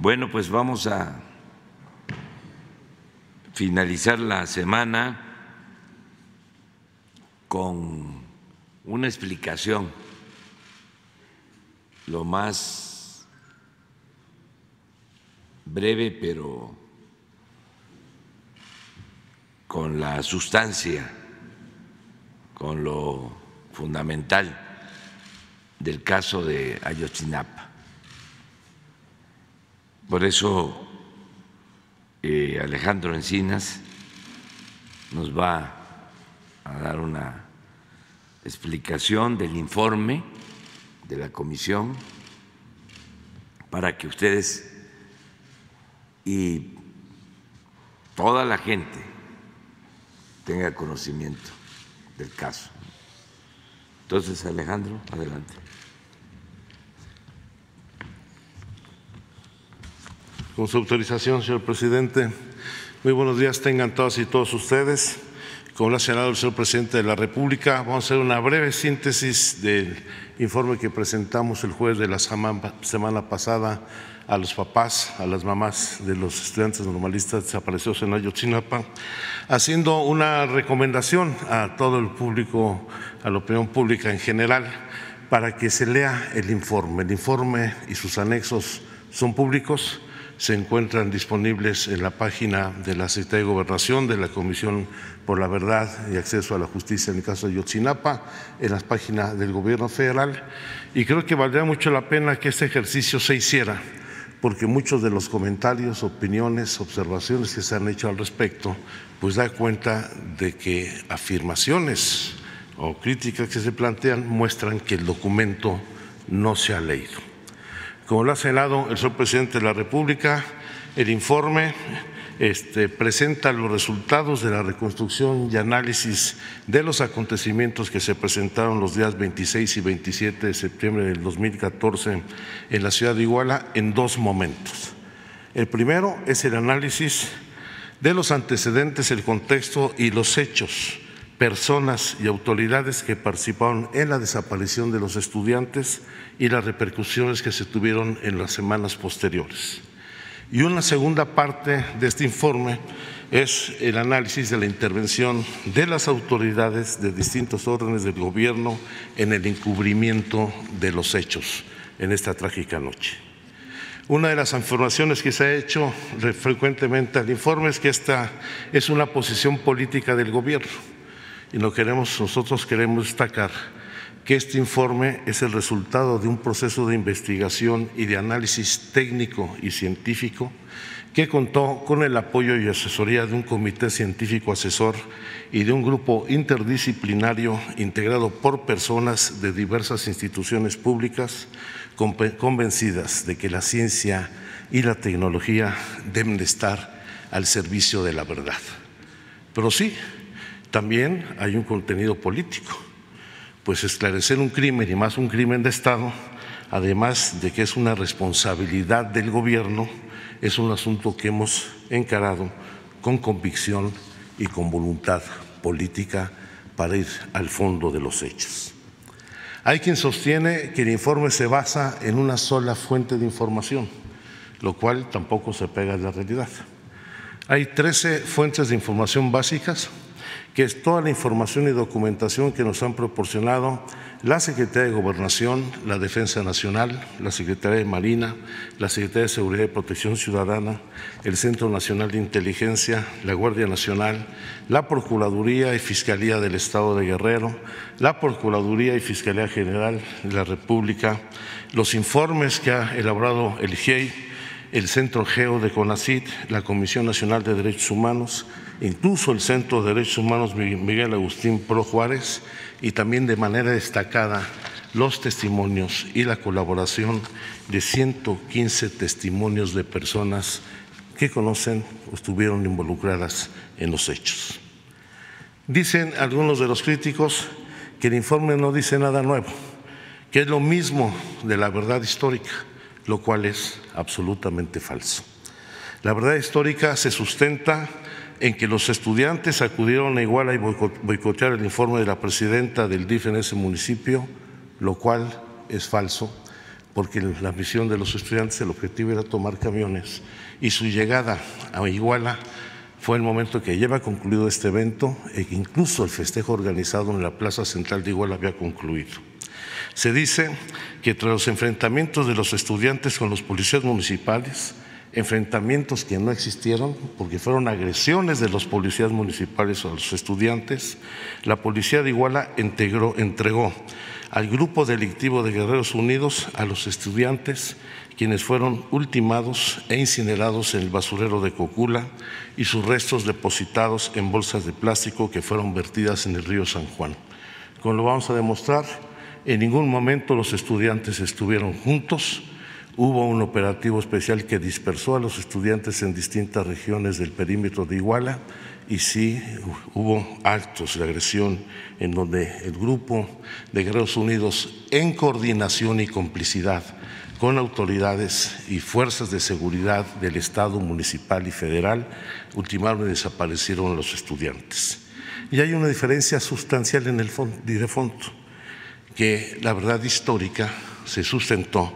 Bueno, pues vamos a finalizar la semana con una explicación lo más breve, pero con la sustancia, con lo fundamental del caso de Ayotzinapa. Por eso eh, Alejandro Encinas nos va a dar una explicación del informe de la comisión para que ustedes y toda la gente tenga conocimiento del caso. Entonces, Alejandro, adelante. Con su autorización, señor presidente, muy buenos días tengan todas y todos ustedes. Como lo ha señalado el señor presidente de la República, vamos a hacer una breve síntesis del informe que presentamos el jueves de la semana pasada a los papás, a las mamás de los estudiantes normalistas desaparecidos en Ayotzinapa, haciendo una recomendación a todo el público, a la opinión pública en general, para que se lea el informe. El informe y sus anexos son públicos se encuentran disponibles en la página de la Secretaría de Gobernación, de la Comisión por la Verdad y Acceso a la Justicia en el caso de Yotzinapa, en las páginas del Gobierno Federal. Y creo que valdría mucho la pena que este ejercicio se hiciera, porque muchos de los comentarios, opiniones, observaciones que se han hecho al respecto, pues da cuenta de que afirmaciones o críticas que se plantean muestran que el documento no se ha leído. Como lo ha señalado el señor presidente de la República, el informe este, presenta los resultados de la reconstrucción y análisis de los acontecimientos que se presentaron los días 26 y 27 de septiembre del 2014 en la ciudad de Iguala en dos momentos. El primero es el análisis de los antecedentes, el contexto y los hechos personas y autoridades que participaron en la desaparición de los estudiantes y las repercusiones que se tuvieron en las semanas posteriores. Y una segunda parte de este informe es el análisis de la intervención de las autoridades de distintos órdenes del gobierno en el encubrimiento de los hechos en esta trágica noche. Una de las informaciones que se ha hecho frecuentemente al informe es que esta es una posición política del gobierno y no queremos, nosotros queremos destacar que este informe es el resultado de un proceso de investigación y de análisis técnico y científico que contó con el apoyo y asesoría de un comité científico asesor y de un grupo interdisciplinario integrado por personas de diversas instituciones públicas convencidas de que la ciencia y la tecnología deben estar al servicio de la verdad. Pero sí, también hay un contenido político, pues esclarecer un crimen y más un crimen de Estado, además de que es una responsabilidad del gobierno, es un asunto que hemos encarado con convicción y con voluntad política para ir al fondo de los hechos. Hay quien sostiene que el informe se basa en una sola fuente de información, lo cual tampoco se pega a la realidad. Hay 13 fuentes de información básicas que es toda la información y documentación que nos han proporcionado la Secretaría de Gobernación, la Defensa Nacional, la Secretaría de Marina, la Secretaría de Seguridad y Protección Ciudadana, el Centro Nacional de Inteligencia, la Guardia Nacional, la Procuraduría y Fiscalía del Estado de Guerrero, la Procuraduría y Fiscalía General de la República, los informes que ha elaborado el GIEI, el Centro Geo de CONACIT, la Comisión Nacional de Derechos Humanos, incluso el Centro de Derechos Humanos Miguel Agustín Pro Juárez y también de manera destacada los testimonios y la colaboración de 115 testimonios de personas que conocen o estuvieron involucradas en los hechos. Dicen algunos de los críticos que el informe no dice nada nuevo, que es lo mismo de la verdad histórica, lo cual es absolutamente falso. La verdad histórica se sustenta en que los estudiantes acudieron a Iguala y boicotear el informe de la presidenta del DIF en ese municipio, lo cual es falso, porque la misión de los estudiantes, el objetivo era tomar camiones y su llegada a Iguala fue el momento que lleva concluido este evento e incluso el festejo organizado en la Plaza Central de Iguala había concluido. Se dice que tras los enfrentamientos de los estudiantes con los policías municipales, enfrentamientos que no existieron porque fueron agresiones de los policías municipales a los estudiantes, la policía de Iguala entregó al grupo delictivo de Guerreros Unidos a los estudiantes quienes fueron ultimados e incinerados en el basurero de Cocula y sus restos depositados en bolsas de plástico que fueron vertidas en el río San Juan. Como lo vamos a demostrar, en ningún momento los estudiantes estuvieron juntos. Hubo un operativo especial que dispersó a los estudiantes en distintas regiones del perímetro de Iguala y sí hubo actos de agresión en donde el grupo de Guerreros Unidos, en coordinación y complicidad con autoridades y fuerzas de seguridad del Estado municipal y federal, ultimaron y desaparecieron los estudiantes. Y hay una diferencia sustancial en el fondo, fondo que la verdad histórica se sustentó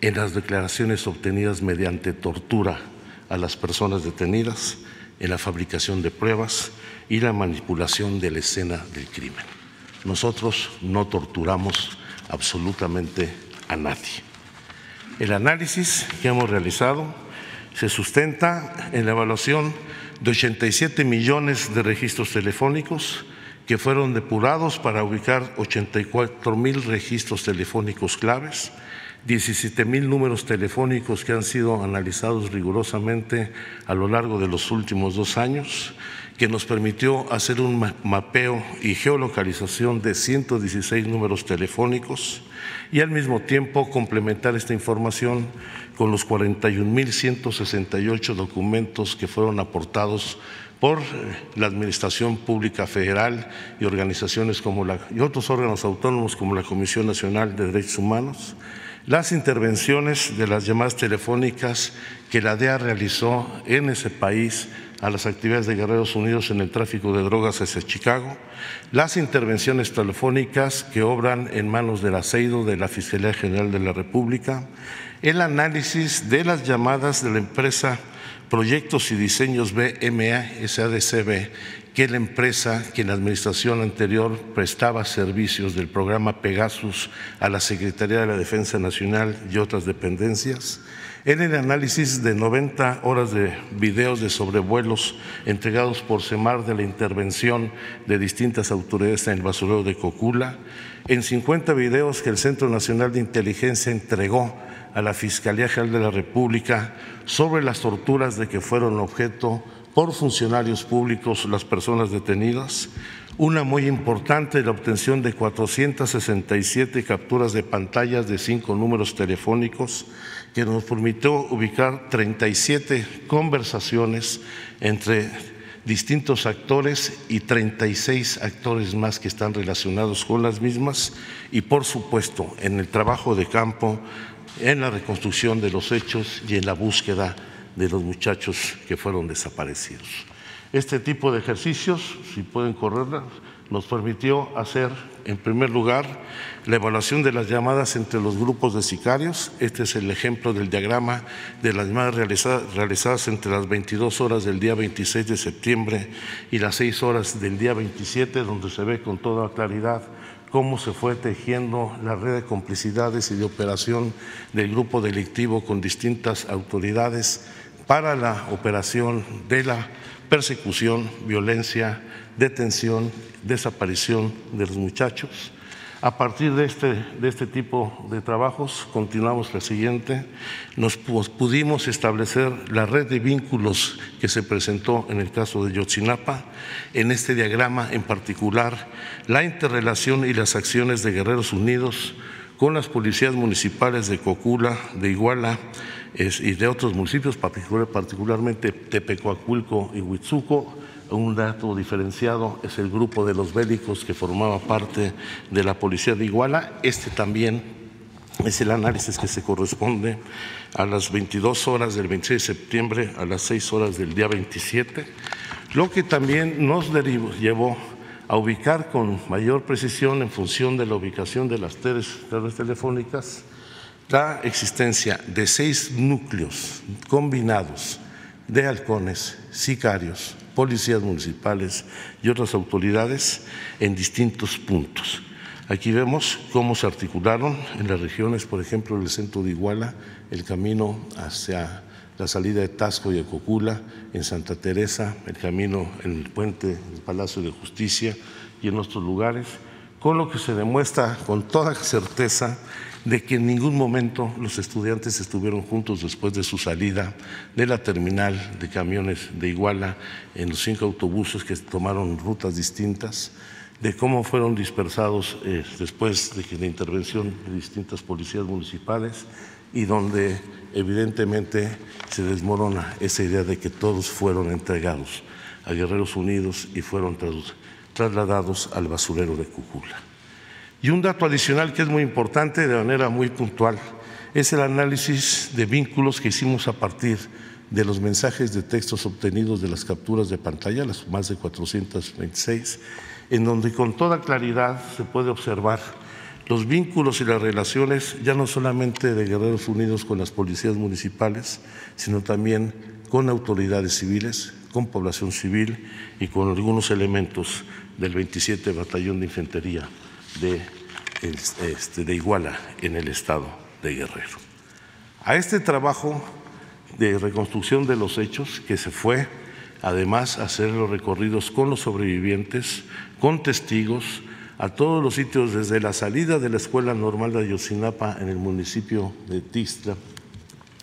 en las declaraciones obtenidas mediante tortura a las personas detenidas, en la fabricación de pruebas y la manipulación de la escena del crimen. Nosotros no torturamos absolutamente a nadie. El análisis que hemos realizado se sustenta en la evaluación de 87 millones de registros telefónicos, que fueron depurados para ubicar 84 mil registros telefónicos claves, 17 mil números telefónicos que han sido analizados rigurosamente a lo largo de los últimos dos años, que nos permitió hacer un mapeo y geolocalización de 116 números telefónicos y al mismo tiempo complementar esta información con los 41.168 documentos que fueron aportados por la Administración Pública Federal y organizaciones como y otros órganos autónomos como la Comisión Nacional de Derechos Humanos, las intervenciones de las llamadas telefónicas que la DEA realizó en ese país a las actividades de Guerreros Unidos en el tráfico de drogas hacia Chicago, las intervenciones telefónicas que obran en manos del ASEIDO de la Fiscalía General de la República, el análisis de las llamadas de la empresa proyectos y diseños BMA SADCB, que la empresa que en la administración anterior prestaba servicios del programa Pegasus a la Secretaría de la Defensa Nacional y otras dependencias, en el análisis de 90 horas de videos de sobrevuelos entregados por CEMAR de la intervención de distintas autoridades en el basurero de Cocula, en 50 videos que el Centro Nacional de Inteligencia entregó a la Fiscalía General de la República sobre las torturas de que fueron objeto por funcionarios públicos las personas detenidas, una muy importante, la obtención de 467 capturas de pantallas de cinco números telefónicos que nos permitió ubicar 37 conversaciones entre distintos actores y 36 actores más que están relacionados con las mismas. Y por supuesto en el trabajo de campo en la reconstrucción de los hechos y en la búsqueda de los muchachos que fueron desaparecidos. Este tipo de ejercicios, si pueden correrla, nos permitió hacer, en primer lugar, la evaluación de las llamadas entre los grupos de sicarios. Este es el ejemplo del diagrama de las llamadas realizadas, realizadas entre las 22 horas del día 26 de septiembre y las 6 horas del día 27, donde se ve con toda claridad cómo se fue tejiendo la red de complicidades y de operación del grupo delictivo con distintas autoridades para la operación de la persecución, violencia, detención, desaparición de los muchachos. A partir de este, de este tipo de trabajos, continuamos la siguiente, nos pudimos establecer la red de vínculos que se presentó en el caso de Yotzinapa, en este diagrama en particular, la interrelación y las acciones de Guerreros Unidos con las policías municipales de Cocula, de Iguala y de otros municipios, particularmente Tepecoaculco y Huitzuco, un dato diferenciado es el grupo de los bélicos que formaba parte de la policía de Iguala. Este también es el análisis que se corresponde a las 22 horas del 26 de septiembre a las 6 horas del día 27. lo que también nos derivó, llevó a ubicar con mayor precisión en función de la ubicación de las redes telefónicas la existencia de seis núcleos combinados de halcones, sicarios, policías municipales y otras autoridades en distintos puntos. Aquí vemos cómo se articularon en las regiones, por ejemplo, el centro de Iguala, el camino hacia la salida de Tasco y Cocula, en Santa Teresa, el camino en el puente del Palacio de Justicia y en otros lugares, con lo que se demuestra con toda certeza de que en ningún momento los estudiantes estuvieron juntos después de su salida de la terminal de camiones de Iguala en los cinco autobuses que tomaron rutas distintas, de cómo fueron dispersados eh, después de la intervención de distintas policías municipales y donde evidentemente se desmorona esa idea de que todos fueron entregados a Guerreros Unidos y fueron trasladados al basurero de Cúcula. Y un dato adicional que es muy importante de manera muy puntual es el análisis de vínculos que hicimos a partir de los mensajes de textos obtenidos de las capturas de pantalla, las más de 426, en donde con toda claridad se puede observar los vínculos y las relaciones ya no solamente de Guerreros Unidos con las policías municipales, sino también con autoridades civiles, con población civil y con algunos elementos del 27 Batallón de Infantería de, este, de Iguala en el estado de Guerrero. A este trabajo de reconstrucción de los hechos que se fue además a hacer los recorridos con los sobrevivientes, con testigos, a todos los sitios desde la salida de la Escuela Normal de Ayotzinapa en el municipio de Tixla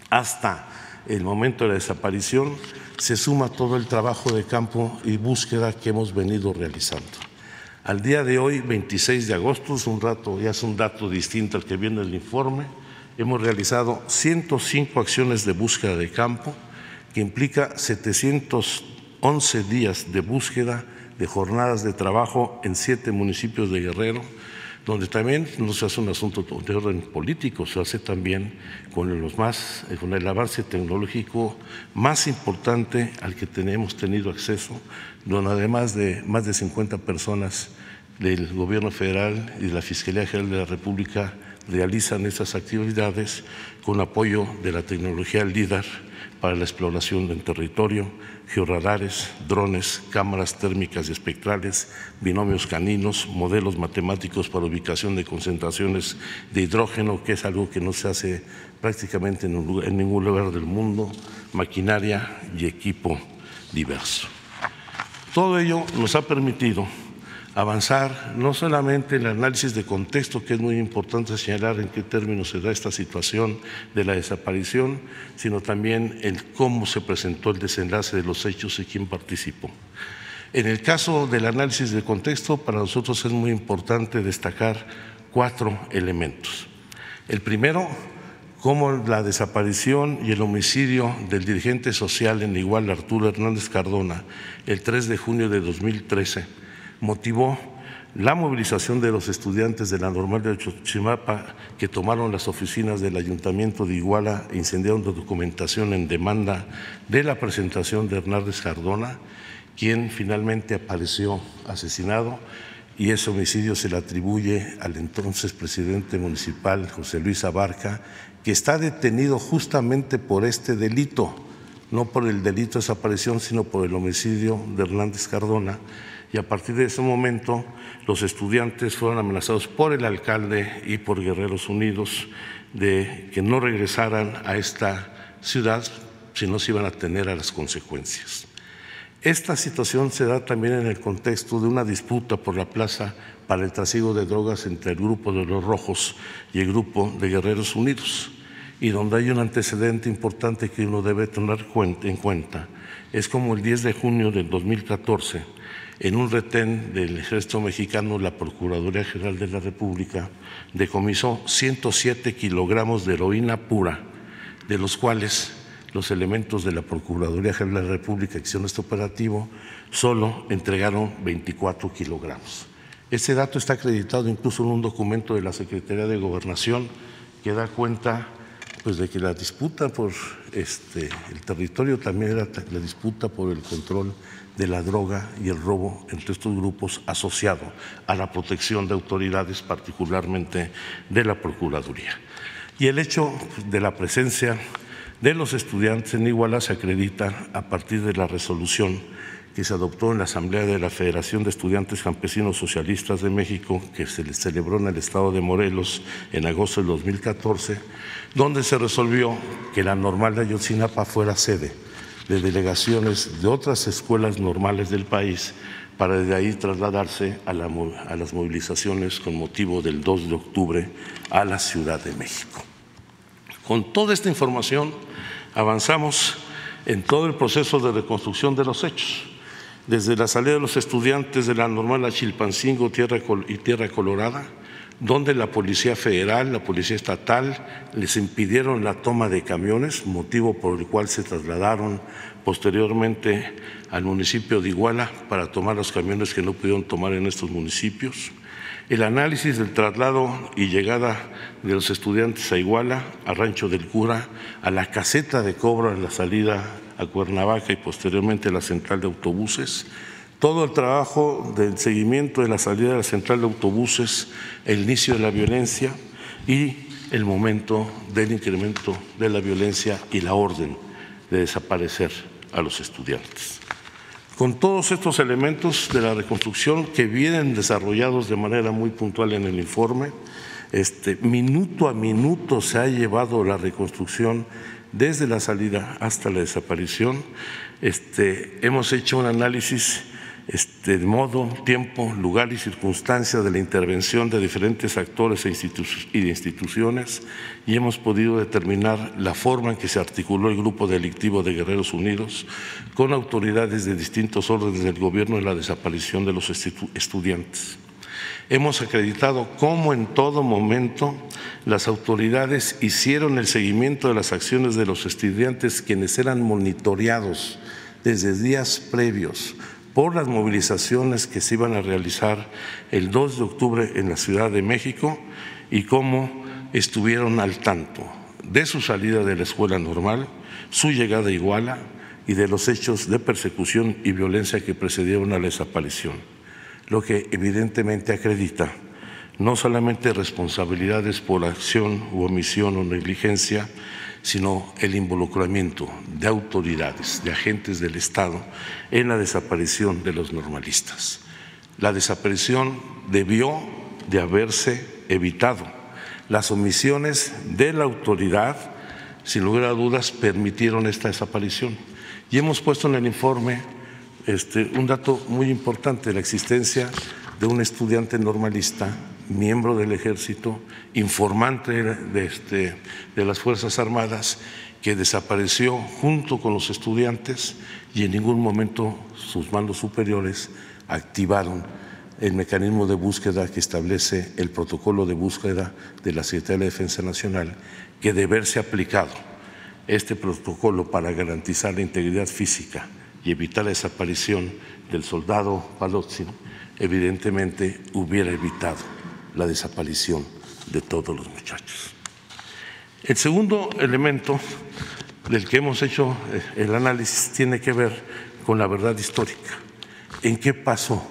hasta el momento de la desaparición, se suma todo el trabajo de campo y búsqueda que hemos venido realizando. Al día de hoy, 26 de agosto, es un rato, ya es un dato distinto al que viene el informe, hemos realizado 105 acciones de búsqueda de campo, que implica 711 días de búsqueda de jornadas de trabajo en siete municipios de Guerrero, donde también no se hace un asunto de orden político, se hace también con, más, con el avance tecnológico más importante al que tenemos tenido acceso, donde además de más de 50 personas del Gobierno federal y de la Fiscalía General de la República realizan estas actividades con apoyo de la tecnología LIDAR para la exploración del territorio, georradares, drones, cámaras térmicas y espectrales, binomios caninos, modelos matemáticos para ubicación de concentraciones de hidrógeno, que es algo que no se hace prácticamente en, en ningún lugar del mundo, maquinaria y equipo diverso. Todo ello nos ha permitido avanzar no solamente en el análisis de contexto, que es muy importante señalar en qué términos se da esta situación de la desaparición, sino también en cómo se presentó el desenlace de los hechos y quién participó. En el caso del análisis de contexto, para nosotros es muy importante destacar cuatro elementos. El primero, cómo la desaparición y el homicidio del dirigente social en Igual Arturo Hernández Cardona el 3 de junio de 2013 motivó la movilización de los estudiantes de la normal de Xochimapa que tomaron las oficinas del Ayuntamiento de Iguala e incendiaron documentación en demanda de la presentación de Hernández Cardona, quien finalmente apareció asesinado y ese homicidio se le atribuye al entonces presidente municipal José Luis Abarca, que está detenido justamente por este delito, no por el delito de desaparición, sino por el homicidio de Hernández Cardona y a partir de ese momento los estudiantes fueron amenazados por el alcalde y por Guerreros Unidos de que no regresaran a esta ciudad si no se iban a tener a las consecuencias. Esta situación se da también en el contexto de una disputa por la plaza para el trasiego de drogas entre el grupo de los rojos y el grupo de Guerreros Unidos, y donde hay un antecedente importante que uno debe tener en cuenta. Es como el 10 de junio del 2014 en un retén del ejército mexicano, la Procuraduría General de la República decomisó 107 kilogramos de heroína pura, de los cuales los elementos de la Procuraduría General de la República hicieron este operativo solo entregaron 24 kilogramos. Ese dato está acreditado incluso en un documento de la Secretaría de Gobernación que da cuenta pues, de que la disputa por este, el territorio también era la disputa por el control de la droga y el robo entre estos grupos asociado a la protección de autoridades, particularmente de la Procuraduría. Y el hecho de la presencia de los estudiantes en Iguala se acredita a partir de la resolución que se adoptó en la Asamblea de la Federación de Estudiantes Campesinos Socialistas de México, que se celebró en el estado de Morelos en agosto del 2014, donde se resolvió que la normal de Ayotzinapa fuera sede de delegaciones de otras escuelas normales del país para de ahí trasladarse a, las movilizaciones con motivo del 2 de octubre a la Ciudad de México. Con toda esta información avanzamos en todo el proceso de reconstrucción de los hechos desde la salida de los estudiantes de la normal a Chilpancingo tierra y Tierra Colorada, donde la Policía Federal, la Policía Estatal les impidieron la toma de camiones, motivo por el cual se trasladaron posteriormente al municipio de Iguala para tomar los camiones que no pudieron tomar en estos municipios. El análisis del traslado y llegada de los estudiantes a Iguala, a Rancho del Cura, a la caseta de cobro en la salida a Cuernavaca y posteriormente a la central de autobuses. Todo el trabajo del seguimiento de la salida de la central de autobuses, el inicio de la violencia y el momento del incremento de la violencia y la orden de desaparecer a los estudiantes. Con todos estos elementos de la reconstrucción que vienen desarrollados de manera muy puntual en el informe, este, minuto a minuto se ha llevado la reconstrucción desde la salida hasta la desaparición. Este, hemos hecho un análisis este, modo, tiempo, lugar y circunstancia de la intervención de diferentes actores e y instituciones y hemos podido determinar la forma en que se articuló el grupo delictivo de Guerreros Unidos con autoridades de distintos órdenes del gobierno en la desaparición de los estudiantes. Hemos acreditado cómo en todo momento las autoridades hicieron el seguimiento de las acciones de los estudiantes quienes eran monitoreados desde días previos por las movilizaciones que se iban a realizar el 2 de octubre en la Ciudad de México y cómo estuvieron al tanto de su salida de la escuela normal, su llegada a Iguala y de los hechos de persecución y violencia que precedieron a la desaparición, lo que evidentemente acredita no solamente responsabilidades por acción u omisión o negligencia, sino el involucramiento de autoridades, de agentes del Estado en la desaparición de los normalistas. La desaparición debió de haberse evitado. Las omisiones de la autoridad, sin lugar a dudas, permitieron esta desaparición. Y hemos puesto en el informe este, un dato muy importante, la existencia de un estudiante normalista miembro del ejército, informante de, este, de las Fuerzas Armadas, que desapareció junto con los estudiantes y en ningún momento sus mandos superiores activaron el mecanismo de búsqueda que establece el protocolo de búsqueda de la Secretaría de Defensa Nacional, que de haberse aplicado este protocolo para garantizar la integridad física y evitar la desaparición del soldado Palozzi, evidentemente hubiera evitado la desaparición de todos los muchachos. El segundo elemento del que hemos hecho eh, el análisis tiene que ver con la verdad histórica. ¿En qué pasó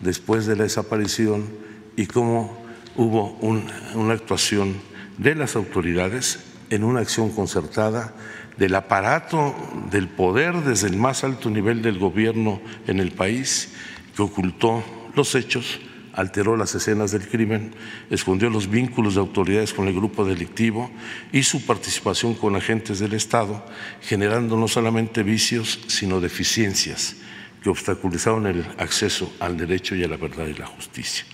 después de la desaparición y cómo hubo una actuación de las autoridades en una acción concertada del aparato del poder desde el más alto nivel del gobierno en el país que ocultó los hechos alteró las escenas del crimen, escondió los vínculos de autoridades con el grupo delictivo y su participación con agentes del Estado, generando no solamente vicios, sino deficiencias que obstaculizaron el acceso al derecho y a la verdad y la justicia.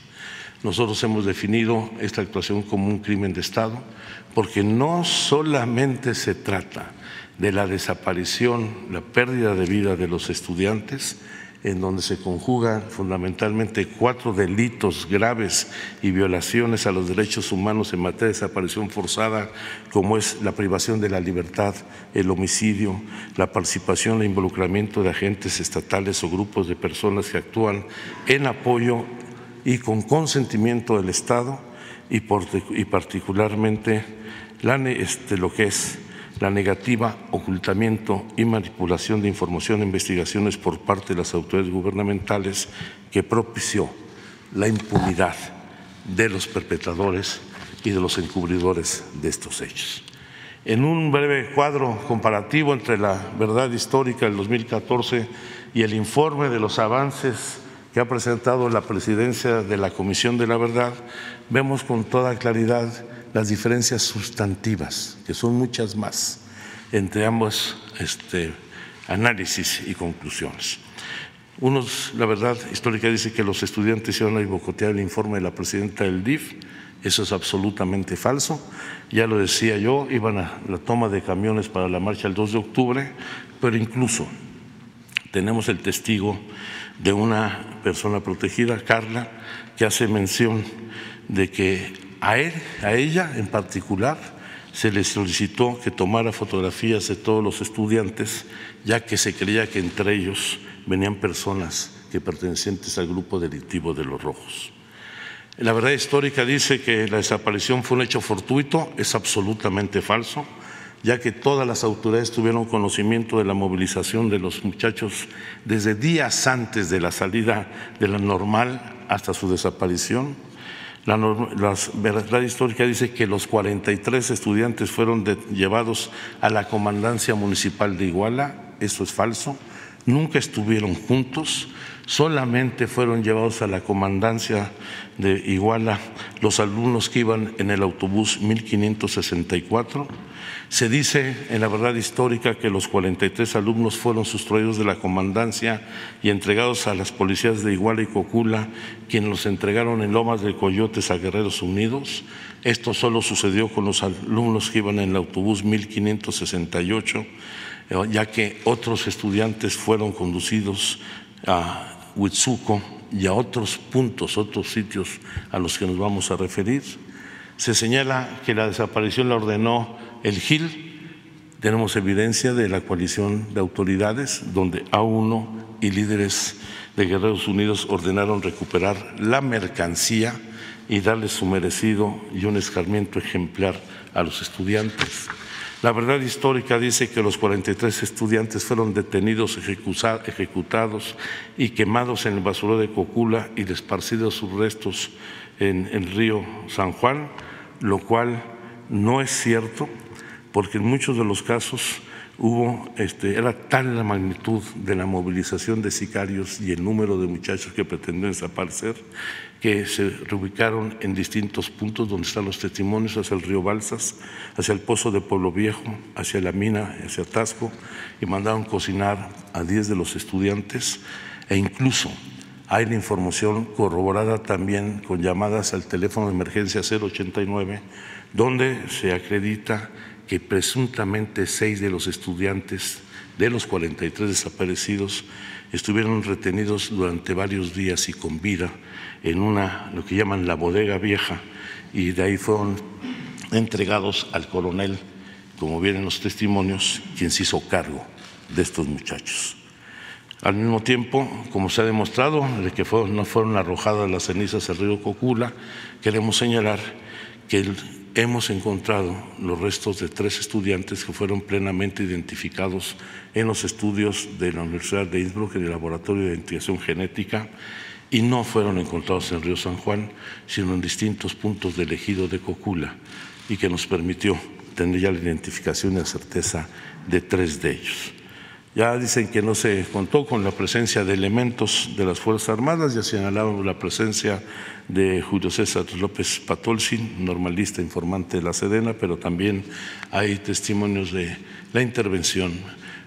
Nosotros hemos definido esta actuación como un crimen de Estado porque no solamente se trata de la desaparición, la pérdida de vida de los estudiantes, en donde se conjugan fundamentalmente cuatro delitos graves y violaciones a los derechos humanos en materia de desaparición forzada, como es la privación de la libertad, el homicidio, la participación e involucramiento de agentes estatales o grupos de personas que actúan en apoyo y con consentimiento del Estado y, particularmente este, lo que es la negativa, ocultamiento y manipulación de información e investigaciones por parte de las autoridades gubernamentales que propició la impunidad de los perpetradores y de los encubridores de estos hechos. En un breve cuadro comparativo entre la verdad histórica del 2014 y el informe de los avances que ha presentado la presidencia de la Comisión de la Verdad, vemos con toda claridad las diferencias sustantivas, que son muchas más, entre ambos este, análisis y conclusiones. Unos, la verdad histórica dice que los estudiantes iban a boicotear el informe de la presidenta del DIF, eso es absolutamente falso. Ya lo decía yo, iban a la toma de camiones para la marcha el 2 de octubre, pero incluso tenemos el testigo de una persona protegida, Carla, que hace mención de que a él, a ella en particular, se le solicitó que tomara fotografías de todos los estudiantes, ya que se creía que entre ellos venían personas que pertenecientes al grupo delictivo de los rojos. La verdad histórica dice que la desaparición fue un hecho fortuito, es absolutamente falso, ya que todas las autoridades tuvieron conocimiento de la movilización de los muchachos desde días antes de la salida de la normal hasta su desaparición la, verdad histórica dice que los 43 estudiantes fueron llevados a la comandancia municipal de Iguala, eso es falso, nunca estuvieron juntos, solamente fueron llevados a la comandancia de Iguala los alumnos que iban en el autobús 1564 se dice en la verdad histórica que los 43 alumnos fueron sustraídos de la comandancia y entregados a las policías de Iguala y Cocula, quienes los entregaron en Lomas de Coyotes a Guerreros Unidos. Esto solo sucedió con los alumnos que iban en el autobús 1568, eh, ya que otros estudiantes fueron conducidos a Huitzuco y a otros puntos, otros sitios a los que nos vamos a referir. Se señala que la desaparición la ordenó el GIL, tenemos evidencia de la coalición de autoridades donde A1 y líderes de Guerreros Unidos ordenaron recuperar la mercancía y darle su merecido y un escarmiento ejemplar a los estudiantes. La verdad histórica dice que los 43 estudiantes fueron detenidos, ejecutados y quemados en el basurero de Cocula y esparcidos sus restos en el río San Juan, lo cual no es cierto porque en muchos de los casos hubo, este, era tal la magnitud de la movilización de sicarios y el número de muchachos que pretendían desaparecer que se reubicaron en distintos puntos donde están los testimonios, hacia el río Balsas, hacia el pozo de Pueblo Viejo, hacia la mina, hacia Tasco, y mandaron cocinar a 10 de los estudiantes. E incluso hay la información corroborada también con llamadas al teléfono de emergencia 089, donde se acredita que presuntamente seis de los estudiantes de los 43 desaparecidos estuvieron retenidos durante varios días y con vida en una, lo que llaman la bodega vieja, y de ahí fueron entregados al coronel, como vienen los testimonios, quien se hizo cargo de estos muchachos. Al mismo tiempo, como se ha demostrado, de que no fueron arrojadas las cenizas al río Cocula, queremos señalar que el hemos encontrado los restos de tres estudiantes que fueron plenamente identificados en los estudios de la Universidad de Innsbruck en el Laboratorio de Identificación Genética y no fueron encontrados en Río San Juan, sino en distintos puntos del ejido de Cocula y que nos permitió tener ya la identificación y la certeza de tres de ellos. Ya dicen que no se contó con la presencia de elementos de las Fuerzas Armadas, ya señalábamos la presencia de Julio César López Patolsin, normalista informante de la Sedena, pero también hay testimonios de la intervención,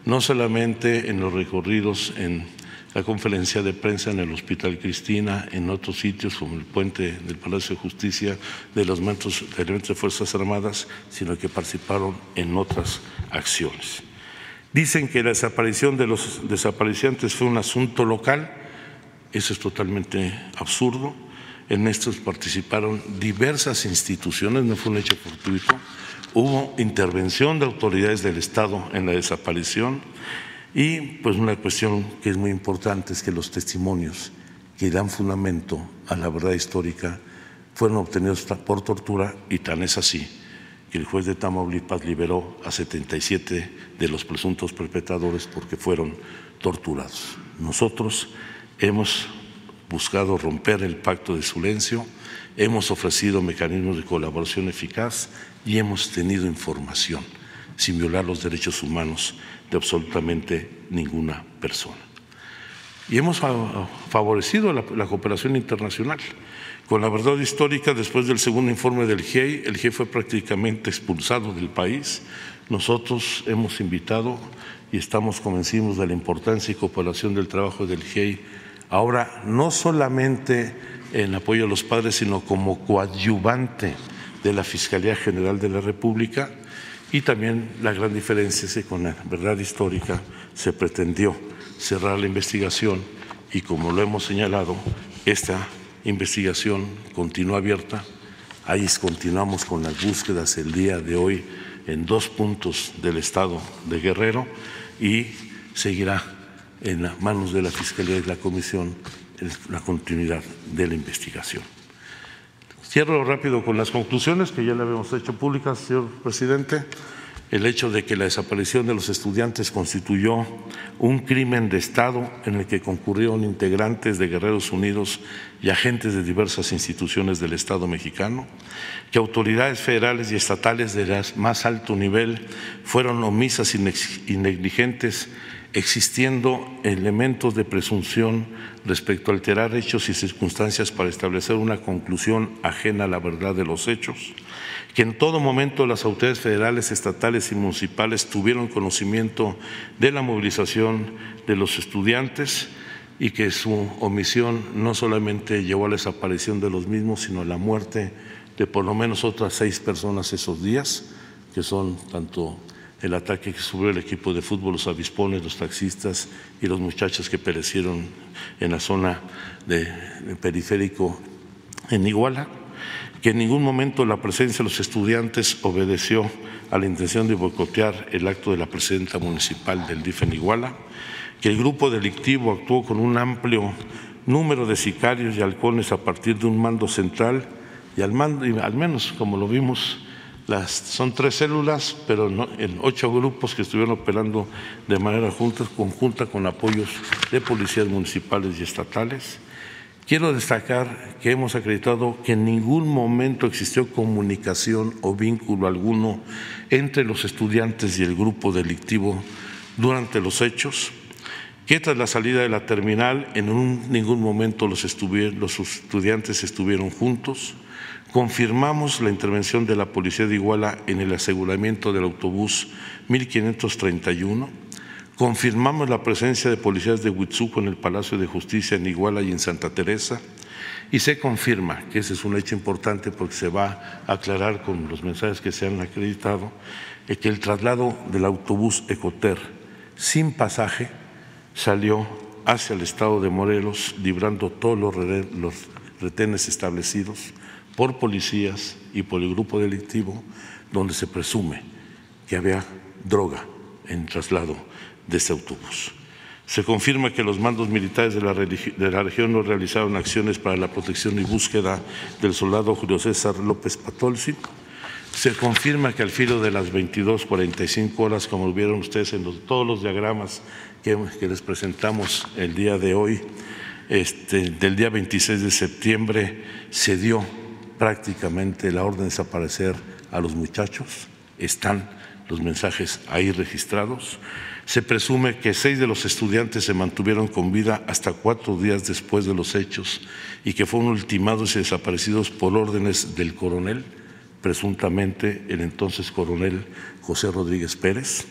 no solamente en los recorridos en la conferencia de prensa en el Hospital Cristina, en otros sitios como el puente del Palacio de Justicia de los elementos de Fuerzas Armadas, sino que participaron en otras acciones. Dicen que la desaparición de los desaparecientes fue un asunto local, eso es totalmente absurdo. En estos participaron diversas instituciones, no fue un hecho fortuito. Hubo intervención de autoridades del Estado en la desaparición y pues una cuestión que es muy importante es que los testimonios que dan fundamento a la verdad histórica fueron obtenidos por tortura y tan es así que el juez de Tamaulipas liberó a 77 de los presuntos perpetradores porque fueron torturados. Nosotros hemos buscado romper el pacto de silencio, hemos ofrecido mecanismos de colaboración eficaz y hemos tenido información sin violar los derechos humanos de absolutamente ninguna persona. Y hemos favorecido la, cooperación internacional. Con la verdad histórica, después del segundo informe del GIEI, el GIEI fue prácticamente expulsado del país. Nosotros hemos invitado y estamos convencidos de la importancia y cooperación del trabajo del GIEI ahora no solamente en apoyo a los padres, sino como coadyuvante de la Fiscalía General de la República y también la gran diferencia es que con la verdad histórica se pretendió cerrar la investigación y como lo hemos señalado, esta investigación continúa abierta. Ahí continuamos con las búsquedas el día de hoy en dos puntos del estado de Guerrero y seguirá en las manos de la Fiscalía y la Comisión la continuidad de la investigación. Cierro rápido con las conclusiones que ya le habíamos hecho públicas, señor presidente. El hecho de que la desaparición de los estudiantes constituyó un crimen de Estado en el que concurrieron integrantes de Guerreros Unidos y agentes de diversas instituciones del Estado mexicano, que autoridades federales y estatales de más alto nivel fueron omisas y negligentes existiendo elementos de presunción respecto a alterar hechos y circunstancias para establecer una conclusión ajena a la verdad de los hechos, que en todo momento las autoridades federales, estatales y municipales tuvieron conocimiento de la movilización de los estudiantes y que su omisión no solamente llevó a la desaparición de los mismos, sino a la muerte de por lo menos otras seis personas esos días, que son tanto el ataque que sufrió el equipo de fútbol, los avispones, los taxistas y los muchachos que perecieron en la zona de, periférico en Iguala, que en ningún momento la presencia de los estudiantes obedeció a la intención de boicotear el acto de la presidenta municipal del DIF en Iguala, que el grupo delictivo actuó con un amplio número de sicarios y halcones a partir de un mando central y al, mando, al menos como lo vimos las, son tres células, pero en ocho grupos que estuvieron operando de manera junta, conjunta con apoyos de policías municipales y estatales. Quiero destacar que hemos acreditado que en ningún momento existió comunicación o vínculo alguno entre los estudiantes y el grupo delictivo durante los hechos, que tras la salida de la terminal en ningún momento los, los estudiantes estuvieron juntos, confirmamos la intervención de la Policía de Iguala en el aseguramiento del autobús 1531, confirmamos la presencia de policías de Huitzuco en el Palacio de Justicia en Iguala y en Santa Teresa, y se confirma, que ese es un hecho importante porque se va a aclarar con los mensajes que se han acreditado, que el traslado del autobús Ecoter sin pasaje salió hacia el estado de Morelos, librando todos los retenes establecidos por policías y por el grupo delictivo, donde se presume que había droga en traslado de este autobús. Se confirma que los mandos militares de la, región no realizaron acciones para la protección y búsqueda del soldado Julio César López Patolsi. Se confirma que al filo de las 22.45 horas, como vieron ustedes en todos los diagramas que, les presentamos el día de hoy, este, del día 26 de septiembre, se dio prácticamente la orden de desaparecer a los muchachos, están los mensajes ahí registrados. Se presume que seis de los estudiantes se mantuvieron con vida hasta cuatro días después de los hechos y que fueron ultimados y desaparecidos por órdenes del coronel, presuntamente el entonces coronel José Rodríguez Pérez.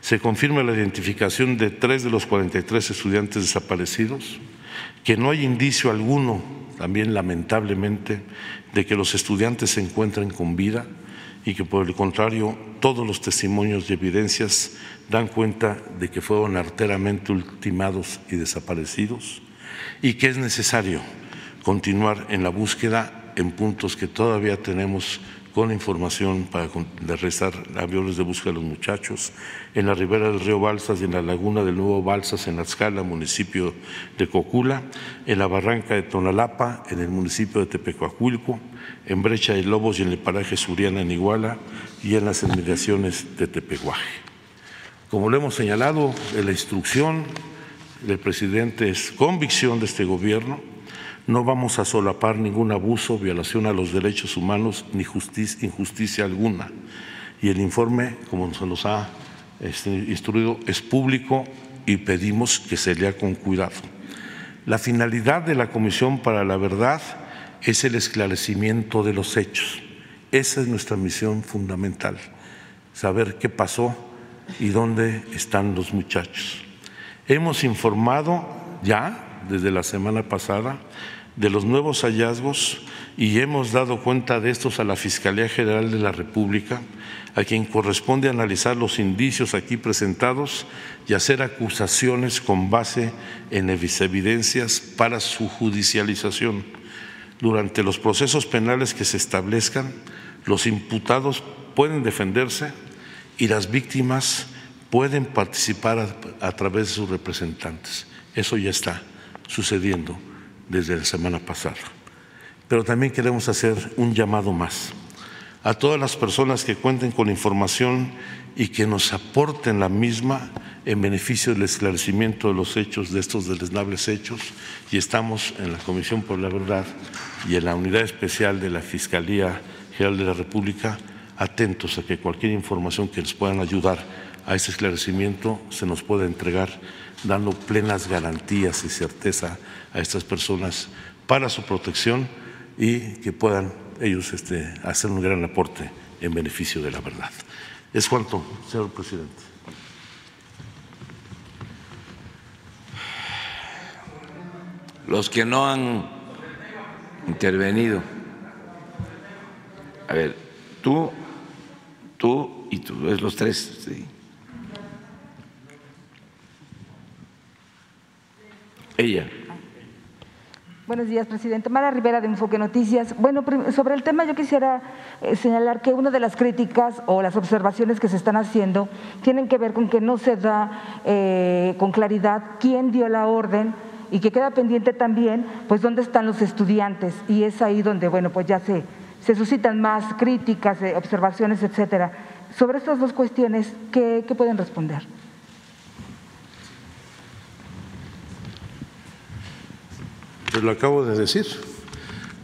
Se confirma la identificación de tres de los 43 estudiantes desaparecidos, que no hay indicio alguno, también lamentablemente, de que los estudiantes se encuentren con vida y que por el contrario todos los testimonios y evidencias dan cuenta de que fueron arteramente ultimados y desaparecidos y que es necesario continuar en la búsqueda en puntos que todavía tenemos con información para realizar aviones de búsqueda de los muchachos, en la ribera del río Balsas y en la laguna del Nuevo Balsas, en la escala, municipio de Cocula, en la barranca de Tonalapa, en el municipio de Tepecuacuilco, en Brecha de Lobos y en el paraje Suriana en Iguala y en las inmediaciones de Tepehuaje. Como lo hemos señalado, en la instrucción del presidente es convicción de este gobierno no vamos a solapar ningún abuso, violación a los derechos humanos ni injusticia alguna. Y el informe, como se nos ha este, instruido, es público y pedimos que se lea con cuidado. La finalidad de la Comisión para la Verdad es el esclarecimiento de los hechos. Esa es nuestra misión fundamental, saber qué pasó y dónde están los muchachos. Hemos informado ya desde la semana pasada de los nuevos hallazgos y hemos dado cuenta de estos a la Fiscalía General de la República, a quien corresponde analizar los indicios aquí presentados y hacer acusaciones con base en evidencias para su judicialización. Durante los procesos penales que se establezcan, los imputados pueden defenderse y las víctimas pueden participar a, través de sus representantes. Eso ya está sucediendo desde la semana pasada. Pero también queremos hacer un llamado más a todas las personas que cuenten con información y que nos aporten la misma en beneficio del esclarecimiento de los hechos, de estos deleznables hechos, y estamos en la Comisión por la Verdad y en la Unidad Especial de la Fiscalía General de la República atentos a que cualquier información que les puedan ayudar a ese esclarecimiento se nos pueda entregar dando plenas garantías y certeza a estas personas para su protección y que puedan ellos este, hacer un gran aporte en beneficio de la verdad. Es cuanto, señor presidente. Los que no han intervenido. A ver, tú, tú y tú, es los tres. Sí. Ella. Buenos días, presidente. Mara Rivera de Enfoque Noticias. Bueno, sobre el tema yo quisiera eh, señalar que una de las críticas o las observaciones que se están haciendo tienen que ver con que no se da eh, con claridad quién dio la orden y que queda pendiente también, pues, dónde están los estudiantes. Y es ahí donde, bueno, pues ya se, se suscitan más críticas, eh, observaciones, etcétera. Sobre estas dos cuestiones, ¿qué, qué pueden responder? Pues lo acabo de decir.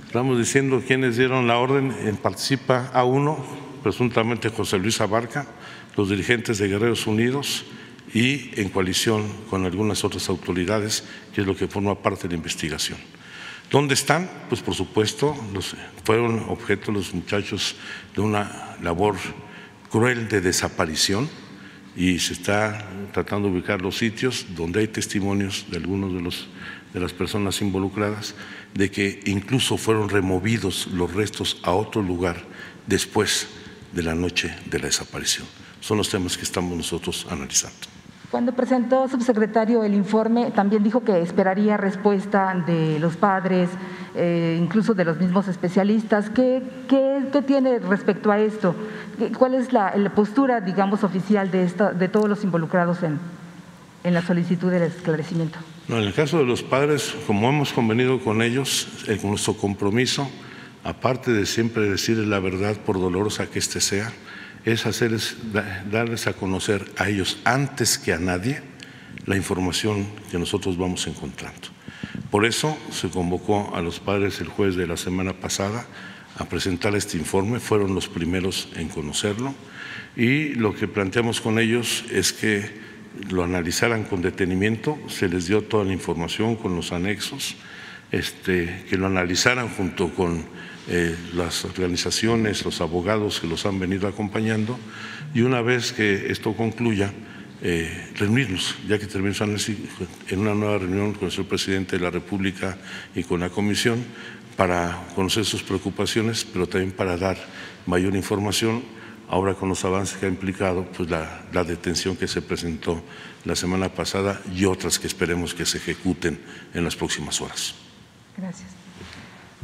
Estamos diciendo quienes dieron la orden. En participa a uno, presuntamente José Luis Abarca, los dirigentes de Guerreros Unidos y en coalición con algunas otras autoridades, que es lo que forma parte de la investigación. ¿Dónde están? Pues por supuesto, fueron objeto los muchachos de una labor cruel de desaparición y se está tratando de ubicar los sitios donde hay testimonios de algunos de los de las personas involucradas de que incluso fueron removidos los restos a otro lugar después de la noche de la desaparición. Son los temas que estamos nosotros analizando. Cuando presentó, subsecretario, el informe, también dijo que esperaría respuesta de los padres, eh, incluso de los mismos especialistas. ¿Qué, qué, tiene respecto a esto? ¿Cuál es la, postura, digamos, oficial de, esta, de todos los involucrados en, en la solicitud del esclarecimiento? No, en el caso de los padres, como hemos convenido con ellos, eh, nuestro compromiso, aparte de siempre decirles la verdad por dolorosa que éste sea, es hacerles, darles a conocer a ellos antes que a nadie la información que nosotros vamos encontrando. Por eso se convocó a los padres el jueves de la semana pasada a presentar este informe, fueron los primeros en conocerlo y lo que planteamos con ellos es que lo analizaran con detenimiento, se les dio toda la información con los anexos, este, que lo analizaran junto con eh, las organizaciones, los abogados que los han venido acompañando y una vez que esto concluya, eh, ya que análisis, en una nueva reunión con el señor presidente de la República y con la Comisión para conocer sus preocupaciones, pero también para dar mayor información ahora con los avances que ha implicado pues la, detención que se presentó la semana pasada y otras que esperemos que se ejecuten en las próximas horas. Gracias.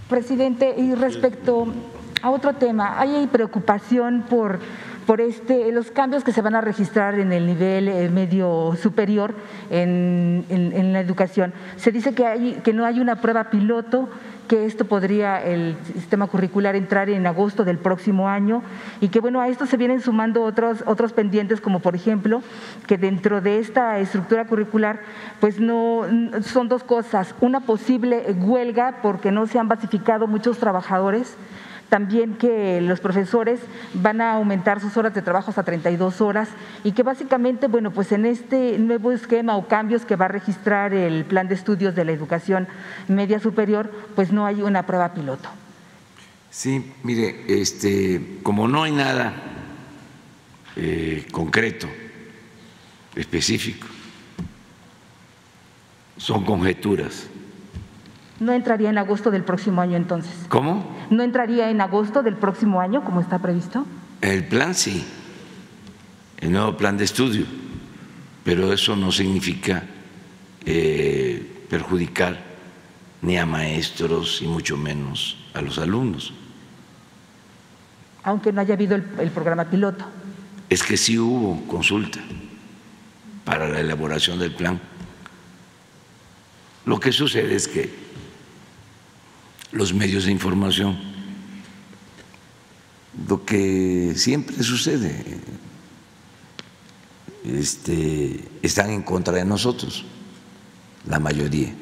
Presidente, y respecto a otro tema, hay preocupación por, por este, los cambios que se van a registrar en el nivel eh, medio superior en, en, la educación. Se dice que, hay, que no hay una prueba piloto que esto podría el sistema curricular entrar en agosto del próximo año y que bueno, a esto se vienen sumando otros, otros pendientes como por ejemplo que dentro de esta estructura curricular pues no son dos cosas, una posible huelga porque no se han basificado muchos trabajadores también que los profesores van a aumentar sus horas de trabajo hasta 32 horas y que básicamente, bueno, pues en este nuevo esquema o cambios que va a registrar el plan de estudios de la educación media superior, pues no hay una prueba piloto. Sí, mire, este, como no hay nada eh, concreto, específico, son conjeturas ¿No entraría en agosto del próximo año entonces? ¿Cómo? ¿No entraría en agosto del próximo año como está previsto? El plan sí, el nuevo plan de estudio, pero eso no significa eh, perjudicar ni a maestros y mucho menos a los alumnos. Aunque no haya habido el, el programa piloto. Es que sí hubo consulta para la elaboración del plan. Lo que sucede es que los medios de información. Lo que siempre sucede, este, están en contra de nosotros, la mayoría.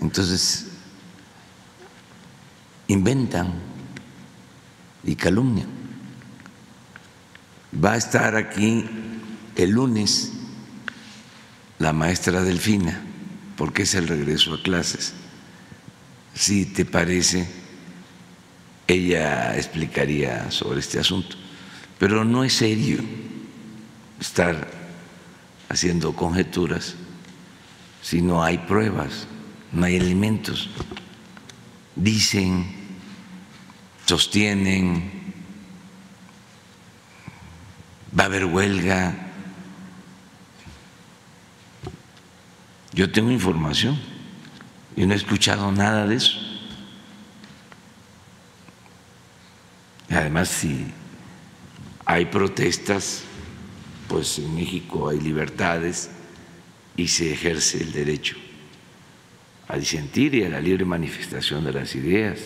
Entonces, inventan y calumnian. Va a estar aquí el lunes la maestra Delfina, porque es el regreso a clases si te parece, ella explicaría sobre este asunto. Pero no es serio estar haciendo conjeturas si no hay pruebas, no hay elementos. Dicen, sostienen, va a haber huelga. Yo tengo información y no he escuchado nada de eso. Además, si hay protestas, pues en México hay libertades y se ejerce el derecho a disentir y a la libre manifestación de las ideas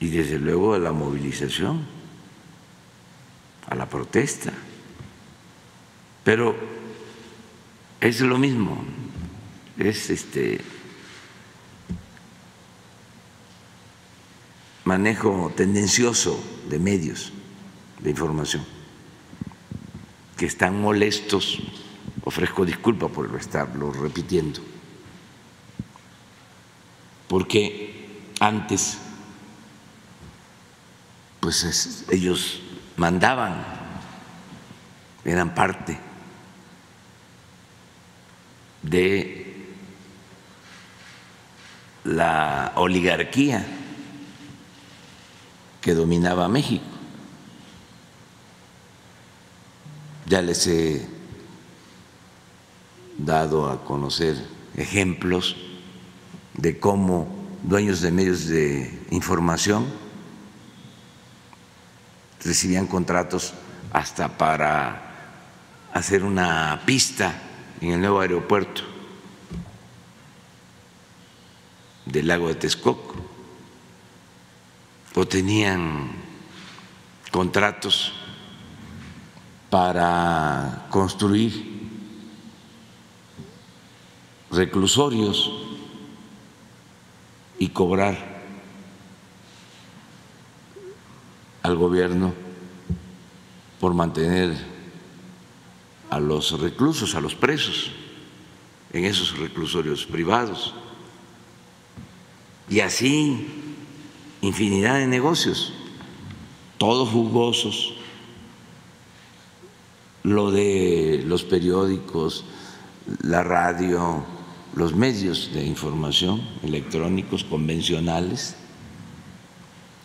y desde luego a la movilización, a la protesta. Pero es lo mismo, es este manejo tendencioso de medios de información que están molestos, ofrezco disculpa por estarlo repitiendo, porque antes pues ellos mandaban, eran parte de la oligarquía que dominaba México. Ya les he dado a conocer ejemplos de cómo dueños de medios de información recibían contratos hasta para hacer una pista en el nuevo aeropuerto del lago de Texcoco o tenían contratos para construir reclusorios y cobrar al gobierno por mantener a los reclusos, a los presos en esos reclusorios privados y así infinidad de negocios, todos jugosos. Lo de los periódicos, la radio, los medios de información electrónicos convencionales,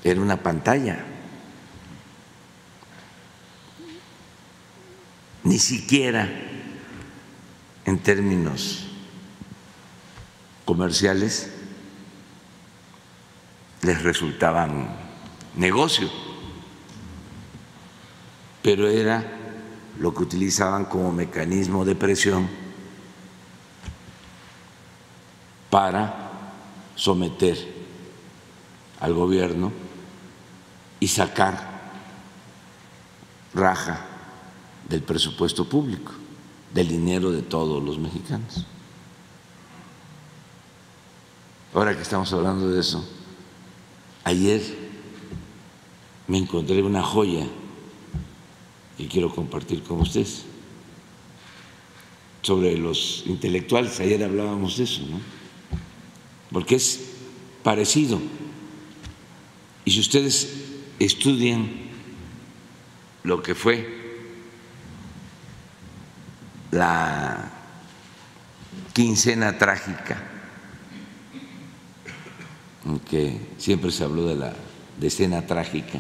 era una pantalla. Ni siquiera en términos comerciales les resultaban negocio, pero era lo que utilizaban como mecanismo de presión para someter al gobierno y sacar raja del presupuesto público, del dinero de todos los mexicanos. Ahora que estamos hablando de eso, ayer me encontré una joya que quiero compartir con ustedes sobre los intelectuales. Ayer hablábamos de eso, ¿no? Porque es parecido. Y si ustedes estudian lo que fue la quincena trágica, en que siempre se habló de la decena trágica,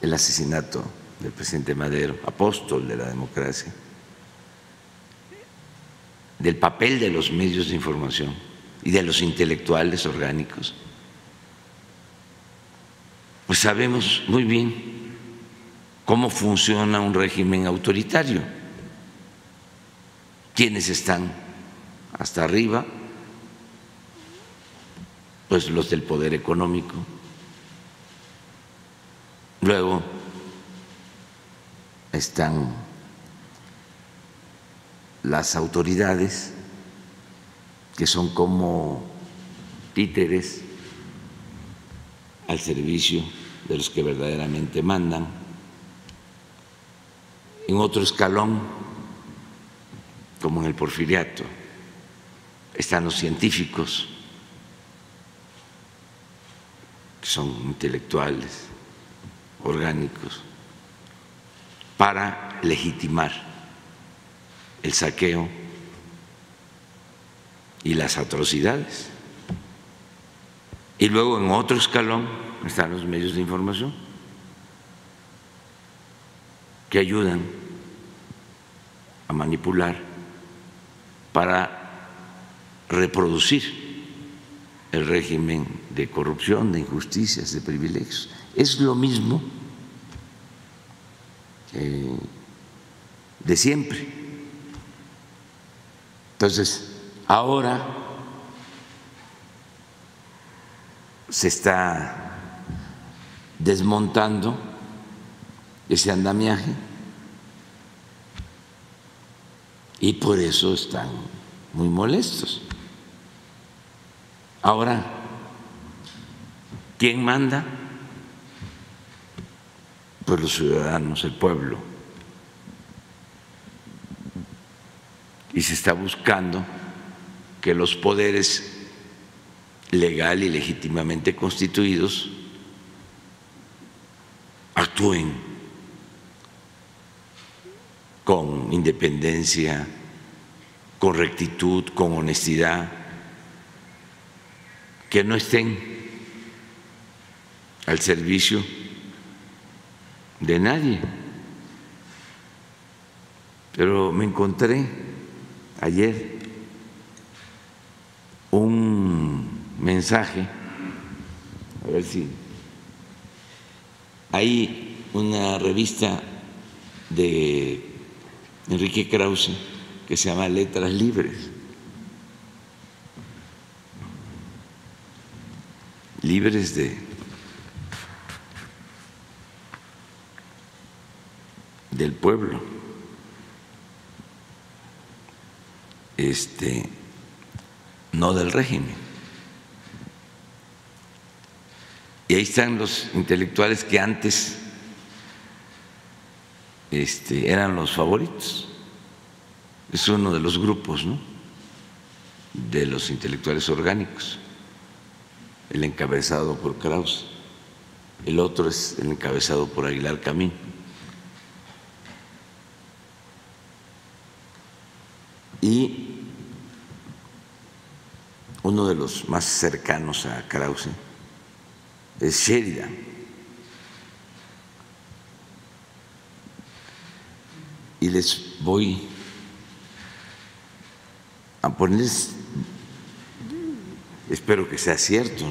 el asesinato del presidente Madero, apóstol de la democracia, del papel de los medios de información y de los intelectuales orgánicos, pues sabemos muy bien cómo funciona un régimen autoritario, quiénes están hasta arriba, pues los del poder económico, luego están las autoridades que son como títeres al servicio de los que verdaderamente mandan. En otro escalón, como en el porfiriato, están los científicos, que son intelectuales, orgánicos, para legitimar el saqueo y las atrocidades. Y luego en otro escalón están los medios de información que ayudan a manipular para reproducir el régimen de corrupción, de injusticias, de privilegios. Es lo mismo de siempre. Entonces, ahora se está desmontando ese andamiaje y por eso están muy molestos. Ahora, ¿quién manda? Pues los ciudadanos, el pueblo. Y se está buscando que los poderes legal y legítimamente constituidos actúen con independencia, con rectitud, con honestidad, que no estén al servicio de nadie. Pero me encontré ayer un mensaje, a ver si hay una revista de Enrique Krause que se llama Letras Libres. Libres de del pueblo. Este no del régimen. Y ahí están los intelectuales que antes este, eran los favoritos. Es uno de los grupos ¿no? de los intelectuales orgánicos, el encabezado por Krauss, el otro es el encabezado por Aguilar Camín. Y uno de los más cercanos a Krause es Sheridan. Y les voy a poner espero que sea cierto,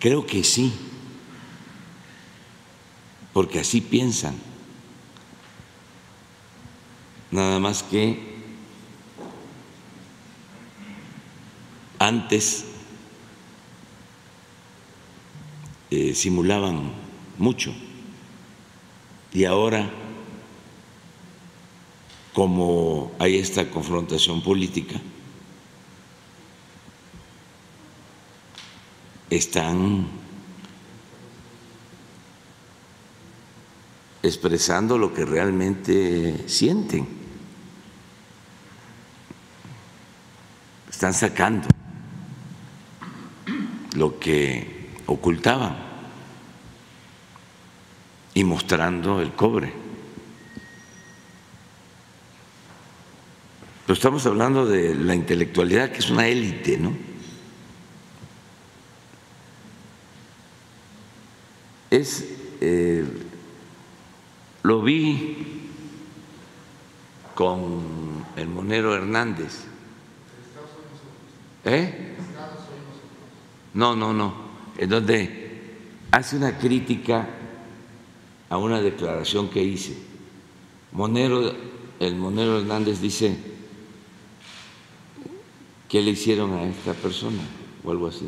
creo que sí, porque así piensan. Nada más que antes eh, simulaban mucho. Y ahora como hay esta confrontación política, están expresando lo que realmente sienten, están sacando lo que ocultaban y mostrando el cobre. Pero estamos hablando de la intelectualidad, que es una élite, ¿no? Es, eh, lo vi con el monero Hernández. ¿Eh? No, no, no. En donde hace una crítica a una declaración que hice. Monero, el Monero Hernández dice, ¿qué le hicieron a esta persona? O algo así.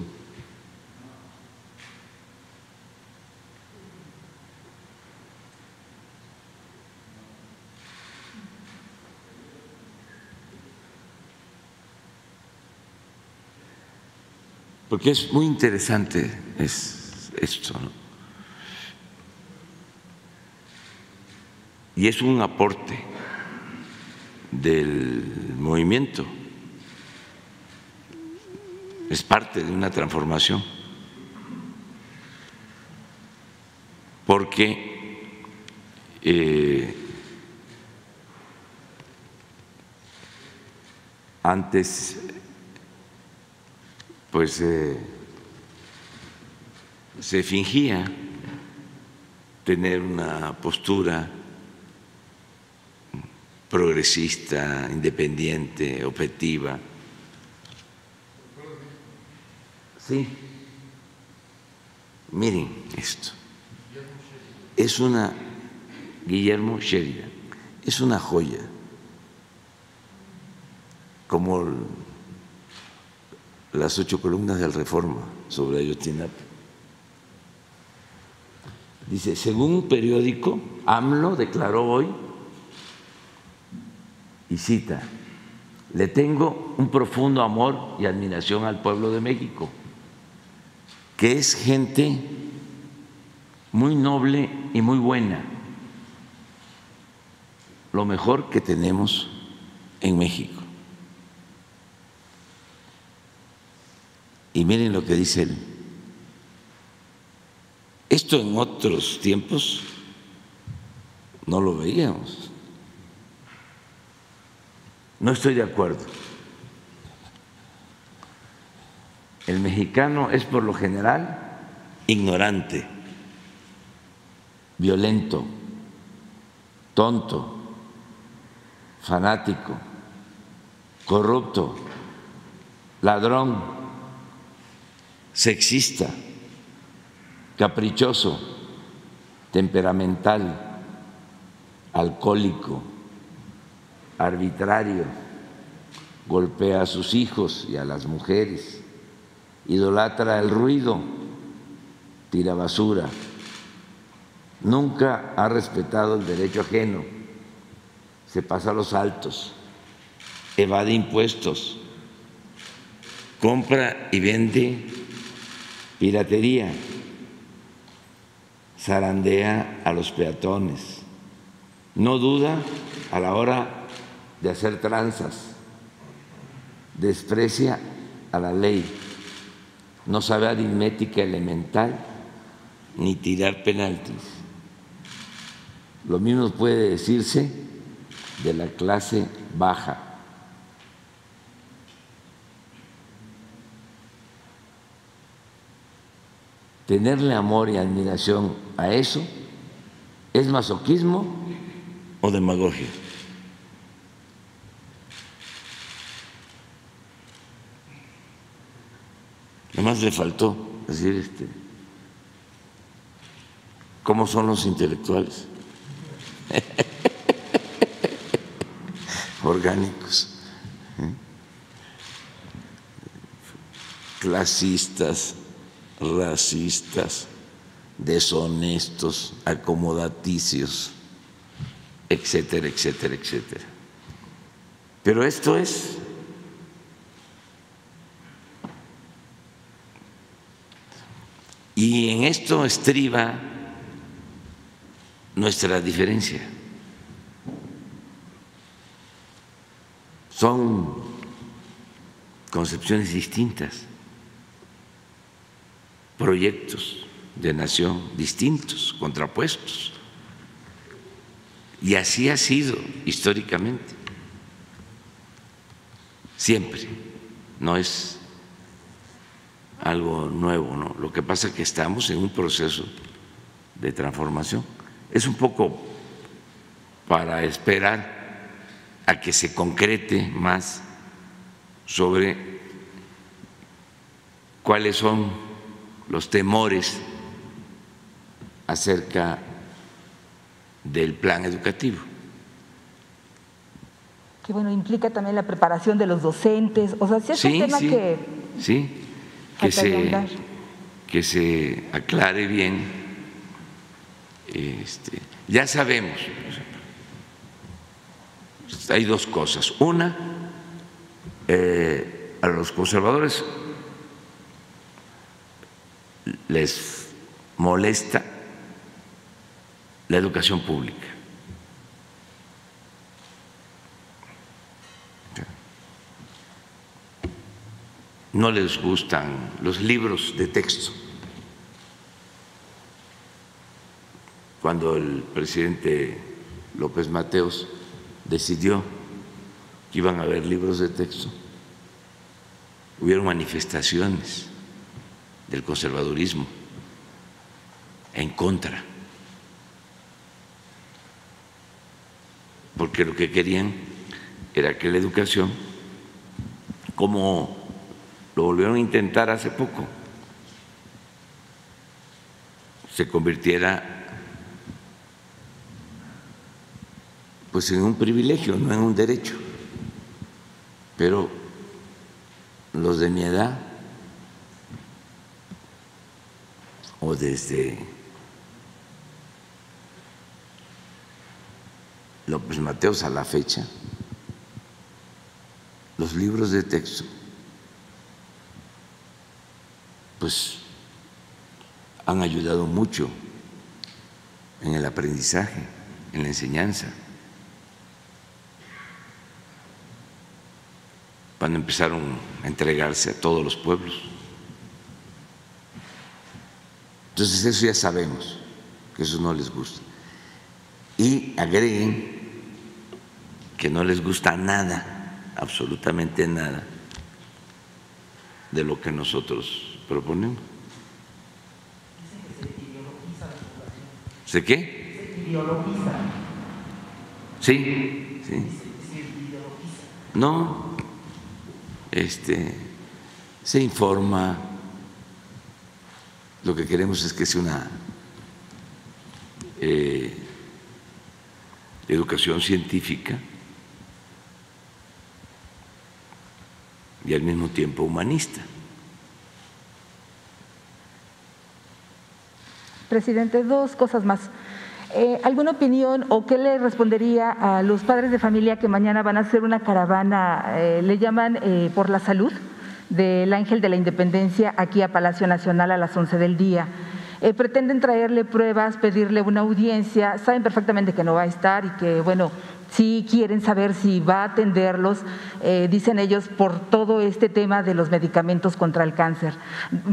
Porque es muy interesante es esto. Y es un aporte del movimiento es parte de una transformación, porque eh, antes pues eh, se fingía tener una postura progresista, independiente, objetiva Sí. Miren esto. Es una, Guillermo Sheridan, es una joya, como las ocho columnas del Reforma sobre Ayotzinapa. Dice, según un periódico, AMLO declaró hoy, y cita, le tengo un profundo amor y admiración al pueblo de México que es gente muy noble y muy buena, lo mejor que tenemos en México. Y miren lo que dice él. Esto en otros tiempos no lo veíamos. No estoy de acuerdo. El mexicano es por lo general ignorante, violento, tonto, fanático, corrupto, ladrón, sexista, caprichoso, temperamental, alcohólico, arbitrario, golpea a sus hijos y a las mujeres idolatra el ruido, tira basura, nunca ha respetado el derecho ajeno, se pasa a los altos, evade impuestos, compra y vende piratería, zarandea a los peatones, no duda a la hora de hacer tranzas, desprecia a la ley no sabe aritmética elemental ni tirar penaltis. Lo mismo puede decirse de la clase baja. Tenerle amor y admiración a eso es masoquismo o demagogia. Además le faltó decir este, cómo son los intelectuales orgánicos, ¿eh? clasistas, racistas, deshonestos, acomodaticios, etcétera, etcétera, etcétera. Pero esto es Y en esto estriba nuestra diferencia. Son concepciones distintas, proyectos de nación distintos, contrapuestos. Y así ha sido históricamente, siempre, no es algo nuevo, ¿no? Lo que pasa es que estamos en un proceso de transformación. Es un poco para esperar a que se concrete más sobre cuáles son los temores acerca del plan educativo. Que bueno, implica también la preparación de los docentes, o sea, si es un tema que... Sí, que se, que se aclare bien. Este, ya sabemos, hay dos cosas. Una, eh, a los conservadores les molesta la educación pública. no les gustan los libros de texto. Cuando el presidente López Mateos decidió que iban a haber libros de texto, hubieron manifestaciones del conservadurismo en contra, porque lo que querían era que la educación, como lo volvieron a intentar hace poco, se convirtiera pues en un privilegio, no en un derecho. Pero los de mi edad o desde López Mateos a la fecha, los libros de texto pues han ayudado mucho en el aprendizaje, en la enseñanza. Cuando empezaron a entregarse a todos los pueblos. Entonces eso ya sabemos, que eso no les gusta. Y agreguen que no les gusta nada, absolutamente nada, de lo que nosotros proponemos. ¿Se qué? Se ideologiza. Sí, sí. No, este, se informa. Lo que queremos es que sea una eh, educación científica y al mismo tiempo humanista. Presidente, dos cosas más. Eh, ¿Alguna opinión o qué le respondería a los padres de familia que mañana van a hacer una caravana, eh, le llaman eh, por la salud, del Ángel de la Independencia aquí a Palacio Nacional a las 11 del día? pretenden traerle pruebas, pedirle una audiencia, saben perfectamente que no va a estar y que, bueno, si quieren saber si va a atenderlos, eh, dicen ellos, por todo este tema de los medicamentos contra el cáncer,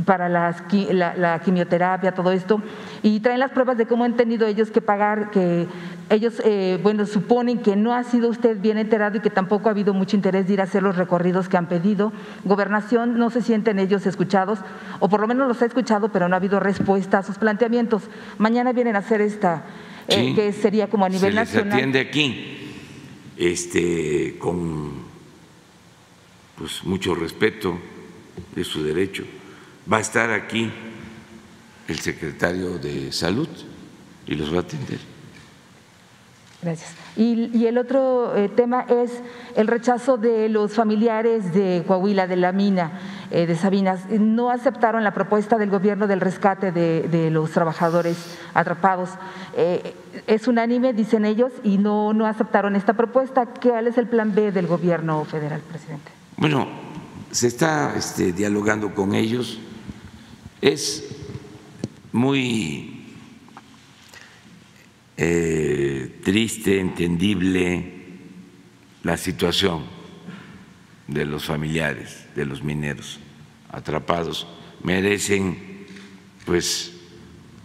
para las, la, quimioterapia, todo esto, y traen las pruebas de cómo han tenido ellos que pagar, que ellos, eh, bueno, suponen que no ha sido usted bien enterado y que tampoco ha habido mucho interés de ir a hacer los recorridos que han pedido. Gobernación no se sienten ellos escuchados, o por lo menos los ha escuchado, pero no ha habido respuesta a sus planteamientos. Mañana vienen a hacer esta, eh, que sería como a nivel se nacional. Se atiende aquí este, con pues, mucho respeto de su derecho va a estar aquí el secretario de Salud y los va a atender. Gracias. Y, el otro eh, tema es el rechazo de los familiares de Coahuila, de la mina eh, de Sabinas. No aceptaron la propuesta del gobierno del rescate de, los trabajadores atrapados. Eh, es unánime, dicen ellos, y no, no aceptaron esta propuesta. ¿Cuál es el plan B del gobierno federal, presidente? Bueno, se está este, dialogando con ellos. Es muy eh, triste, entendible la situación de los familiares de los mineros atrapados. Merecen pues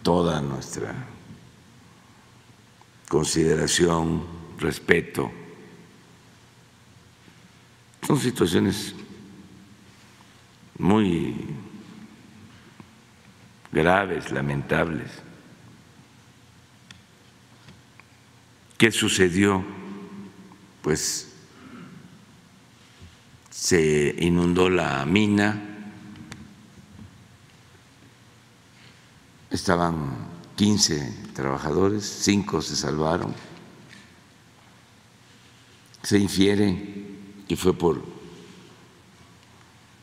toda nuestra consideración, respeto. Son situaciones muy graves, lamentables. ¿Qué sucedió? Pues se inundó la mina, estaban 15 trabajadores, 5 se salvaron. Se infiere que fue por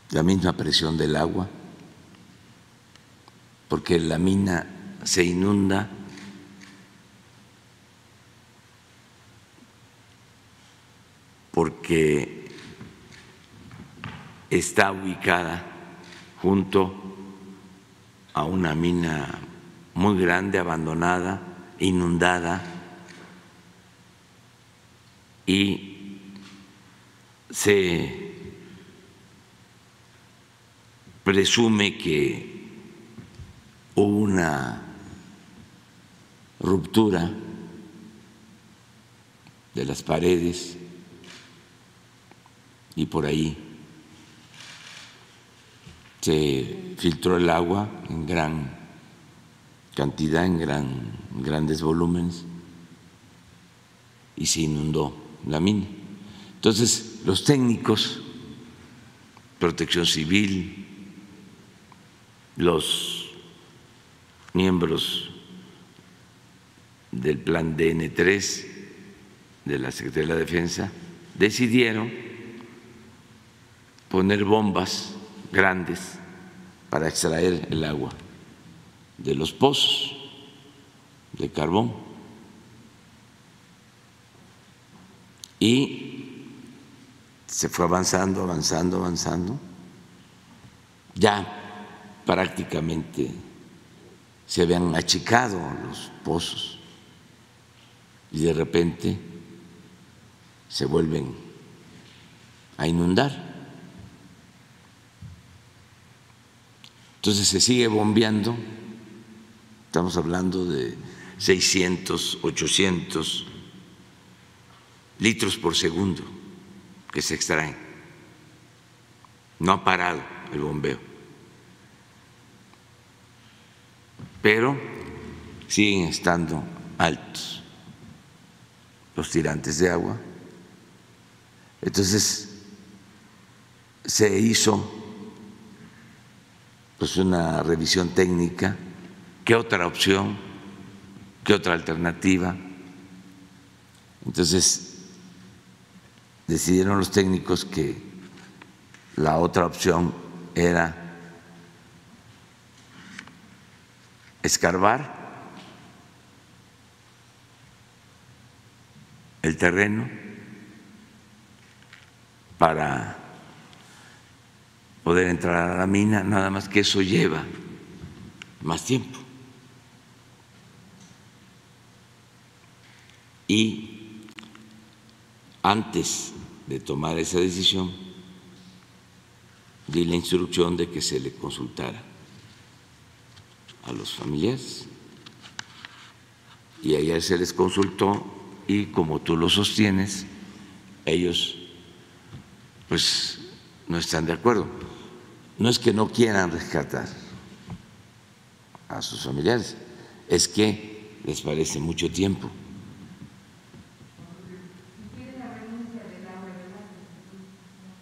la misma presión del agua, porque la mina se inunda porque está ubicada junto a una mina muy grande, abandonada, inundada, y se presume que hubo una ruptura de las paredes y por ahí se filtró el agua en gran cantidad, en, gran, grandes volúmenes y se inundó la mina. Entonces, los técnicos, protección civil, los miembros del plan DN3 de la Secretaría de la Defensa decidieron poner bombas grandes para extraer el agua de los pozos de carbón. Y se fue avanzando, avanzando, avanzando. Ya prácticamente se habían achicado los pozos y de repente se vuelven a inundar. Entonces se sigue bombeando, estamos hablando de 600, 800 litros por segundo que se extraen. No ha parado el bombeo. Pero siguen estando altos los tirantes de agua. Entonces se hizo pues una revisión técnica, qué otra opción, qué otra alternativa. Entonces decidieron los técnicos que la otra opción era escarbar el terreno para poder entrar a la mina, nada más que eso lleva más tiempo. Y antes de tomar esa decisión, di la instrucción de que se le consultara a los familiares. Y ayer se les consultó y como tú lo sostienes, ellos pues no están de acuerdo no es que no quieran rescatar a sus familiares, es que les parece mucho tiempo.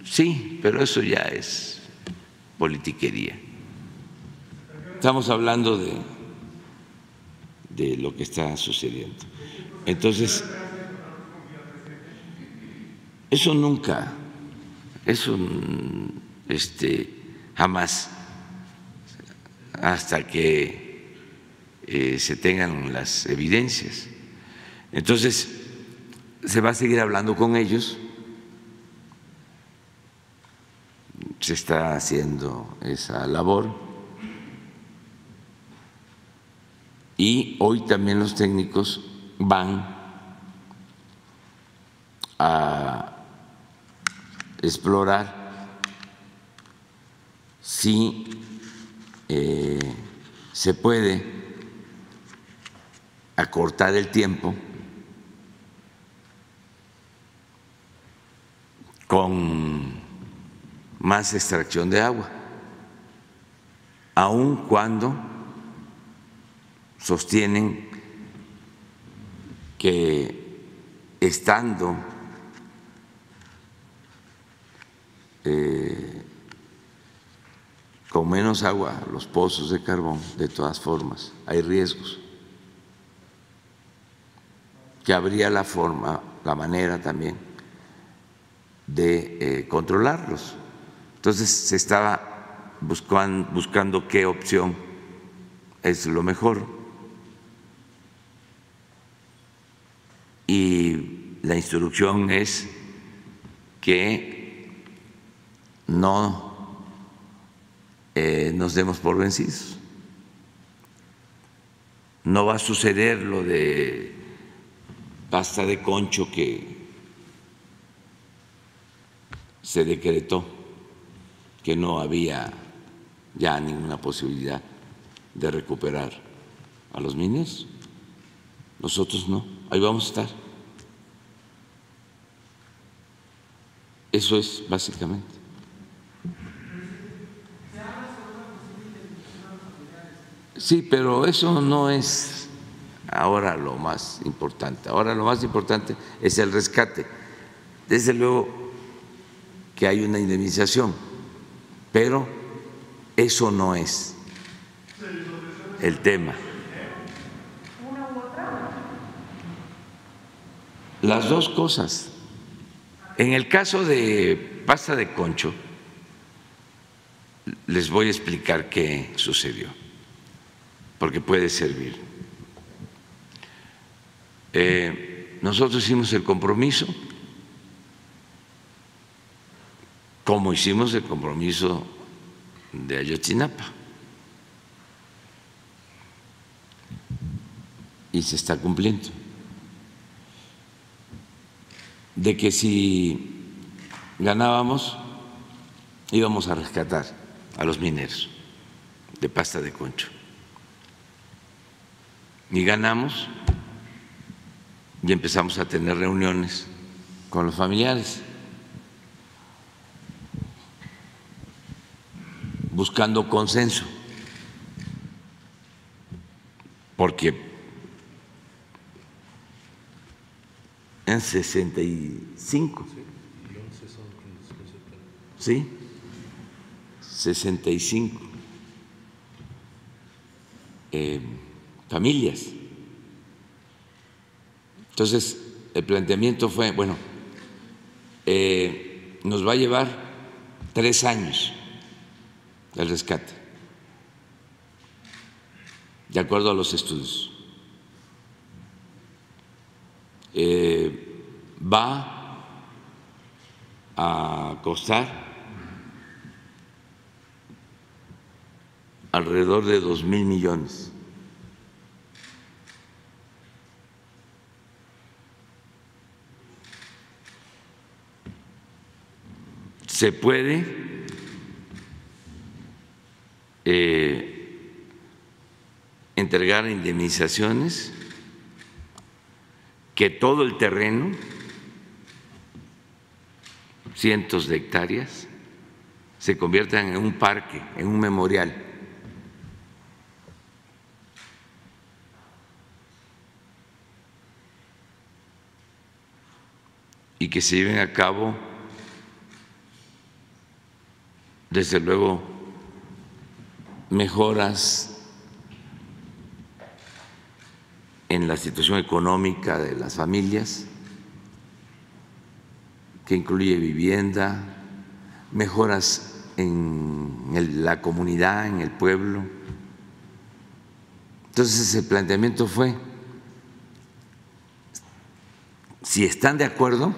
Sí, pero eso ya es politiquería. Estamos hablando de, de lo que está sucediendo. Entonces, eso nunca, eso este, jamás, hasta que eh, se tengan las evidencias. Entonces, se va a seguir hablando con ellos se está haciendo esa labor y hoy también los técnicos van a explorar si eh, se puede acortar el tiempo con más extracción de agua, aun cuando sostienen que estando eh, con menos agua los pozos de carbón, de todas formas, hay riesgos, que habría la forma, la manera también de eh, controlarlos. Entonces se estaba buscando, qué opción es lo mejor. Y la instrucción es que no eh, nos demos por vencidos. No va a suceder lo de pasta de concho que se decretó que no había ya ninguna posibilidad de recuperar a los niños. Nosotros no, ahí vamos a estar. Eso es básicamente. Sí, pero eso no es ahora lo más importante. Ahora lo más importante es el rescate. Desde luego que hay una indemnización pero eso no es el tema. Las dos cosas. En el caso de pasta de concho, les voy a explicar qué sucedió, porque puede servir. Eh, nosotros hicimos el compromiso como hicimos el compromiso de Ayotzinapa. Y se está cumpliendo. De que si ganábamos, íbamos a rescatar a los mineros de pasta de concho. Y ganamos y empezamos a tener reuniones con los familiares. buscando consenso, porque en 65, ¿sí? 65 eh, familias. Entonces, el planteamiento fue, bueno, eh, nos va a llevar tres años el rescate, de acuerdo a los estudios. Eh, va a costar alrededor de dos mil millones. Se puede eh, entregar indemnizaciones, que todo el terreno, cientos de hectáreas, se conviertan en un parque, en un memorial. Y que se lleven a cabo, desde luego, mejoras en la situación económica de las familias, que incluye vivienda, mejoras en la comunidad, en el pueblo. Entonces el planteamiento fue, si están de acuerdo,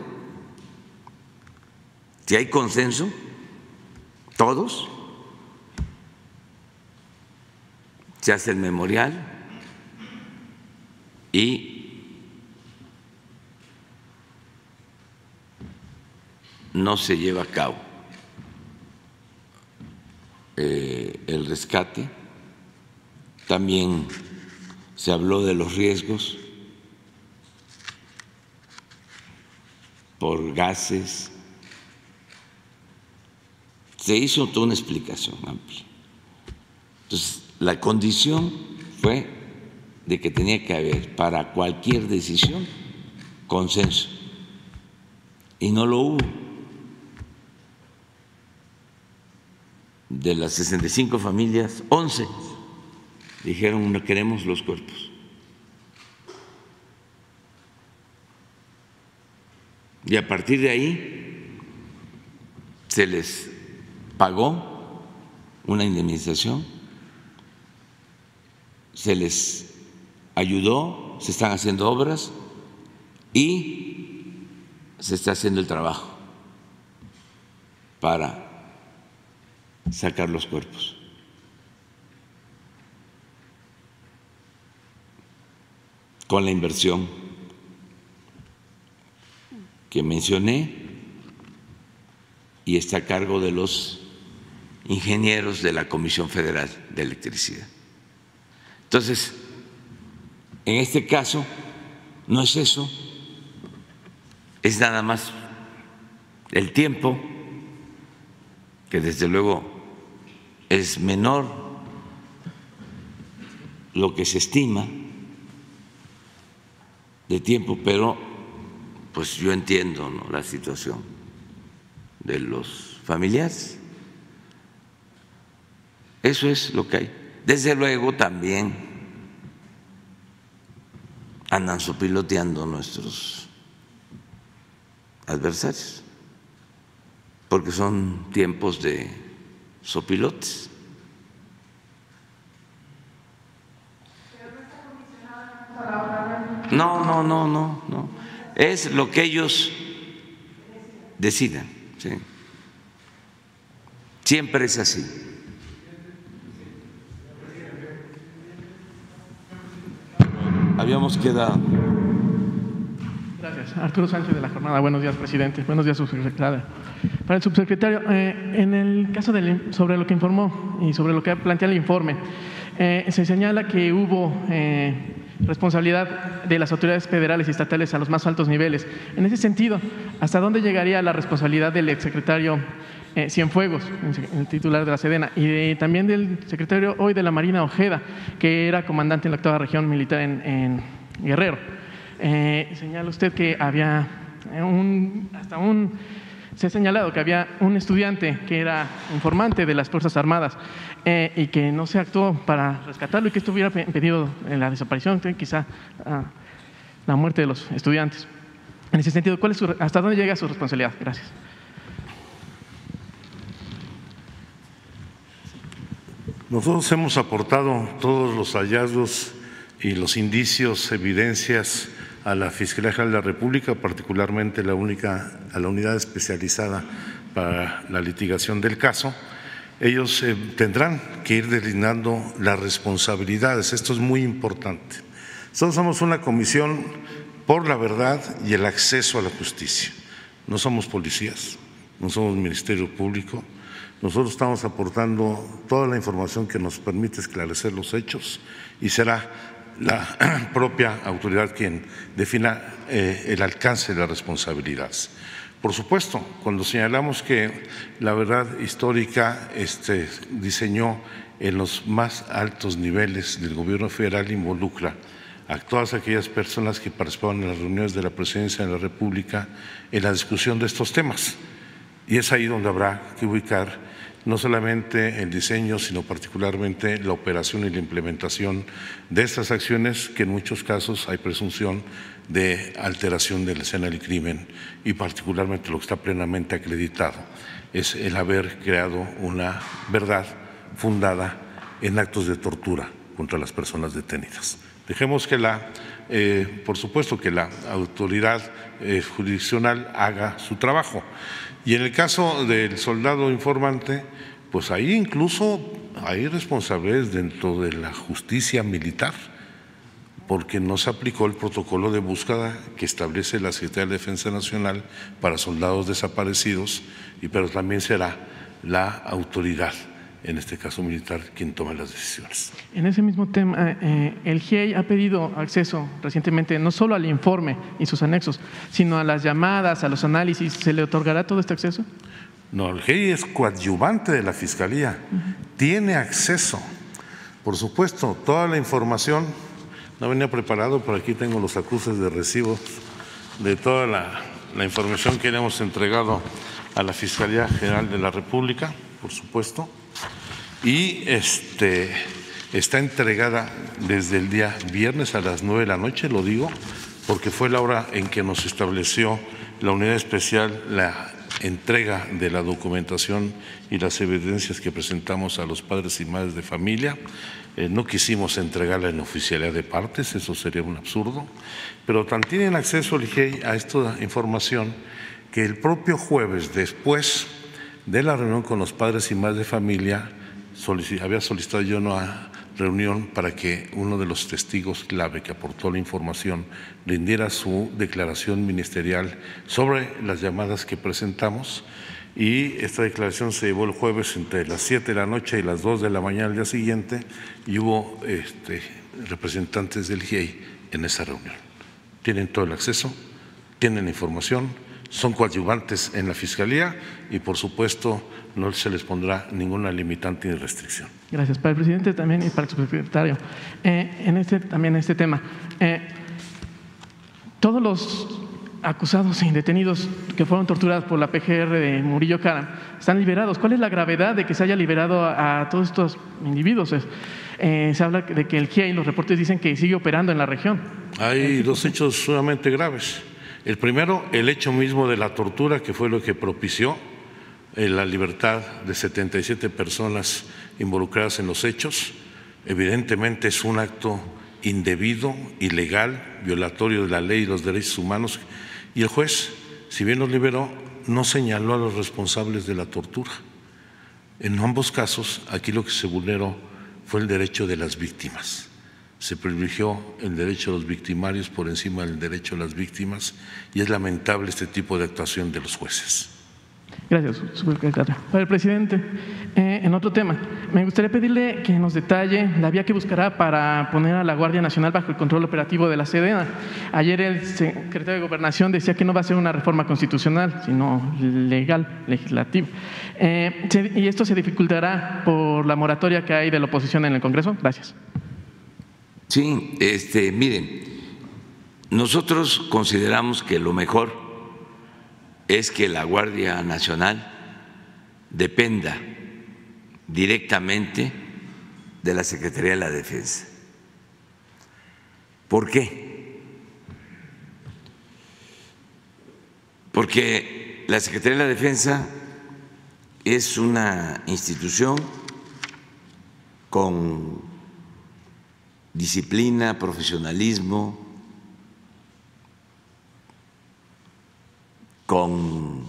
si hay consenso, todos, se hace el memorial y no se lleva a cabo eh, el rescate. También se habló de los riesgos por gases. Se hizo toda una explicación amplia. Entonces, la condición fue de que tenía que haber para cualquier decisión consenso. Y no lo hubo. De las 65 familias, 11 dijeron no queremos los cuerpos. Y a partir de ahí se les pagó una indemnización, se les ayudó, se están haciendo obras y se está haciendo el trabajo para sacar los cuerpos. con la inversión que mencioné y está a cargo de los ingenieros de la Comisión Federal de Electricidad. Entonces, en este caso, no es eso, es nada más el tiempo, que desde luego es menor lo que se estima de tiempo, pero pues yo entiendo la situación de los familiares. Eso es lo que hay. Desde luego también andan sopiloteando nuestros adversarios, porque son tiempos de sopilotes. No, no, no, no, no. Es lo que ellos decidan. Siempre es así. Habíamos quedado. Gracias. Arturo Sánchez de la Jornada. Buenos días, presidente. Buenos días, subsecretario. Para el subsecretario, eh, en el caso del, sobre lo que informó y sobre lo que plantea el informe, eh, se señala que hubo eh, responsabilidad de las autoridades federales y estatales a los más altos niveles. En ese sentido, ¿hasta dónde llegaría la responsabilidad del exsecretario eh, Cienfuegos, el titular de la Sedena, y también del secretario hoy de la Marina Ojeda, que era comandante en la octava región militar en, Guerrero? Eh, señala usted que había un, hasta un se ha señalado que había un estudiante que era informante de las Fuerzas Armadas eh, y que no se actuó para rescatarlo y que esto hubiera impedido la desaparición, quizá ah, la muerte de los estudiantes. En ese sentido, ¿cuál es ¿hasta dónde llega su responsabilidad? Gracias. Nosotros hemos aportado todos los hallazgos y los indicios, evidencias a la Fiscalía General de la República, particularmente la única, a la unidad especializada para la litigación del caso. Ellos eh, tendrán que ir delineando las responsabilidades. Esto es muy importante. Nosotros somos una comisión por la verdad y el acceso a la justicia. No somos policías, no somos Ministerio Público. Nosotros estamos aportando toda la información que nos permite esclarecer los hechos y será la propia autoridad quien defina eh, el alcance de las responsabilidades. Por supuesto, cuando señalamos que la verdad histórica este, diseñó en los más altos niveles del gobierno federal involucra a todas aquellas personas que participaban en las reuniones de la presidencia de la República en la discusión de estos temas. Y es ahí donde habrá que ubicar no solamente el diseño, sino particularmente la operación y la implementación de estas acciones que en muchos casos hay presunción de alteración de la escena del crimen y particularmente lo que está plenamente acreditado es el haber creado una verdad fundada en actos de tortura contra las personas detenidas. Dejemos que la, eh, por supuesto, que la autoridad eh, jurisdiccional haga su trabajo. Y en el caso del soldado informante, pues ahí incluso hay responsabilidades dentro de la justicia militar, porque no se aplicó el protocolo de búsqueda que establece la Secretaría de Defensa Nacional para soldados desaparecidos, y pero también será la autoridad en este caso militar, quien toma las decisiones. En ese mismo tema, eh, el GIEI ha pedido acceso recientemente no solo al informe y sus anexos, sino a las llamadas, a los análisis. ¿Se le otorgará todo este acceso? No, el GIEI es coadyuvante de la Fiscalía, tiene acceso. Por supuesto, toda la información, no venía preparado, pero aquí tengo los acuses de recibo de toda la, la información que le hemos entregado a la Fiscalía General de la República, por supuesto y este, está entregada desde el día viernes a las nueve de la noche, lo digo, porque fue la hora en que nos estableció la unidad especial la entrega de la documentación y las evidencias que presentamos a los padres y madres de familia. Eh, no quisimos entregarla en oficialidad de partes, eso sería un absurdo, pero tan tienen acceso el a esta información que el propio jueves, después de la reunión con los padres y madres de familia, había solicitado yo una reunión para que uno de los testigos clave que aportó la información rindiera su declaración ministerial sobre las llamadas que presentamos y esta declaración se llevó el jueves entre las 7 de la noche y las 2 de la mañana del día siguiente y hubo este, representantes del GIEI en esa reunión. Tienen todo el acceso, tienen información, son coadyuvantes en la Fiscalía y por supuesto no se les pondrá ninguna limitante ni restricción. Gracias. Para el presidente también y para el subsecretario. Eh, en este, también en este tema, eh, todos los acusados e detenidos que fueron torturados por la PGR de Murillo Caram están liberados. ¿Cuál es la gravedad de que se haya liberado a, todos estos individuos? Eh, se habla de que el GIA y los reportes dicen que sigue operando en la región. Hay dos hechos sumamente graves. El primero, el hecho mismo de la tortura, que fue lo que propició la libertad de 77 personas involucradas en los hechos. Evidentemente es un acto indebido, ilegal, violatorio de la ley y los derechos humanos. Y el juez, si bien los liberó, no señaló a los responsables de la tortura. En ambos casos, aquí lo que se vulneró fue el derecho de las víctimas. Se privilegió el derecho de los victimarios por encima del derecho de las víctimas y es lamentable este tipo de actuación de los jueces. Gracias, subsecretario. Para el presidente, eh, en otro tema, me gustaría pedirle que nos detalle la vía que buscará para poner a la Guardia Nacional bajo el control operativo de la Sedena. Ayer el secretario de Gobernación decía que no va a ser una reforma constitucional, sino legal, legislativa. Eh, ¿Y esto se dificultará por la moratoria que hay de la oposición en el Congreso? Gracias. Sí, este, miren, nosotros consideramos que lo mejor es que la Guardia Nacional dependa directamente de la Secretaría de la Defensa. ¿Por qué? Porque la Secretaría de la Defensa es una institución con disciplina, profesionalismo, con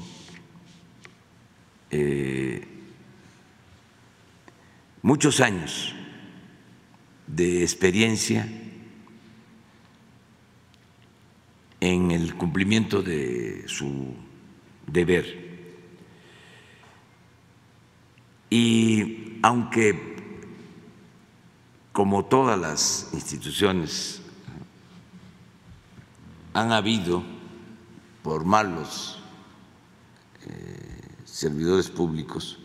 eh, muchos años de experiencia en el cumplimiento de su deber. Y aunque, como todas las instituciones, han habido por malos eh, servidores públicos,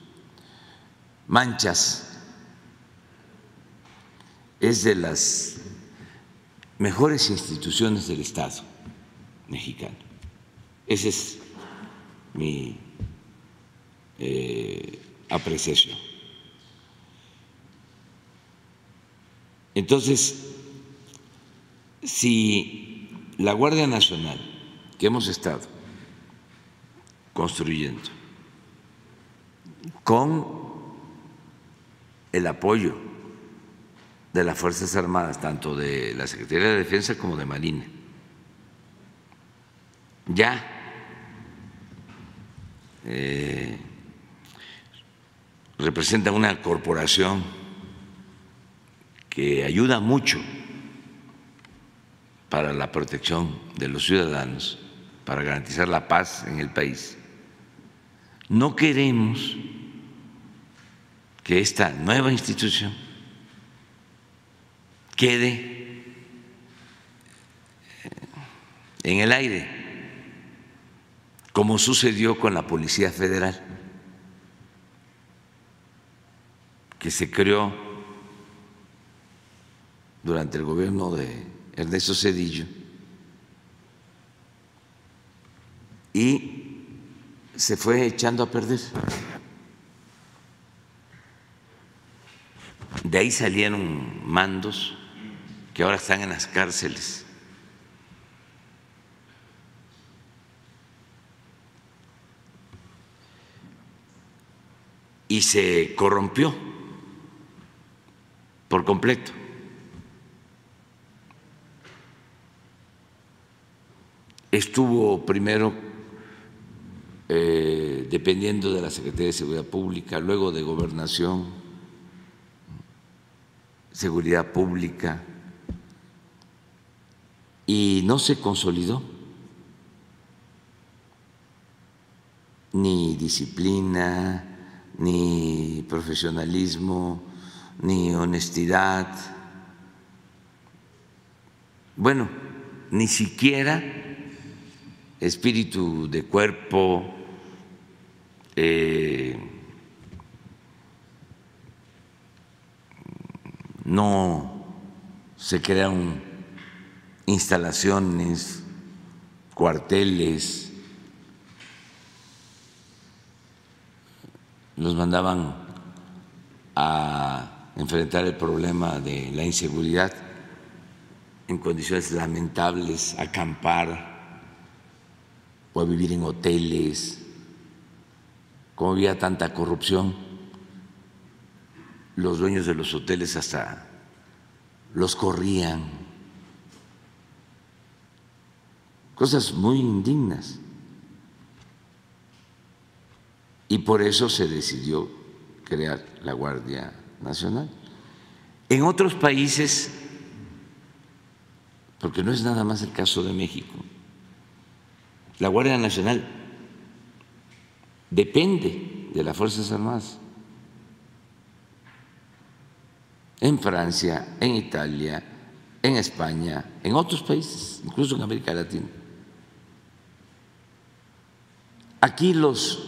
manchas, es de las mejores instituciones del Estado mexicano. Esa es mi eh, apreciación. Entonces, si la Guardia Nacional que hemos estado construyendo con el apoyo de las Fuerzas Armadas, tanto de la Secretaría de Defensa como de Marina, ya eh, representa una corporación que ayuda mucho para la protección de los ciudadanos, para garantizar la paz en el país. No queremos que esta nueva institución quede en el aire, como sucedió con la Policía Federal, que se creó durante el gobierno de Ernesto Cedillo y se fue echando a perder. De ahí salieron mandos que ahora están en las cárceles. Y se corrompió por completo. Estuvo primero eh, dependiendo de la Secretaría de Seguridad Pública, luego de Gobernación, Seguridad Pública, y no se consolidó ni disciplina, ni profesionalismo, ni honestidad. Bueno, ni siquiera espíritu de cuerpo, eh, no se crean instalaciones, cuarteles, los mandaban a enfrentar el problema de la inseguridad en condiciones lamentables, acampar o a vivir en hoteles, como había tanta corrupción, los dueños de los hoteles hasta los corrían. Cosas muy indignas. Y por eso se decidió crear la Guardia Nacional. En otros países, porque no es nada más el caso de México, la Guardia Nacional depende de las Fuerzas Armadas. En Francia, en Italia, en España, en otros países, incluso en América Latina. Aquí los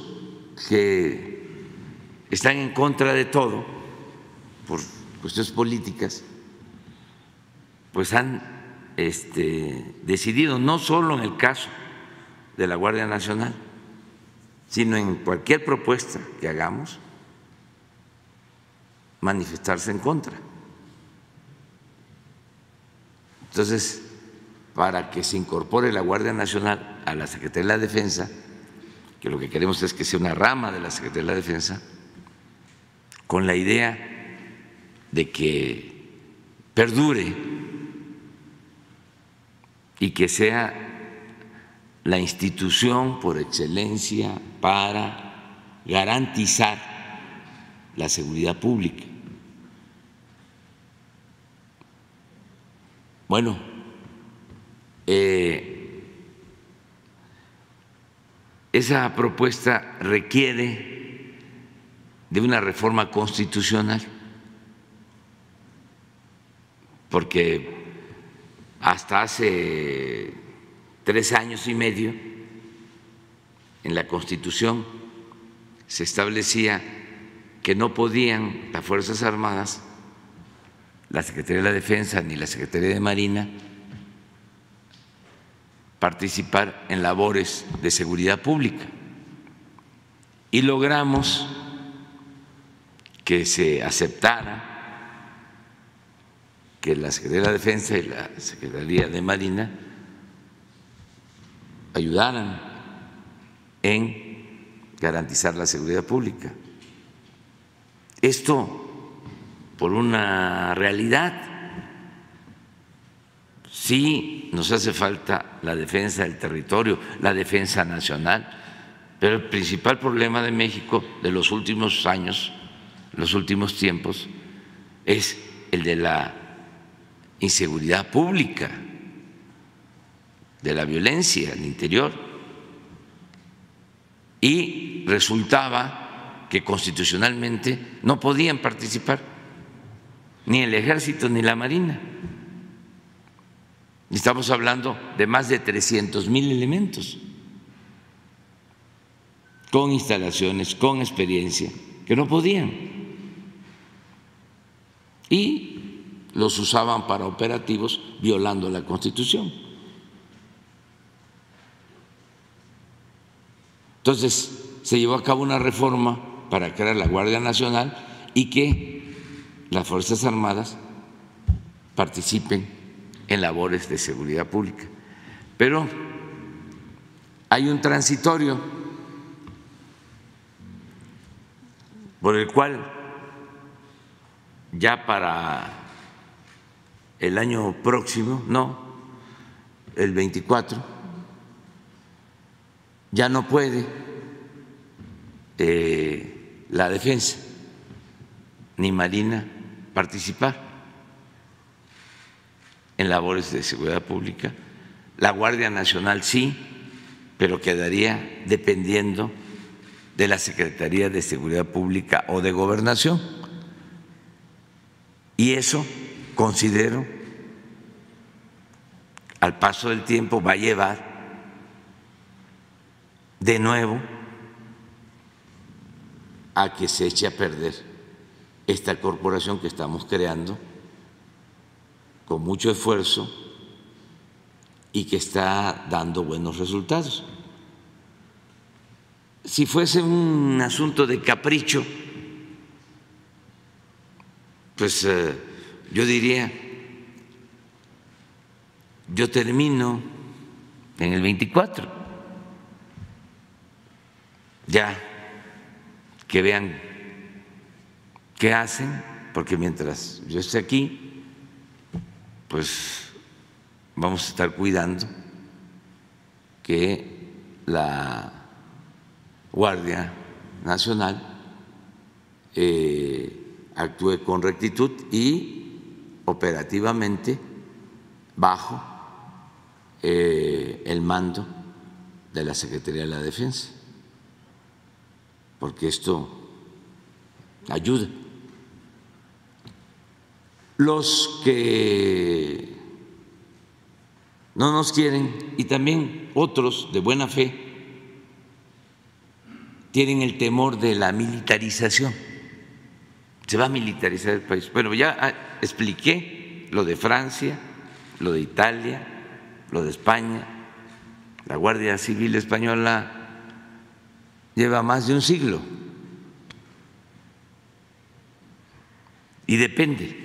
que están en contra de todo, por cuestiones políticas, pues han este, decidido, no solo en el caso de la Guardia Nacional, sino en cualquier propuesta que hagamos, manifestarse en contra. Entonces, para que se incorpore la Guardia Nacional a la Secretaría de la Defensa, que lo que queremos es que sea una rama de la Secretaría de la Defensa, con la idea de que perdure y que sea la institución por excelencia para garantizar la seguridad pública. Bueno, eh, esa propuesta requiere de una reforma constitucional, porque hasta hace tres años y medio, en la Constitución se establecía que no podían las Fuerzas Armadas, la Secretaría de la Defensa ni la Secretaría de Marina participar en labores de seguridad pública. Y logramos que se aceptara que la Secretaría de la Defensa y la Secretaría de Marina ayudaran en garantizar la seguridad pública. Esto por una realidad. Sí nos hace falta la defensa del territorio, la defensa nacional, pero el principal problema de México de los últimos años, los últimos tiempos, es el de la inseguridad pública, de la violencia al interior. Y resultaba que constitucionalmente no podían participar ni el ejército ni la marina. Estamos hablando de más de 300 mil elementos con instalaciones, con experiencia, que no podían. Y los usaban para operativos violando la Constitución. Entonces, se llevó a cabo una reforma para crear la Guardia Nacional y que las Fuerzas Armadas participen en labores de seguridad pública. Pero hay un transitorio por el cual ya para el año próximo, no, el 24, ya no puede eh, la defensa ni Marina participar en labores de seguridad pública. La Guardia Nacional sí, pero quedaría dependiendo de la Secretaría de Seguridad Pública o de Gobernación. Y eso considero, al paso del tiempo va a llevar de nuevo a que se eche a perder esta corporación que estamos creando con mucho esfuerzo y que está dando buenos resultados. Si fuese un asunto de capricho, pues eh, yo diría, yo termino en el 24, ya que vean qué hacen, porque mientras yo esté aquí, pues vamos a estar cuidando que la Guardia Nacional eh, actúe con rectitud y operativamente bajo eh, el mando de la Secretaría de la Defensa, porque esto ayuda. Los que no nos quieren y también otros de buena fe tienen el temor de la militarización se va a militarizar el país. Bueno, ya ah, expliqué lo de Francia, lo de Italia, lo de España. La Guardia Civil Española lleva más de un siglo y depende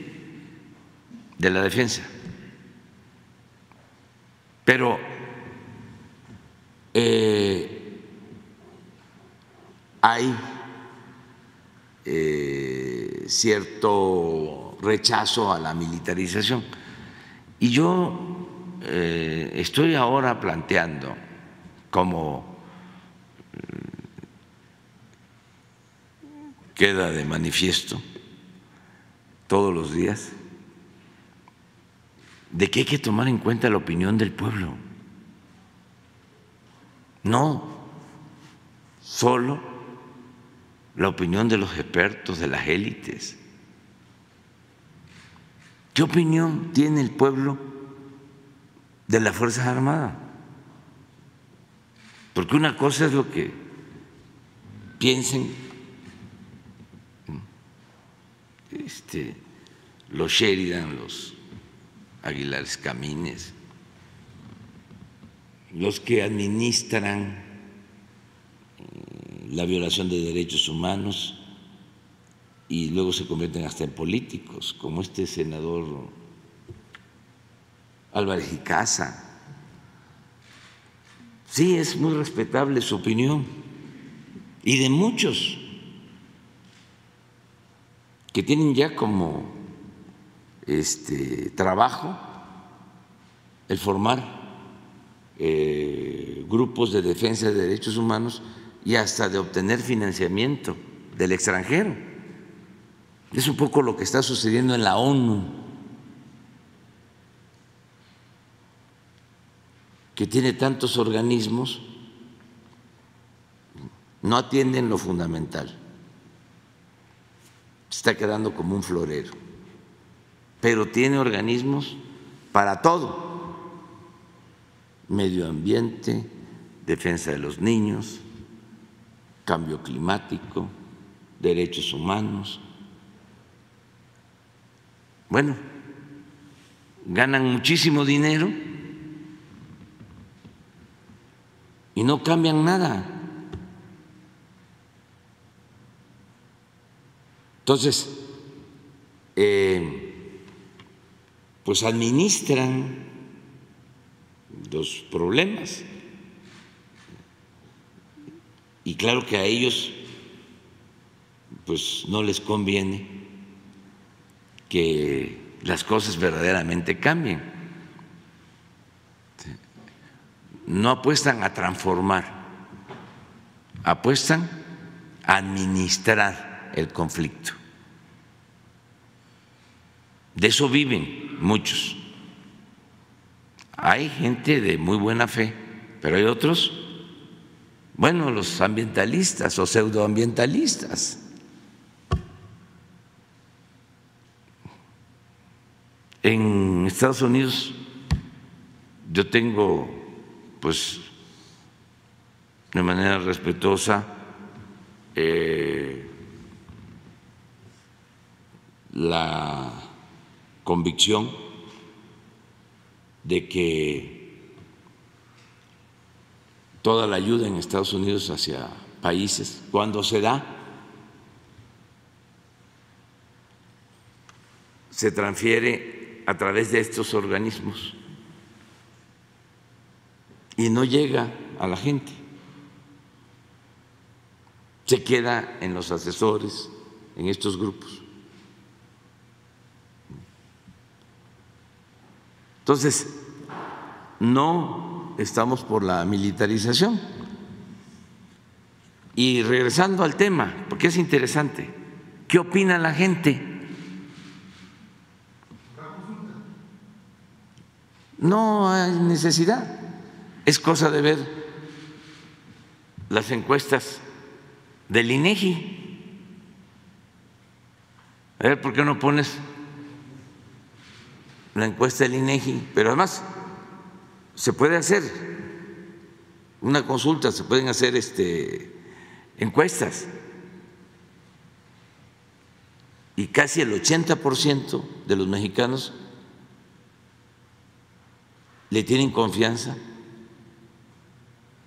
de la defensa. Pero eh, hay eh, cierto rechazo a la militarización. Y yo eh, estoy ahora planteando como queda de manifiesto todos los días, de que hay que tomar en cuenta la opinión del pueblo, no solo la opinión de los expertos, de las élites. ¿Qué opinión tiene el pueblo de las Fuerzas Armadas? Porque una cosa es lo que piensen este, los Sheridan, los Aguilares Camines, los que administran la violación de derechos humanos y luego se convierten hasta en políticos, como este senador Álvarez y. Sí, es muy respetable su opinión y de muchos que tienen ya como este trabajo el formar eh, grupos de defensa de derechos humanos y hasta de obtener financiamiento del extranjero. Es un poco lo que está sucediendo en la ONU, que tiene tantos organismos, no atienden lo fundamental. Está quedando como un florero, pero tiene organismos para todo, medio ambiente, defensa de los niños, cambio climático, derechos humanos. Bueno, ganan muchísimo dinero y no cambian nada. Entonces, eh, pues administran los problemas. Y claro que a ellos pues no les conviene que las cosas verdaderamente cambien. No apuestan a transformar, apuestan a administrar el conflicto. De eso viven muchos. Hay gente de muy buena fe, pero hay otros, bueno, los ambientalistas o pseudoambientalistas. En Estados Unidos yo tengo, pues, de manera respetuosa, eh, la convicción de que toda la ayuda en Estados Unidos hacia países, cuando se da, se transfiere a través de estos organismos y no llega a la gente. Se queda en los asesores, en estos grupos. Entonces, no estamos por la militarización. Y regresando al tema, porque es interesante, ¿qué opina la gente? No hay necesidad, es cosa de ver las encuestas del INEGI. A ver, ¿por qué no pones la encuesta del INEGI, pero además se puede hacer una consulta, se pueden hacer este, encuestas. Y casi el 80% de los mexicanos le tienen confianza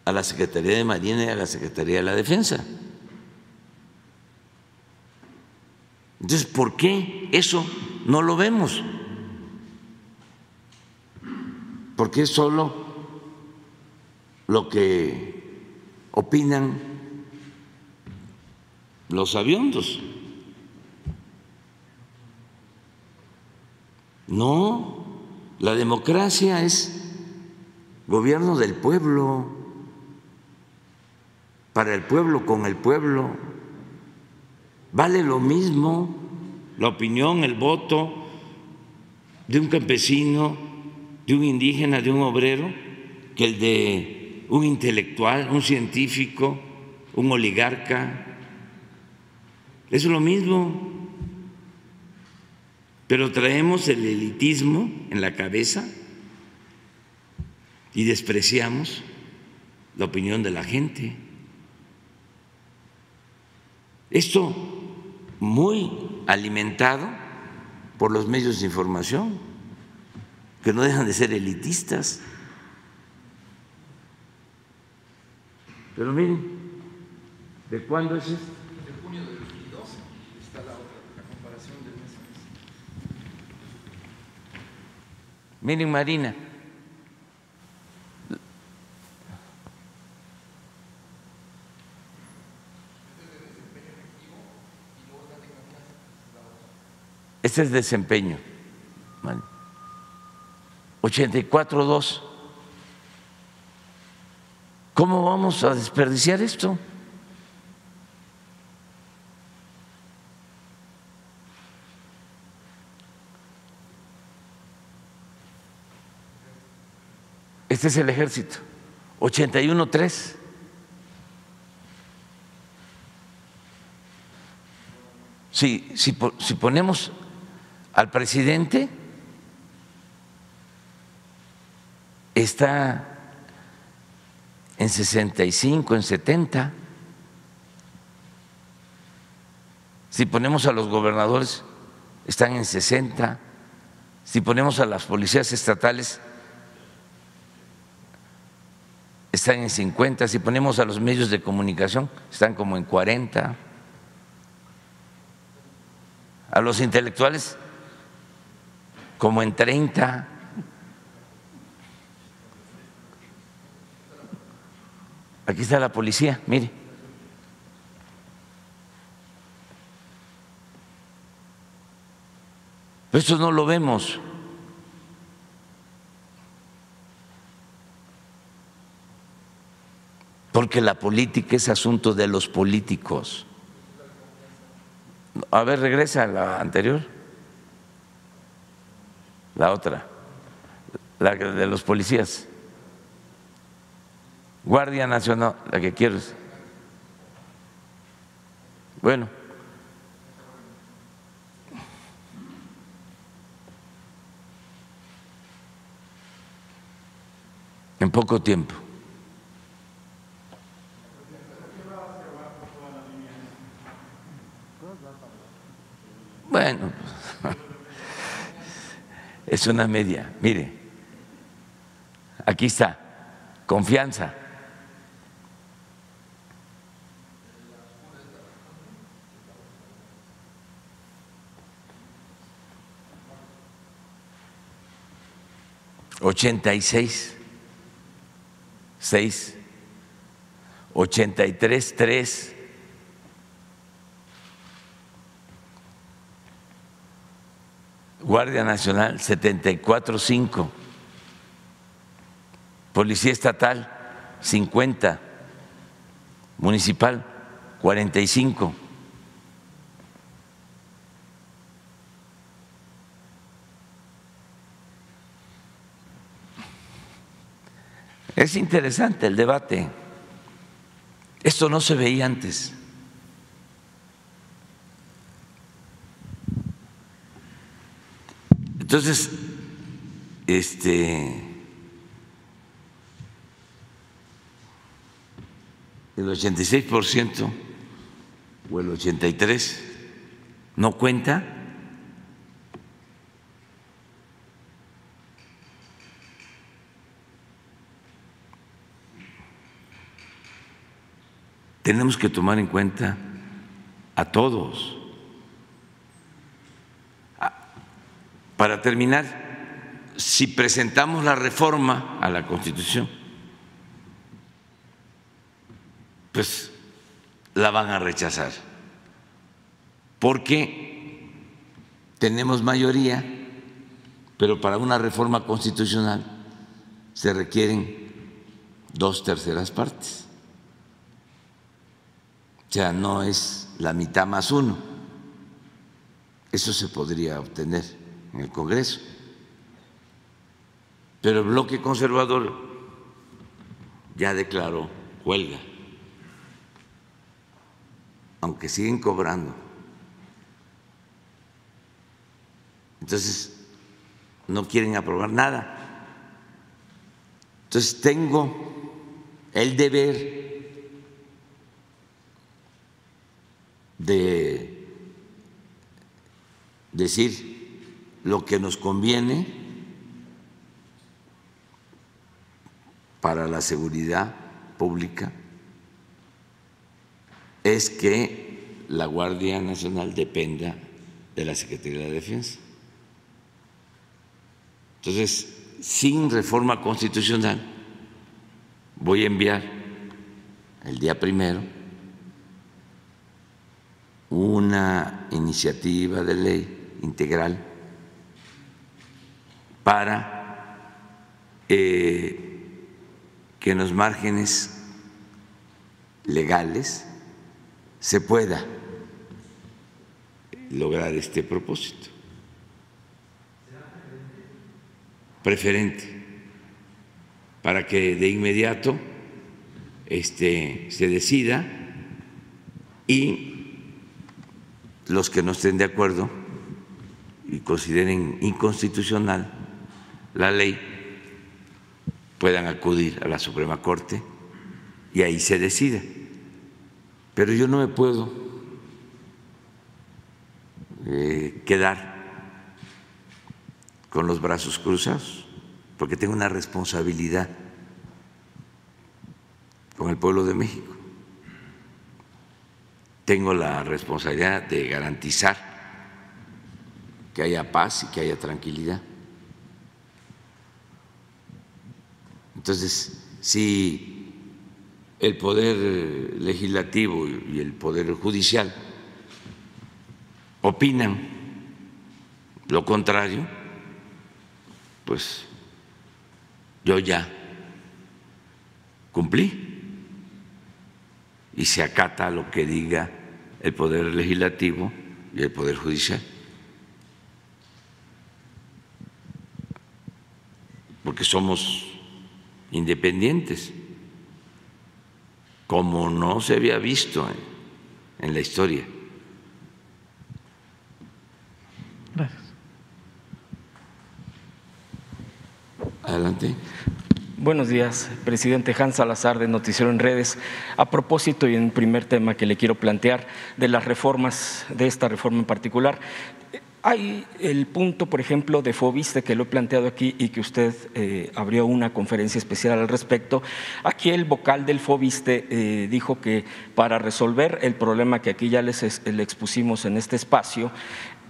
a la Secretaría de Marina y a la Secretaría de la Defensa. Entonces, ¿por qué eso no lo vemos? Porque es solo lo que opinan los aviondos. No, la democracia es gobierno del pueblo, para el pueblo, con el pueblo. Vale lo mismo la opinión, el voto de un campesino de un indígena, de un obrero, que el de un intelectual, un científico, un oligarca. Es lo mismo, pero traemos el elitismo en la cabeza y despreciamos la opinión de la gente. Esto muy alimentado por los medios de información que no dejan de ser elitistas. Pero miren, ¿de cuándo es esto? De junio de 2012 está la otra, la comparación del mes a mes. Miren, Marina. Este es desempeño. Vale. 84.2. ¿Cómo vamos a desperdiciar esto? Este es el ejército. 81.3. Si, si, si ponemos al presidente, está en 65, en 70. Si ponemos a los gobernadores, están en 60. Si ponemos a las policías estatales, están en 50, si ponemos a los medios de comunicación, están como en 40, a los intelectuales como en 30. Aquí está la policía, mire. esto no lo vemos. porque la política es asunto de los políticos. A ver, regresa a la anterior. La otra, la de los policías. Guardia Nacional, la que quieres. Bueno. En poco tiempo. Bueno, es una media. Mire, aquí está, confianza. Ochenta y seis, seis, ochenta y tres, tres. Guardia Nacional 74.5, Policía Estatal 50, Municipal 45. Es interesante el debate. Esto no se veía antes. Entonces, este, el 86% o el 83% no cuenta. Tenemos que tomar en cuenta a todos. Para terminar, si presentamos la reforma a la Constitución, pues la van a rechazar, porque tenemos mayoría, pero para una reforma constitucional se requieren dos terceras partes. O sea, no es la mitad más uno. Eso se podría obtener en el Congreso. Pero el bloque conservador ya declaró huelga, aunque siguen cobrando. Entonces, no quieren aprobar nada. Entonces, tengo el deber de decir lo que nos conviene para la seguridad pública es que la Guardia Nacional dependa de la Secretaría de Defensa. Entonces, sin reforma constitucional, voy a enviar el día primero una iniciativa de ley integral para eh, que en los márgenes legales se pueda lograr este propósito. Preferente, para que de inmediato este, se decida y los que no estén de acuerdo y consideren inconstitucional la ley puedan acudir a la Suprema Corte y ahí se decide. Pero yo no me puedo eh, quedar con los brazos cruzados, porque tengo una responsabilidad con el pueblo de México. Tengo la responsabilidad de garantizar que haya paz y que haya tranquilidad. Entonces, si el poder legislativo y el poder judicial opinan lo contrario, pues yo ya cumplí y se acata lo que diga el Poder Legislativo y el Poder Judicial. Porque somos independientes, como no se había visto en, la historia. Gracias. Adelante. Buenos días, presidente Hans Salazar de Noticiero en Redes. A propósito y en primer tema que le quiero plantear de las reformas, de esta reforma en particular, hay el punto, por ejemplo, de Fobiste que lo he planteado aquí y que usted eh, abrió una conferencia especial al respecto. Aquí el vocal del Fobiste eh, dijo que para resolver el problema que aquí ya les le expusimos en este espacio,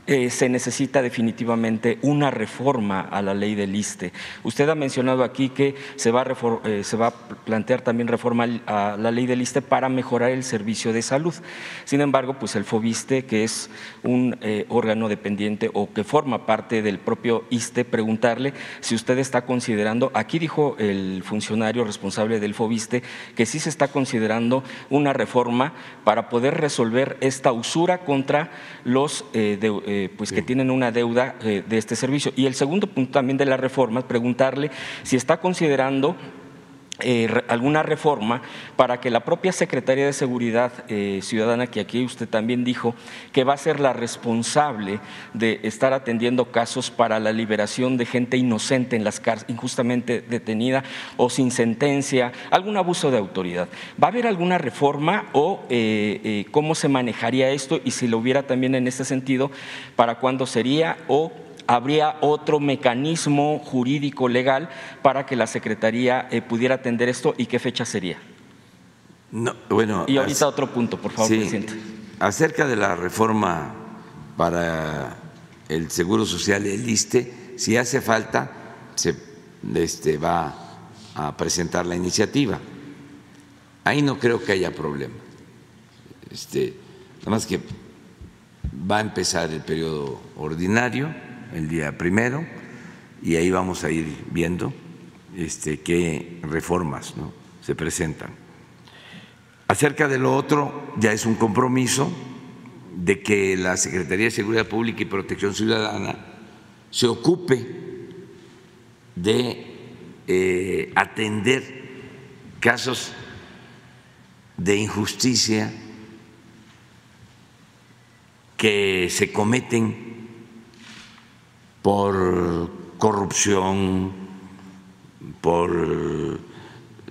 eh, se necesita definitivamente una reforma a la ley del ISTE. Usted ha mencionado aquí que se va, a eh, plantear también reforma a la ley del ISTE para mejorar el servicio de salud. Sin embargo, pues el FOBISTE, que es un eh, órgano dependiente o que forma parte del propio ISTE, preguntarle si usted está considerando, aquí dijo el funcionario responsable del FOBISTE, que sí se está considerando una reforma para poder resolver esta usura contra los eh, pues que tienen una deuda eh, de este servicio. Y el segundo punto también de la reforma es preguntarle si está considerando eh, alguna reforma para que la propia Secretaría de Seguridad eh, Ciudadana, que aquí usted también dijo que va a ser la responsable de estar atendiendo casos para la liberación de gente inocente en las cárceles, injustamente detenida o sin sentencia, algún abuso de autoridad. ¿Va a haber alguna reforma o eh, cómo se manejaría esto y si lo hubiera también en este sentido, para cuándo sería o habría otro mecanismo jurídico legal para que la Secretaría eh, pudiera atender esto y qué fecha sería. No, bueno, y ahorita otro punto, por favor, presidente. Acerca de la reforma para el Seguro Social, el ISTE, si hace falta, se este, va a presentar la iniciativa. Ahí no creo que haya problema. Este, nada más que va a empezar el periodo ordinario el día primero y ahí vamos a ir viendo este, qué reformas se presentan. Acerca de lo otro, ya es un compromiso de que la Secretaría de Seguridad Pública y Protección Ciudadana se ocupe de eh, atender casos de injusticia que se cometen por corrupción, por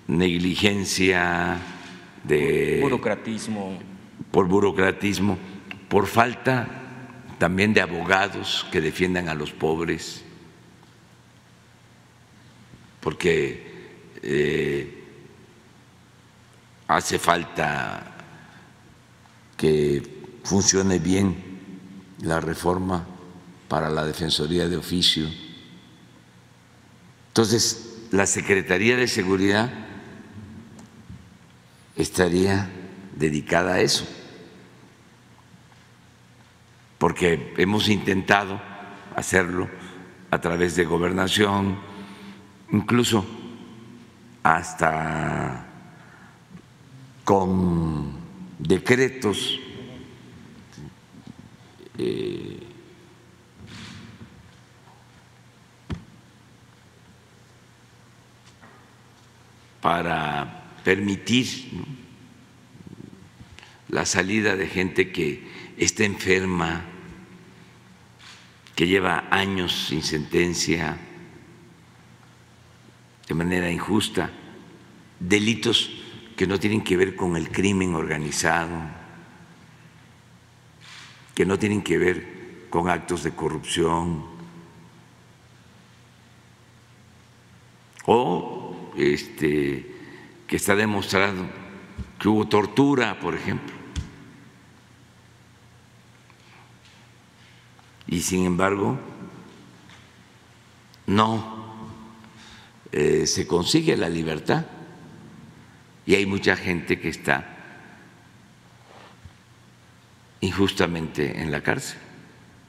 negligencia de burocratismo, por burocratismo, por falta también de abogados que defiendan a los pobres, porque eh, hace falta que funcione bien la reforma para la Defensoría de Oficio. Entonces, la Secretaría de Seguridad estaría dedicada a eso, porque hemos intentado hacerlo a través de gobernación, incluso hasta con decretos eh, para permitir la salida de gente que está enferma, que lleva años sin sentencia, de manera injusta, delitos que no tienen que ver con el crimen organizado, que no tienen que ver con actos de corrupción o este, que está demostrado que hubo tortura, por ejemplo. Y sin embargo, no eh, se consigue la libertad y hay mucha gente que está injustamente en la cárcel.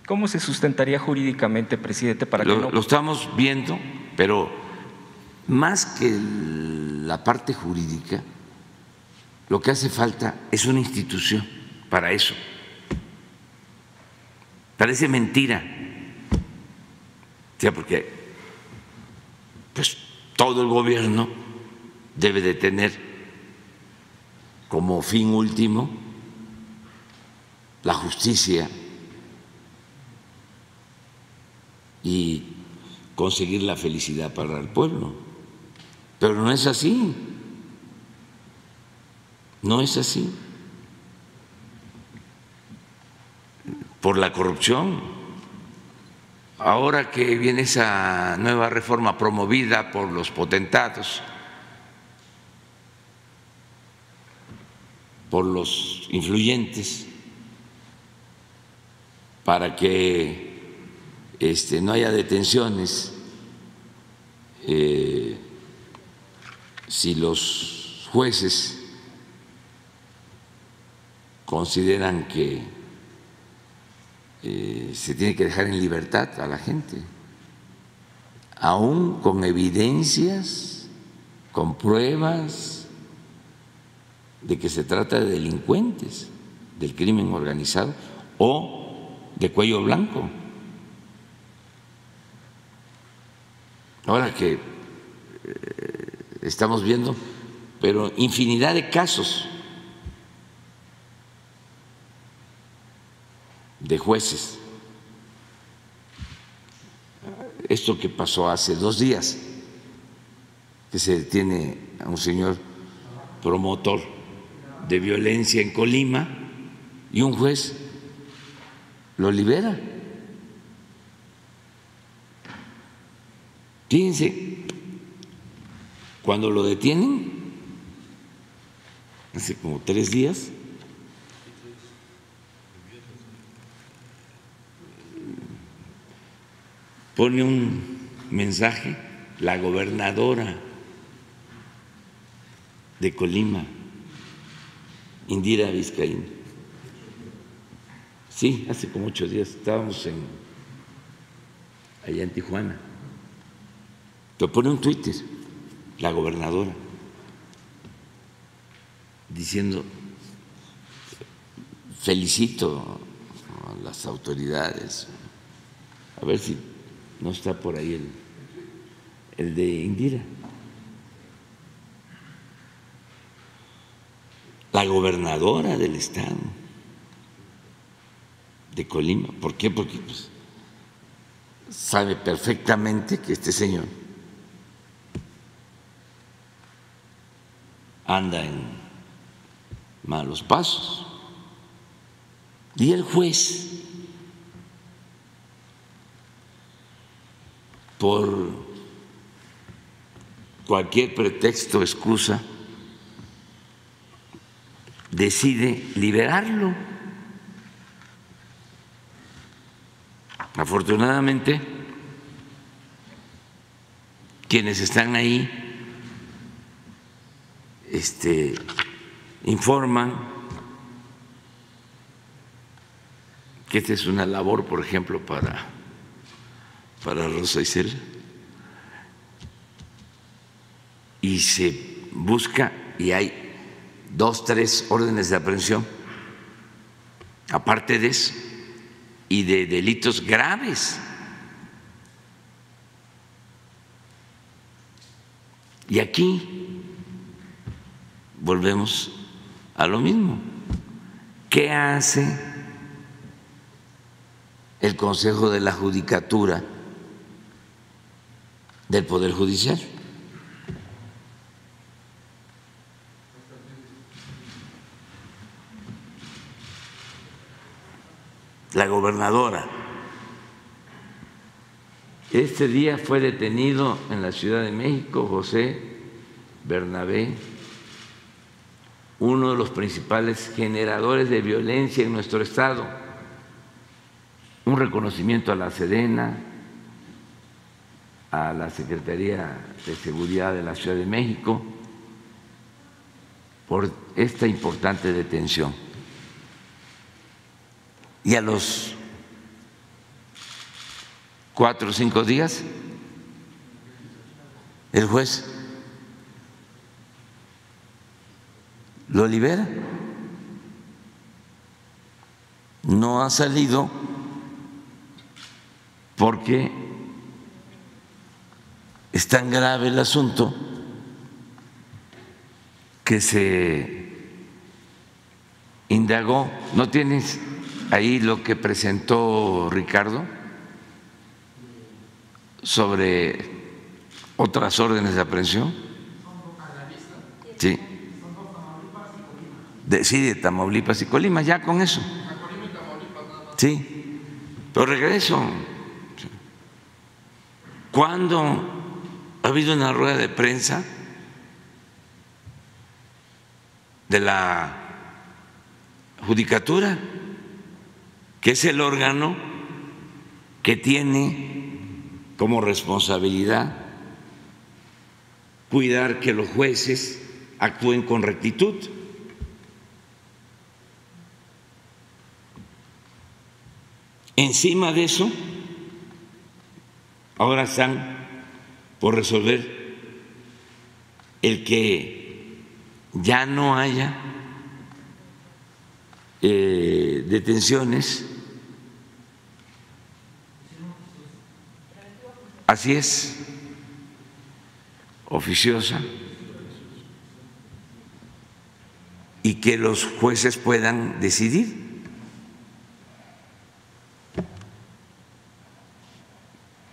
¿Cómo se sustentaría jurídicamente, presidente, para que lo, lo estamos viendo, pero más que la parte jurídica, lo que hace falta es una institución para eso. Parece mentira, sea, porque pues todo el gobierno debe de tener como fin último la justicia y conseguir la felicidad para el pueblo. Pero no es así. No es así. Por la corrupción. Ahora que viene esa nueva reforma promovida por los potentados, por los influyentes, para que este, no haya detenciones, eh, si los jueces consideran que eh, se tiene que dejar en libertad a la gente, aún con evidencias, con pruebas de que se trata de delincuentes del crimen organizado o de cuello blanco. Ahora que eh, estamos viendo, pero infinidad de casos de jueces. Esto que pasó hace dos días, que se detiene a un señor promotor de violencia en Colima y un juez lo libera. Fíjense cuando lo detienen, hace como tres días, pone un mensaje la gobernadora de Colima, Indira Vizcaín. Sí, hace como ocho días estábamos en, allá en Tijuana. Lo pone un Twitter la gobernadora, diciendo, felicito a las autoridades, a ver si no está por ahí el, el de Indira. La gobernadora del estado de Colima. ¿Por qué? Porque pues, sabe perfectamente que este señor anda en malos pasos. Y el juez, por cualquier pretexto, excusa, decide liberarlo. Afortunadamente, quienes están ahí este, informan que esta es una labor, por ejemplo, para, para Rosa Isela, y se busca, y hay dos, tres órdenes de aprehensión, aparte de eso, y de delitos graves. Y aquí volvemos a lo mismo. ¿Qué hace el Consejo de la Judicatura del Poder Judicial? La gobernadora. Este día fue detenido en la Ciudad de México José Bernabé uno de los principales generadores de violencia en nuestro Estado. Un reconocimiento a la Sedena, a la Secretaría de Seguridad de la Ciudad de México, por esta importante detención. Y a los cuatro o cinco días, el juez lo libera. No ha salido porque es tan grave el asunto que se indagó. ¿No tienes ahí lo que presentó Ricardo sobre otras órdenes de aprehensión? Sí de, sí, de Tamaulipas y Colima, ya con eso. Sí, pero regreso. ¿Cuándo ha habido una rueda de prensa de la judicatura, que es el órgano que tiene como responsabilidad cuidar que los jueces actúen con rectitud? Encima de eso, ahora están por resolver el que ya no haya eh, detenciones. Así es, oficiosa, y que los jueces puedan decidir.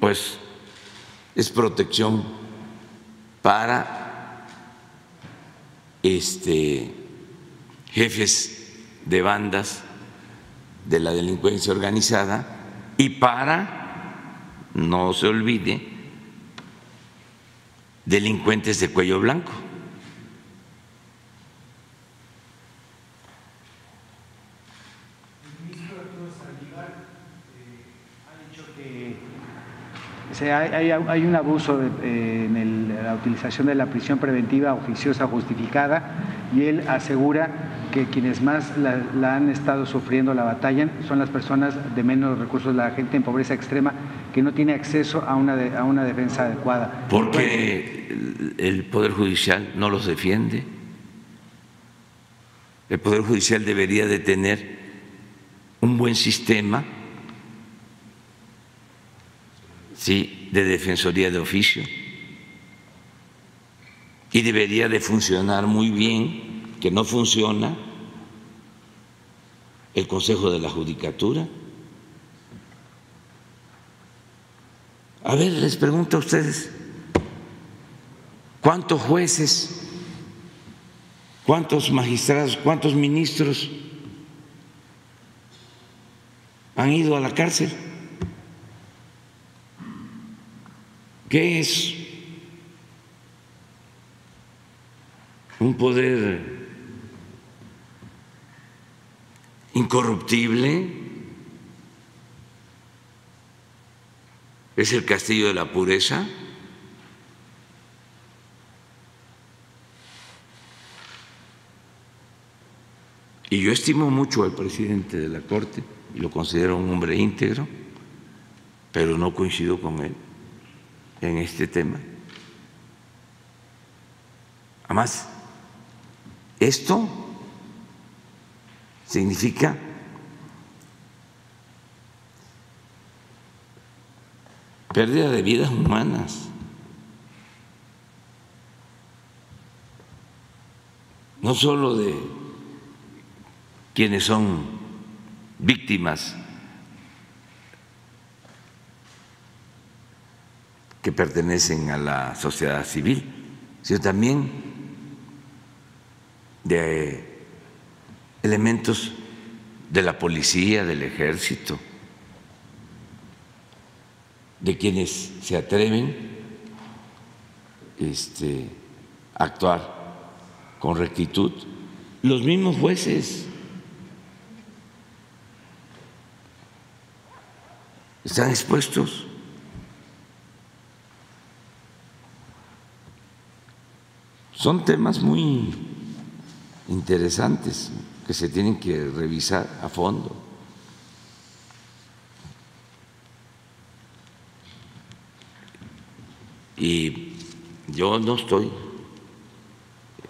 Pues es protección para este, jefes de bandas de la delincuencia organizada y para, no se olvide, delincuentes de cuello blanco. Hay, un abuso eh, en la utilización de la prisión preventiva oficiosa justificada y él asegura que quienes más la, han estado sufriendo la batalla son las personas de menos recursos, la gente en pobreza extrema que no tiene acceso a una, a una defensa adecuada. Porque el Poder Judicial no los defiende. El Poder Judicial debería de tener un buen sistema ¿sí? de defensoría de oficio y debería de funcionar muy bien, que no funciona, el Consejo de la Judicatura. A ver, les pregunto a ustedes, ¿cuántos jueces, cuántos magistrados, cuántos ministros han ido a la cárcel? ¿Qué es un poder incorruptible? ¿Es el castillo de la pureza? Y yo estimo mucho al presidente de la Corte y lo considero un hombre íntegro, pero no coincido con él en este tema. Además, esto significa pérdida de vidas humanas. No solo de quienes son víctimas que pertenecen a la sociedad civil, sino también de elementos de la policía, del ejército, de quienes se atreven este, a actuar con rectitud. Los mismos jueces están expuestos. Son temas muy interesantes que se tienen que revisar a fondo. Y yo no estoy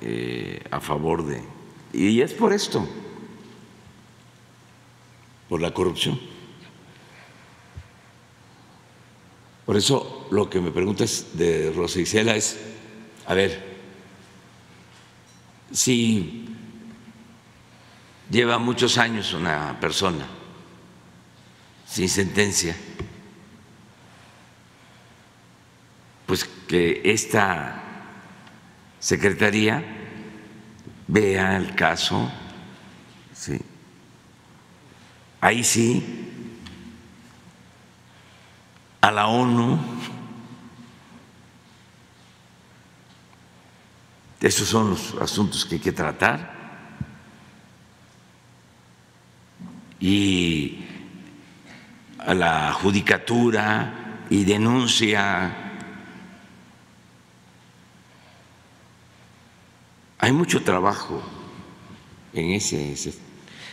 eh, a favor de... Y es por esto, por la corrupción. Por eso lo que me preguntas de Rosa Isela es, a ver, si lleva muchos años una persona sin sentencia, pues que esta secretaría vea el caso, ¿sí? ahí sí, a la ONU, esos son los asuntos que hay que tratar. Y a la judicatura y denuncia Hay mucho trabajo en ese,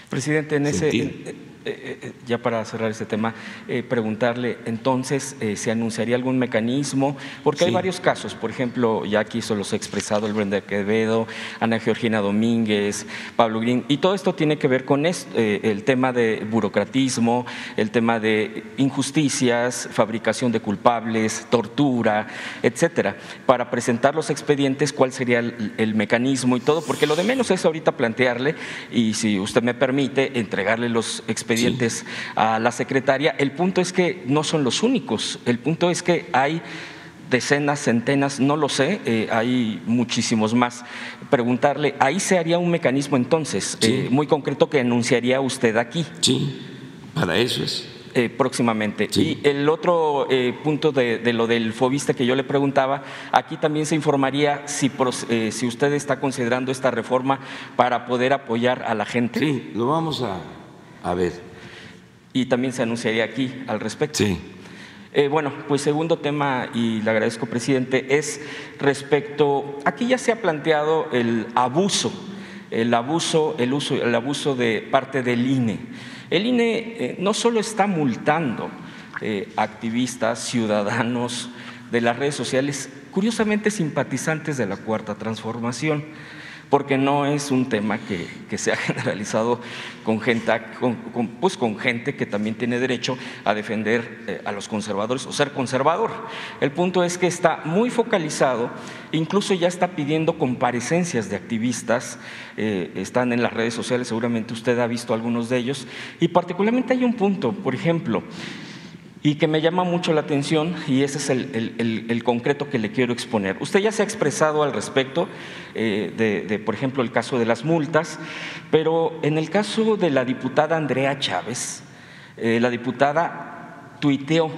Presidente, en ese, eh, eh, ya para cerrar este tema, eh, preguntarle, entonces, ¿se anunciaría algún mecanismo? Porque hay varios casos, por ejemplo, ya aquí se los he expresado el Brenda Quevedo, Ana Georgina Domínguez, Pablo Green, y todo esto tiene que ver con el tema de burocratismo, el tema de injusticias, fabricación de culpables, tortura, etcétera. Para presentar los expedientes, ¿cuál sería el mecanismo y todo? Porque lo de menos es ahorita plantearle, y si usted me permite, entregarle los expedientes expedientes a la secretaria. El punto es que no son los únicos, el punto es que hay decenas, centenas, no lo sé, eh, hay muchísimos más. Preguntarle, ahí se haría un mecanismo entonces, eh, muy concreto que anunciaría usted aquí. Sí, para eso es. Eh, próximamente. Y el otro punto de, lo del fobista que yo le preguntaba, aquí también se informaría si, si usted está considerando esta reforma para poder apoyar a la gente. Sí, lo vamos a a ver. Y también se anunciaría aquí al respecto. Sí. Eh, bueno, pues segundo tema, y le agradezco, presidente, es respecto, aquí ya se ha planteado el abuso, el abuso, el uso, el abuso de parte del INE. El INE eh, no solo está multando eh, activistas, ciudadanos de las redes sociales, curiosamente simpatizantes de la Cuarta Transformación porque no es un tema que, se ha generalizado con gente, pues con gente que también tiene derecho a defender eh, a los conservadores o ser conservador. El punto es que está muy focalizado, incluso ya está pidiendo comparecencias de activistas, eh, están en las redes sociales, seguramente usted ha visto algunos de ellos, y particularmente hay un punto, por ejemplo, y que me llama mucho la atención y ese es el, concreto que le quiero exponer. Usted ya se ha expresado al respecto eh, de, por ejemplo, el caso de las multas, pero en el caso de la diputada Andrea Chávez, eh, la diputada tuiteó,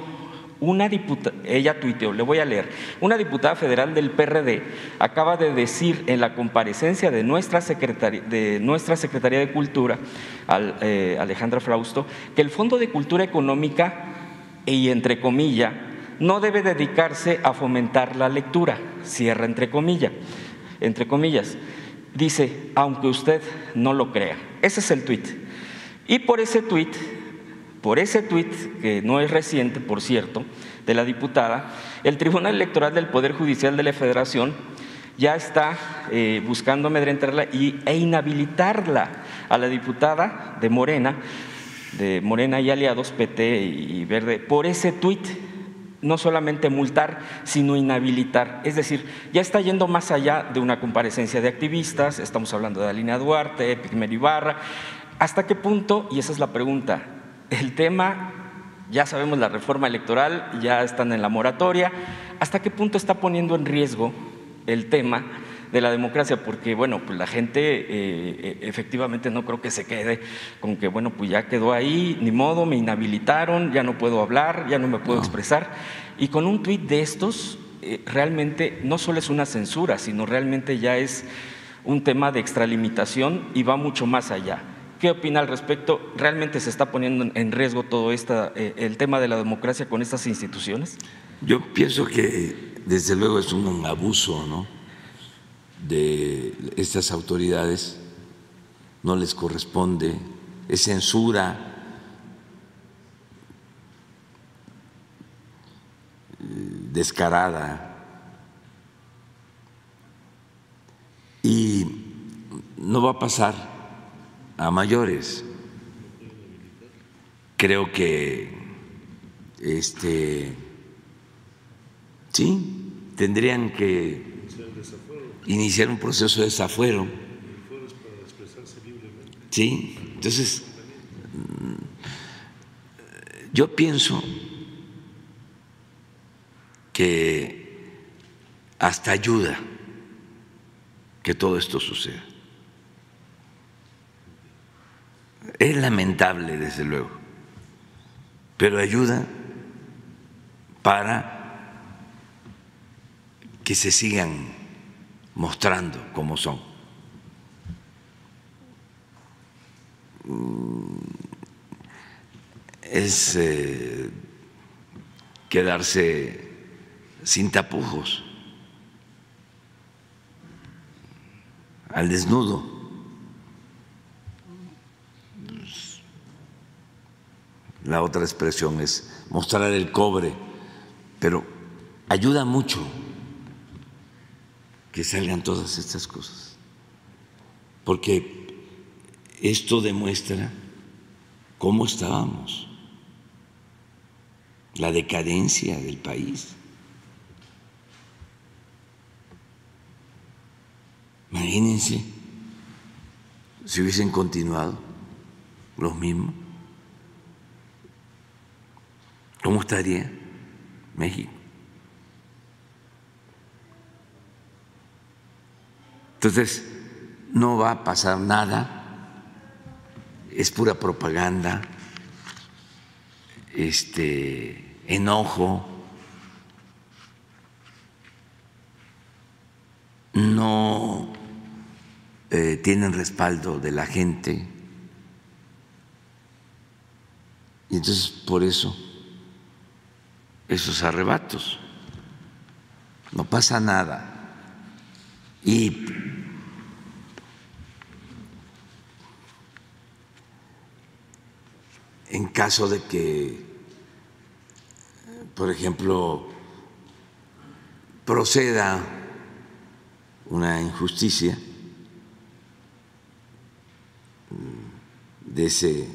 una diputada, ella tuiteó, le voy a leer, una diputada federal del PRD acaba de decir en la comparecencia de nuestra Secretaría de, nuestra Secretaría de Cultura, eh, Alejandra Frausto, que el Fondo de Cultura Económica y entre comillas, no debe dedicarse a fomentar la lectura, cierra entre comillas, entre comillas. Dice, aunque usted no lo crea. Ese es el tuit. Y por ese tuit, por ese tuit, que no es reciente, por cierto, de la diputada, el Tribunal Electoral del Poder Judicial de la Federación ya está eh, buscando amedrentarla y, e inhabilitarla a la diputada de Morena, de Morena y aliados, PT y Verde, por ese tuit no solamente multar, sino inhabilitar. Es decir, ya está yendo más allá de una comparecencia de activistas, estamos hablando de Alina Duarte, Pigmero Ibarra. ¿Hasta qué punto? Y esa es la pregunta. El tema, ya sabemos la reforma electoral, ya están en la moratoria. ¿Hasta qué punto está poniendo en riesgo el tema de la democracia, porque bueno, pues la gente eh, eh, efectivamente no creo que se quede con que bueno, pues ya quedó ahí, ni modo, me inhabilitaron, ya no puedo hablar, ya no me puedo expresar. Y con un tuit de estos, eh, realmente no solo es una censura, sino realmente ya es un tema de extralimitación y va mucho más allá. ¿Qué opina al respecto? ¿Realmente se está poniendo en riesgo todo esta, el tema de la democracia con estas instituciones? Yo pienso que desde luego es un abuso, ¿no? De estas autoridades, no les corresponde, es censura. descarada y no va a pasar a mayores. Creo que este sí tendrían que iniciar un proceso de desafuero. Sí, entonces yo pienso que hasta ayuda que todo esto suceda. Es lamentable, desde luego, pero ayuda para que se sigan mostrando cómo son. Mm, es eh, quedarse sin tapujos, al desnudo. La otra expresión es mostrar el cobre, pero ayuda mucho que salgan todas estas cosas, porque esto demuestra cómo estábamos, la decadencia del país. Imagínense si hubiesen continuado los mismos, ¿cómo estaría México? Entonces, no va a pasar nada, es pura propaganda, este enojo, no eh, tienen respaldo de la gente. Y entonces por eso esos arrebatos. No pasa nada. Y en caso de que, por ejemplo, proceda una injusticia de ese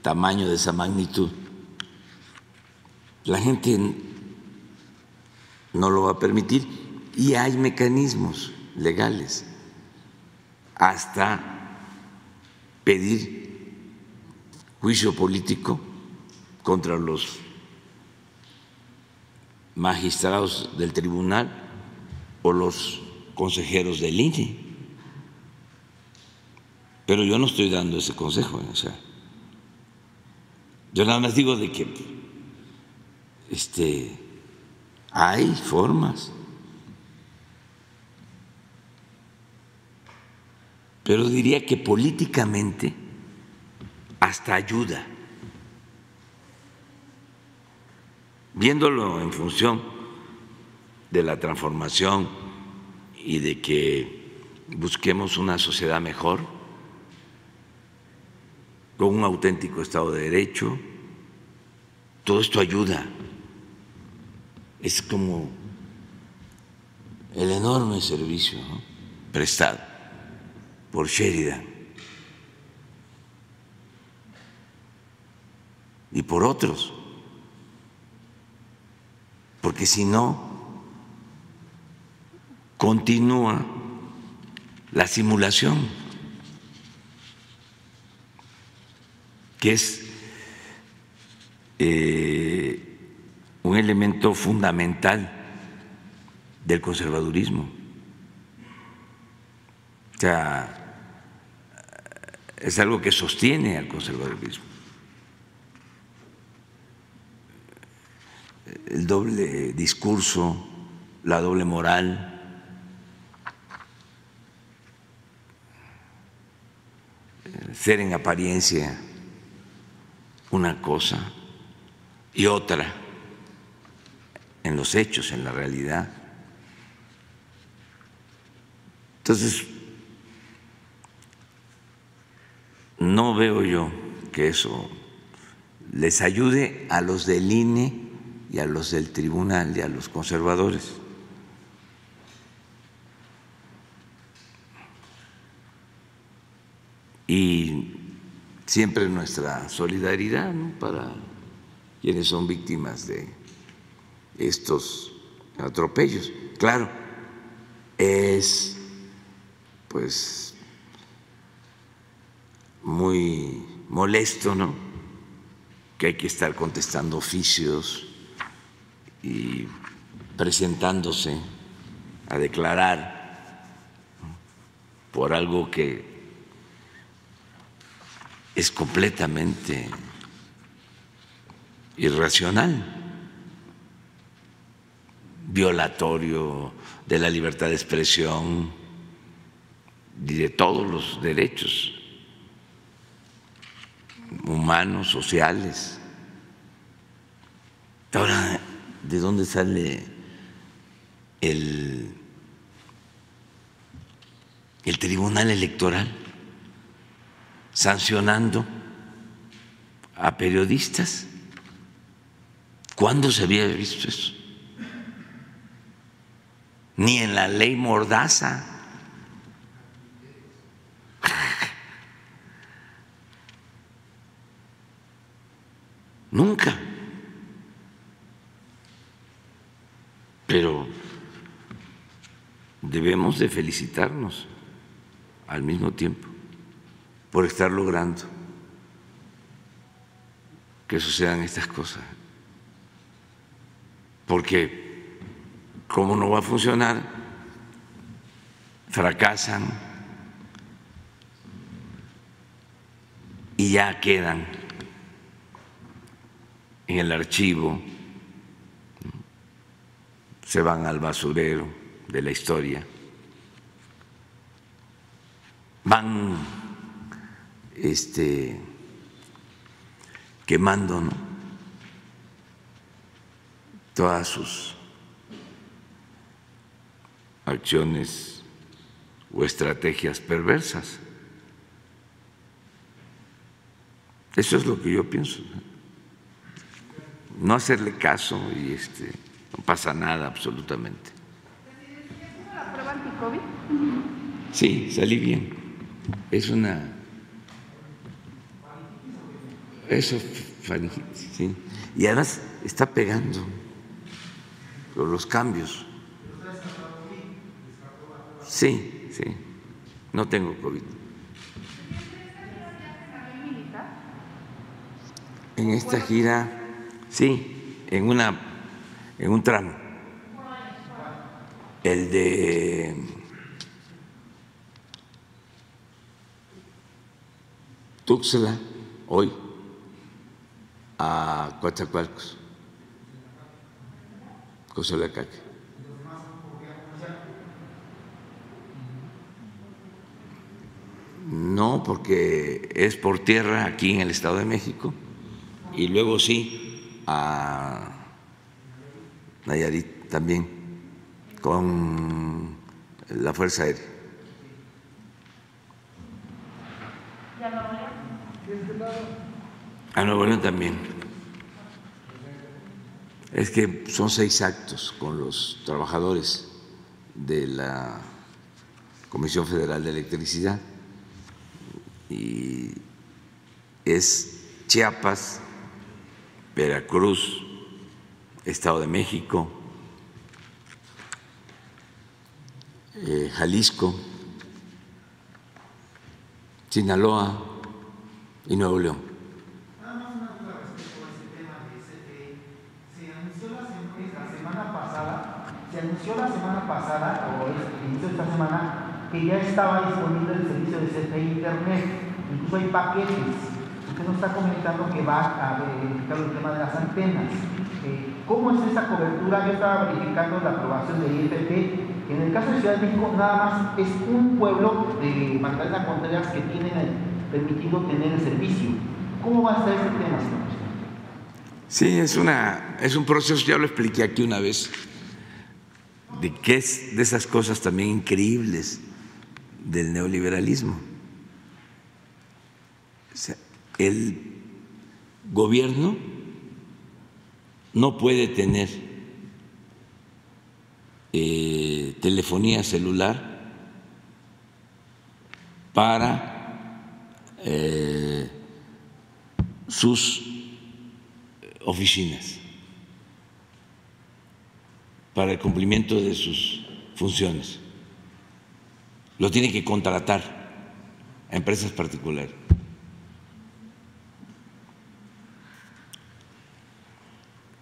tamaño, de esa magnitud, la gente no lo va a permitir y hay mecanismos legales hasta pedir juicio político contra los magistrados del tribunal o los consejeros del INE. Pero yo no estoy dando ese consejo, o sea, yo nada más digo de que este hay formas pero diría que políticamente hasta ayuda, viéndolo en función de la transformación y de que busquemos una sociedad mejor, con un auténtico Estado de Derecho. Todo esto ayuda. Es como el enorme servicio prestado por Sheridan y por otros, porque si no, continúa la simulación, que es eh, un elemento fundamental del conservadurismo. O sea, es algo que sostiene al conservadurismo. El doble discurso, la doble moral, ser en apariencia una cosa y otra en los hechos, en la realidad. Entonces, no veo yo que eso les ayude a los del INE y a los del tribunal y a los conservadores. Y siempre nuestra solidaridad para quienes son víctimas de estos atropellos. Claro, es pues muy molesto, ¿no? Que hay que estar contestando oficios y presentándose a declarar por algo que es completamente irracional, violatorio de la libertad de expresión y de todos los derechos humanos, sociales. Ahora, ¿de dónde sale el, el Tribunal Electoral sancionando a periodistas? ¿Cuándo se había visto eso? Ni en la ley Mordaza. Nunca. Pero debemos de felicitarnos al mismo tiempo por estar logrando que sucedan estas cosas. Porque, ¿cómo no va a funcionar? Fracasan y ya quedan en el archivo, se van al basurero de la historia, van este, quemando todas sus acciones o estrategias perversas. Eso es lo que yo pienso. No hacerle caso y este, no pasa nada absolutamente. Sí, salí bien. Es una. Eso, sí. Y además está pegando los cambios. Sí, sí. No tengo COVID. En esta gira, sí, en una, en un tramo. El de Tuxtla, hoy, a Coatzacoalcos, Cozolecaque. No, porque es por tierra aquí en el Estado de México y luego sí a Nayarit también, con la Fuerza Aérea. A Nuevo León también. Es que son seis actos con los trabajadores de la Comisión Federal de Electricidad y es Chiapas, Veracruz, Estado de México, eh, Jalisco, Sinaloa y Nuevo León. Se anunció la semana pasada, o inició esta semana, que ya estaba disponible el servicio de CFE Internet. Incluso hay paquetes. Usted nos está comentando que va a verificar el tema de las antenas. ¿Cómo es esa cobertura? Yo estaba verificando la aprobación de IFT. En el caso de Ciudad de México, nada más es un pueblo de Magdalena Contreras que tiene permitido tener el servicio. ¿Cómo va a estar ese tema, señor? Sí, es, una, es un proceso, ya lo expliqué aquí una vez, de que es de esas cosas también increíbles del neoliberalismo. O sea, el gobierno no puede tener eh, telefonía celular para eh, sus oficinas, para el cumplimiento de sus funciones. Lo tiene que contratar a empresas particulares.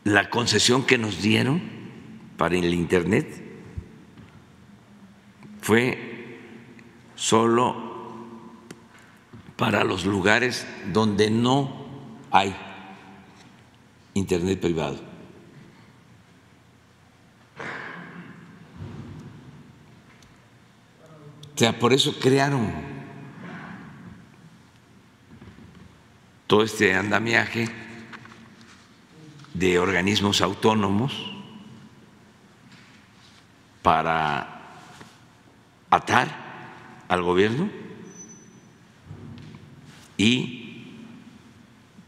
La concesión que nos dieron para el Internet fue solo para los lugares donde no hay Internet privado. O sea, por eso crearon todo este andamiaje de organismos autónomos para atar al gobierno y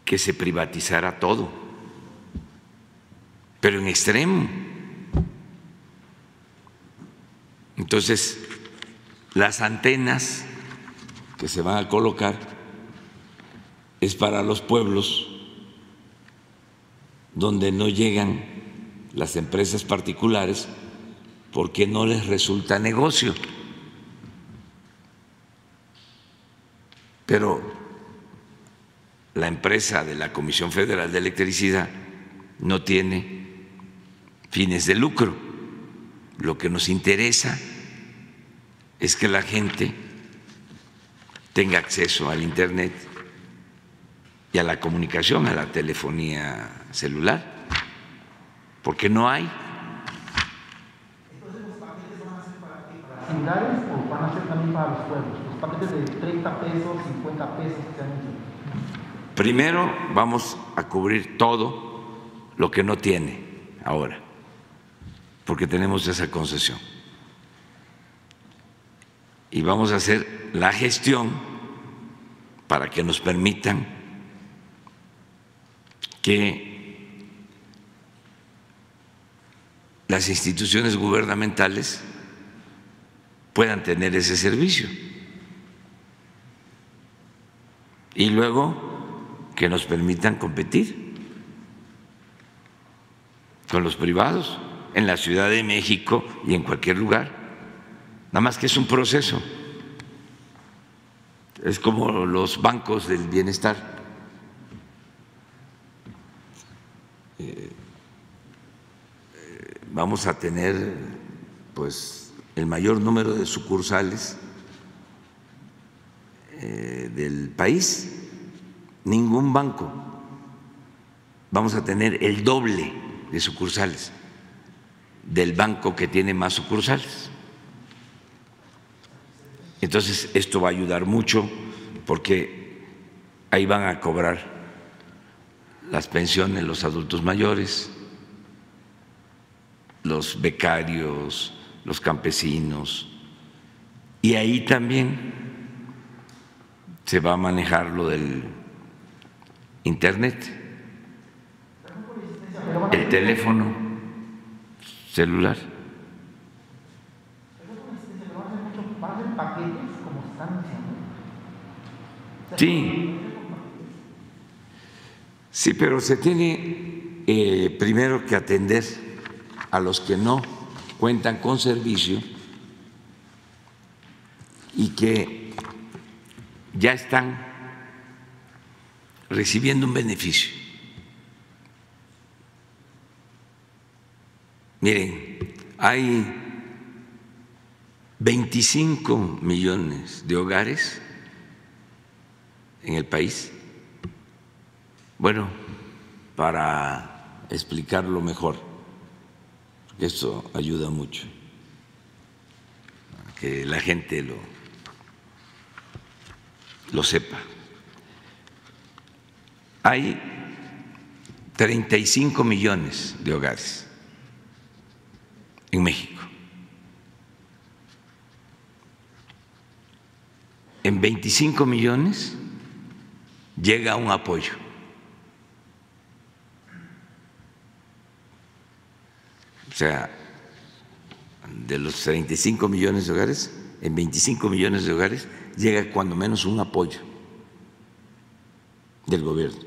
que se privatizara todo, pero en extremo. Entonces, las antenas que se van a colocar es para los pueblos donde no llegan las empresas particulares porque no les resulta negocio. Pero la empresa de la Comisión Federal de Electricidad no tiene fines de lucro. Lo que nos interesa es que la gente tenga acceso al Internet y a la comunicación, a la telefonía celular, porque no hay. Entonces, ¿los paquetes van a ser para qué? ¿Para similares o van a ser también para los pueblos? Los paquetes de 30 pesos, 50 pesos que han hecho. Primero vamos a cubrir todo lo que no tiene ahora, porque tenemos esa concesión. Y vamos a hacer la gestión para que nos permitan que las instituciones gubernamentales puedan tener ese servicio. Y luego que nos permitan competir con los privados en la Ciudad de México y en cualquier lugar. Nada más que es un proceso. Es como los bancos del bienestar. Vamos a tener pues el mayor número de sucursales eh, del país, ningún banco. Vamos a tener el doble de sucursales del banco que tiene más sucursales. Entonces, esto va a ayudar mucho porque ahí van a cobrar las pensiones los adultos mayores, los becarios, los campesinos, y ahí también se va a manejar lo del internet, el teléfono celular. Sí, sí, pero se tiene eh, primero que atender a los que no cuentan con servicio y que ya están recibiendo un beneficio. Miren, hay 25 millones de hogares en el país. Bueno, para explicarlo mejor, eso ayuda mucho, que la gente lo, lo sepa. Hay 35 millones de hogares en México. En 25 millones llega un apoyo. O sea, de los 35 millones de hogares, en 25 millones de hogares llega cuando menos un apoyo del gobierno.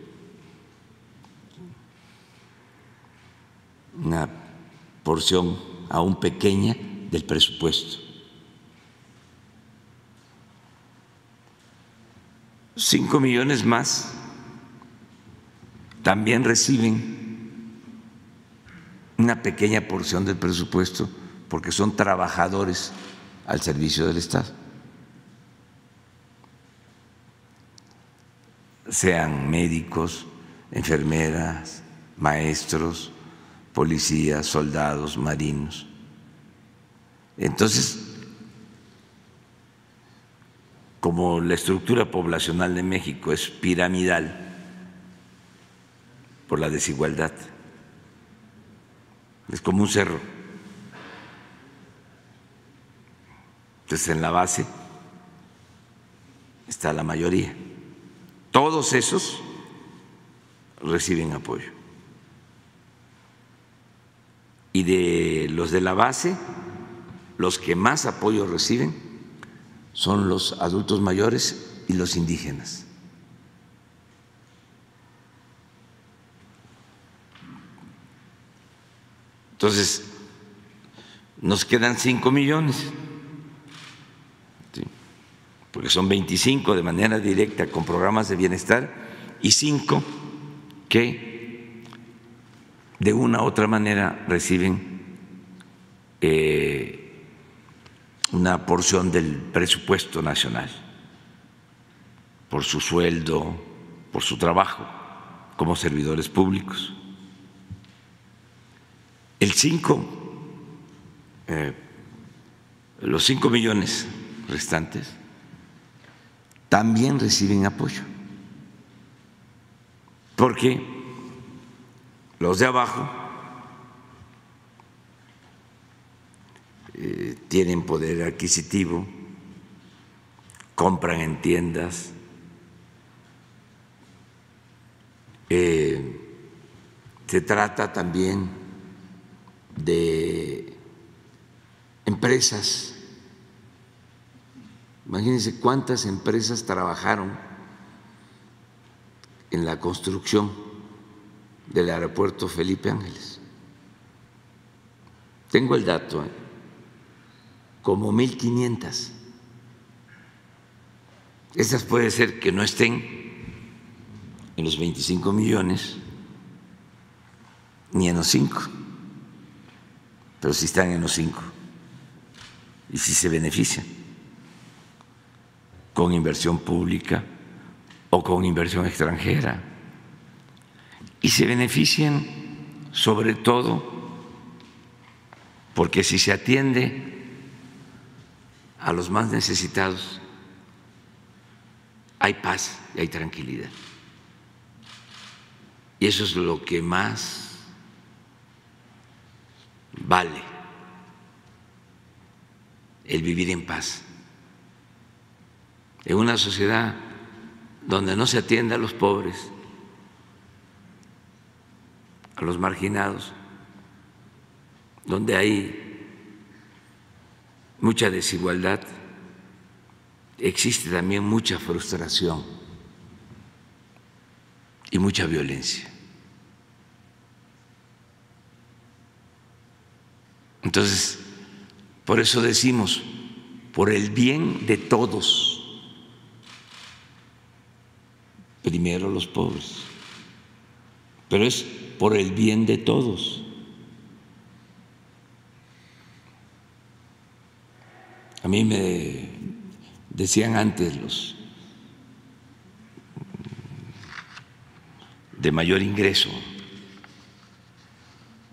Una porción aún pequeña del presupuesto. Cinco millones más también reciben una pequeña porción del presupuesto porque son trabajadores al servicio del Estado. sean médicos, enfermeras, maestros, policías, soldados, marinos. Entonces, como la estructura poblacional de México es piramidal por la desigualdad, es como un cerro. Entonces, en la base está la mayoría. Todos esos reciben apoyo. Y de los de la base, los que más apoyo reciben son los adultos mayores y los indígenas. Entonces, nos quedan cinco millones porque son 25 de manera directa con programas de bienestar y 5 que de una u otra manera reciben eh, una porción del presupuesto nacional por su sueldo, por su trabajo como servidores públicos. El 5, eh, los 5 millones restantes también reciben apoyo. Porque los de abajo eh, tienen poder adquisitivo, compran en tiendas, eh, se trata también de empresas Imagínense cuántas empresas trabajaron en la construcción del aeropuerto Felipe Ángeles. Tengo el dato, ¿eh? como 1.500. Esas puede ser que no estén en los 25 millones ni en los 5, pero sí están en los 5 y sí se benefician con inversión pública o con inversión extranjera. Y se benefician sobre todo porque si se atiende a los más necesitados, hay paz y hay tranquilidad. Y eso es lo que más vale, el vivir en paz en una sociedad donde no se atiende a los pobres, a los marginados, donde hay mucha desigualdad, existe también mucha frustración y mucha violencia. Entonces, por eso decimos, por el bien de todos, primero los pobres, pero es por el bien de todos. A mí me decían antes los de mayor ingreso,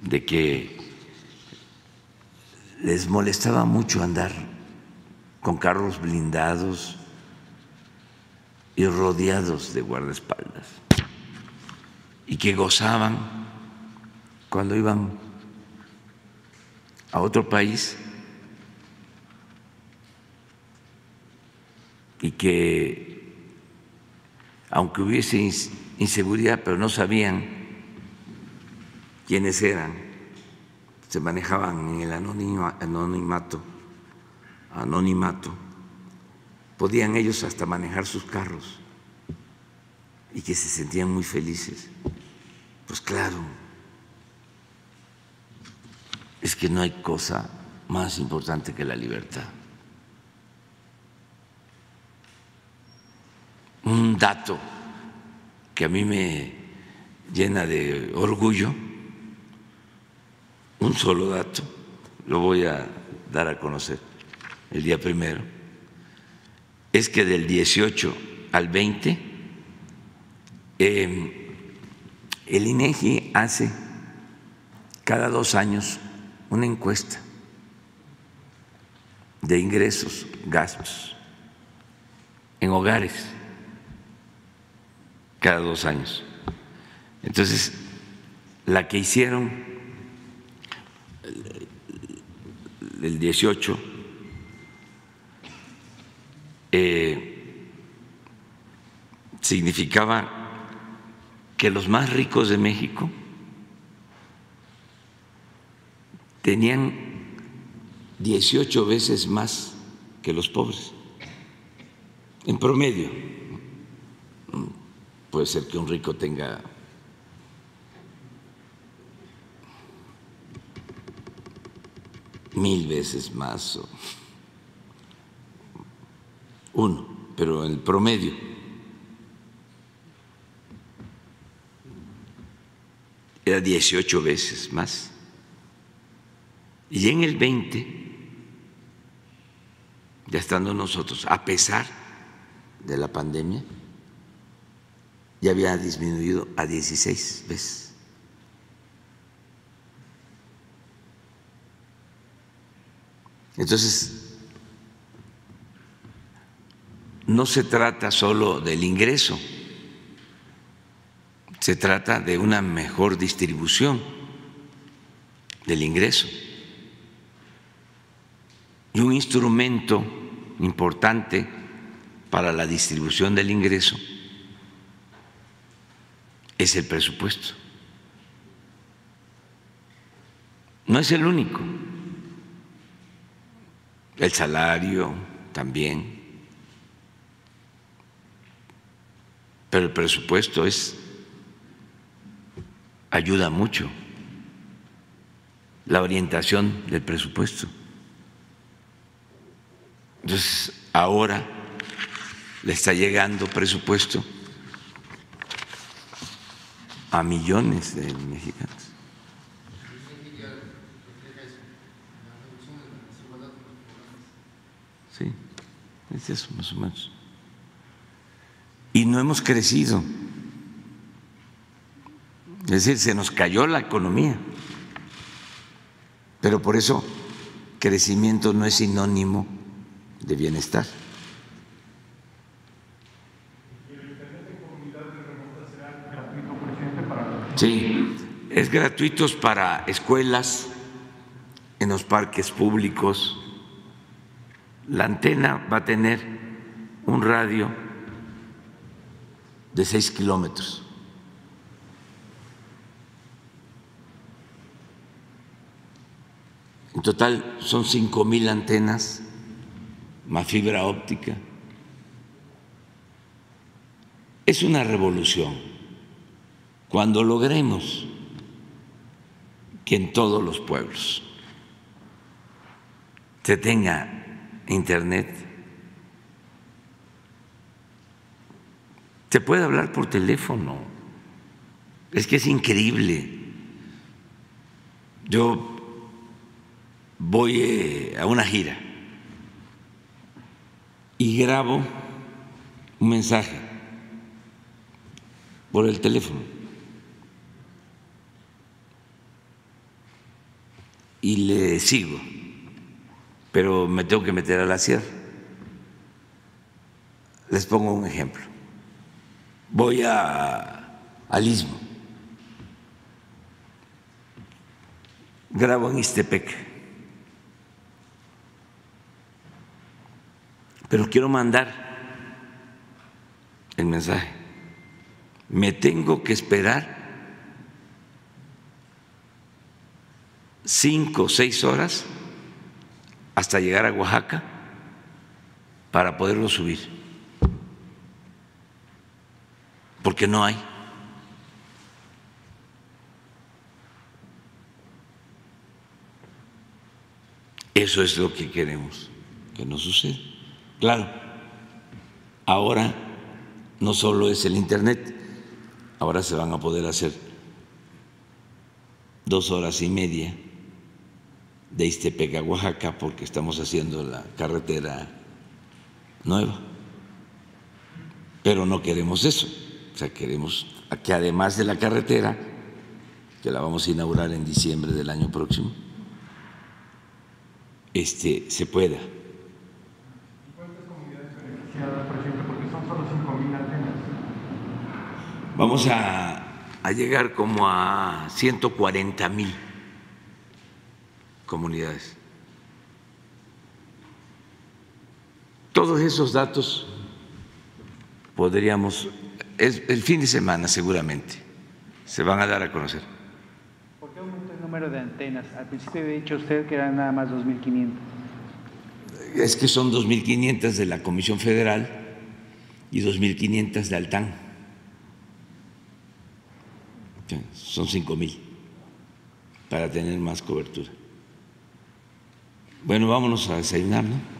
de que les molestaba mucho andar con carros blindados y rodeados de guardaespaldas. Y que gozaban cuando iban a otro país y que aunque hubiese inseguridad, pero no sabían quiénes eran, se manejaban en el anonimato, anonimato, podían ellos hasta manejar sus carros y que se sentían muy felices. Pues claro, es que no hay cosa más importante que la libertad. un dato que a mí me llena de orgullo, un solo dato, lo voy a dar a conocer el día primero, es que del 18 al 20 em, el INEGI hace cada dos años una encuesta de ingresos, gastos en hogares cada dos años. Entonces, la que hicieron el 18 eh, significaba que los más ricos de México tenían 18 veces más que los pobres, en promedio. Puede ser que un rico tenga mil veces más uno, pero el promedio era 18 veces más. Y en el 20, ya estando nosotros, a pesar de la pandemia, ya había disminuido a 16 veces. Entonces, no se trata solo del ingreso, se trata de una mejor distribución del ingreso. Y un instrumento importante para la distribución del ingreso es el presupuesto. No es el único. El salario también. Pero el presupuesto es ayuda mucho. La orientación del presupuesto. Entonces, ahora le está llegando presupuesto a millones de mexicanos. Sí, es eso más o menos. Y no hemos crecido. Es decir, se nos cayó la economía. Pero por eso crecimiento no es sinónimo de bienestar. Sí, es gratuito para escuelas, en los parques públicos la antena va a tener un radio de 6 kilómetros. En total son cinco mil antenas, más fibra óptica. Es una revolución. Cuando logremos que en todos los pueblos se tenga internet, se puede hablar por teléfono. Es que es increíble. Yo voy eh, a una gira y grabo un mensaje por el teléfono y le sigo, pero me tengo que meter a la sierra. Les pongo un ejemplo. Voy a, al istmo, grabo en Istepec pero quiero mandar el mensaje. Me tengo que esperar cinco o seis horas hasta llegar a Oaxaca para poderlo subir, porque no hay. Eso es lo que queremos que no suceda. Claro, ahora no solo es el Internet, ahora se van a poder hacer dos horas y media de Iztepec a Oaxaca porque estamos haciendo la carretera nueva. Pero no queremos eso, o sea, queremos que además de la carretera, que la vamos a inaugurar en diciembre del año próximo, este, se pueda. Vamos a, llegar como a 140 mil comunidades. Todos esos datos podríamos, es el fin de semana seguramente, se van a dar a conocer. ¿Por qué aumentó el número de antenas? Al principio había dicho usted que eran nada más 2.500. Es que son 2.500 de la Comisión Federal y 2.500 de Altán son cinco mil para tener más cobertura. Bueno, vámonos a desayunar, ¿no?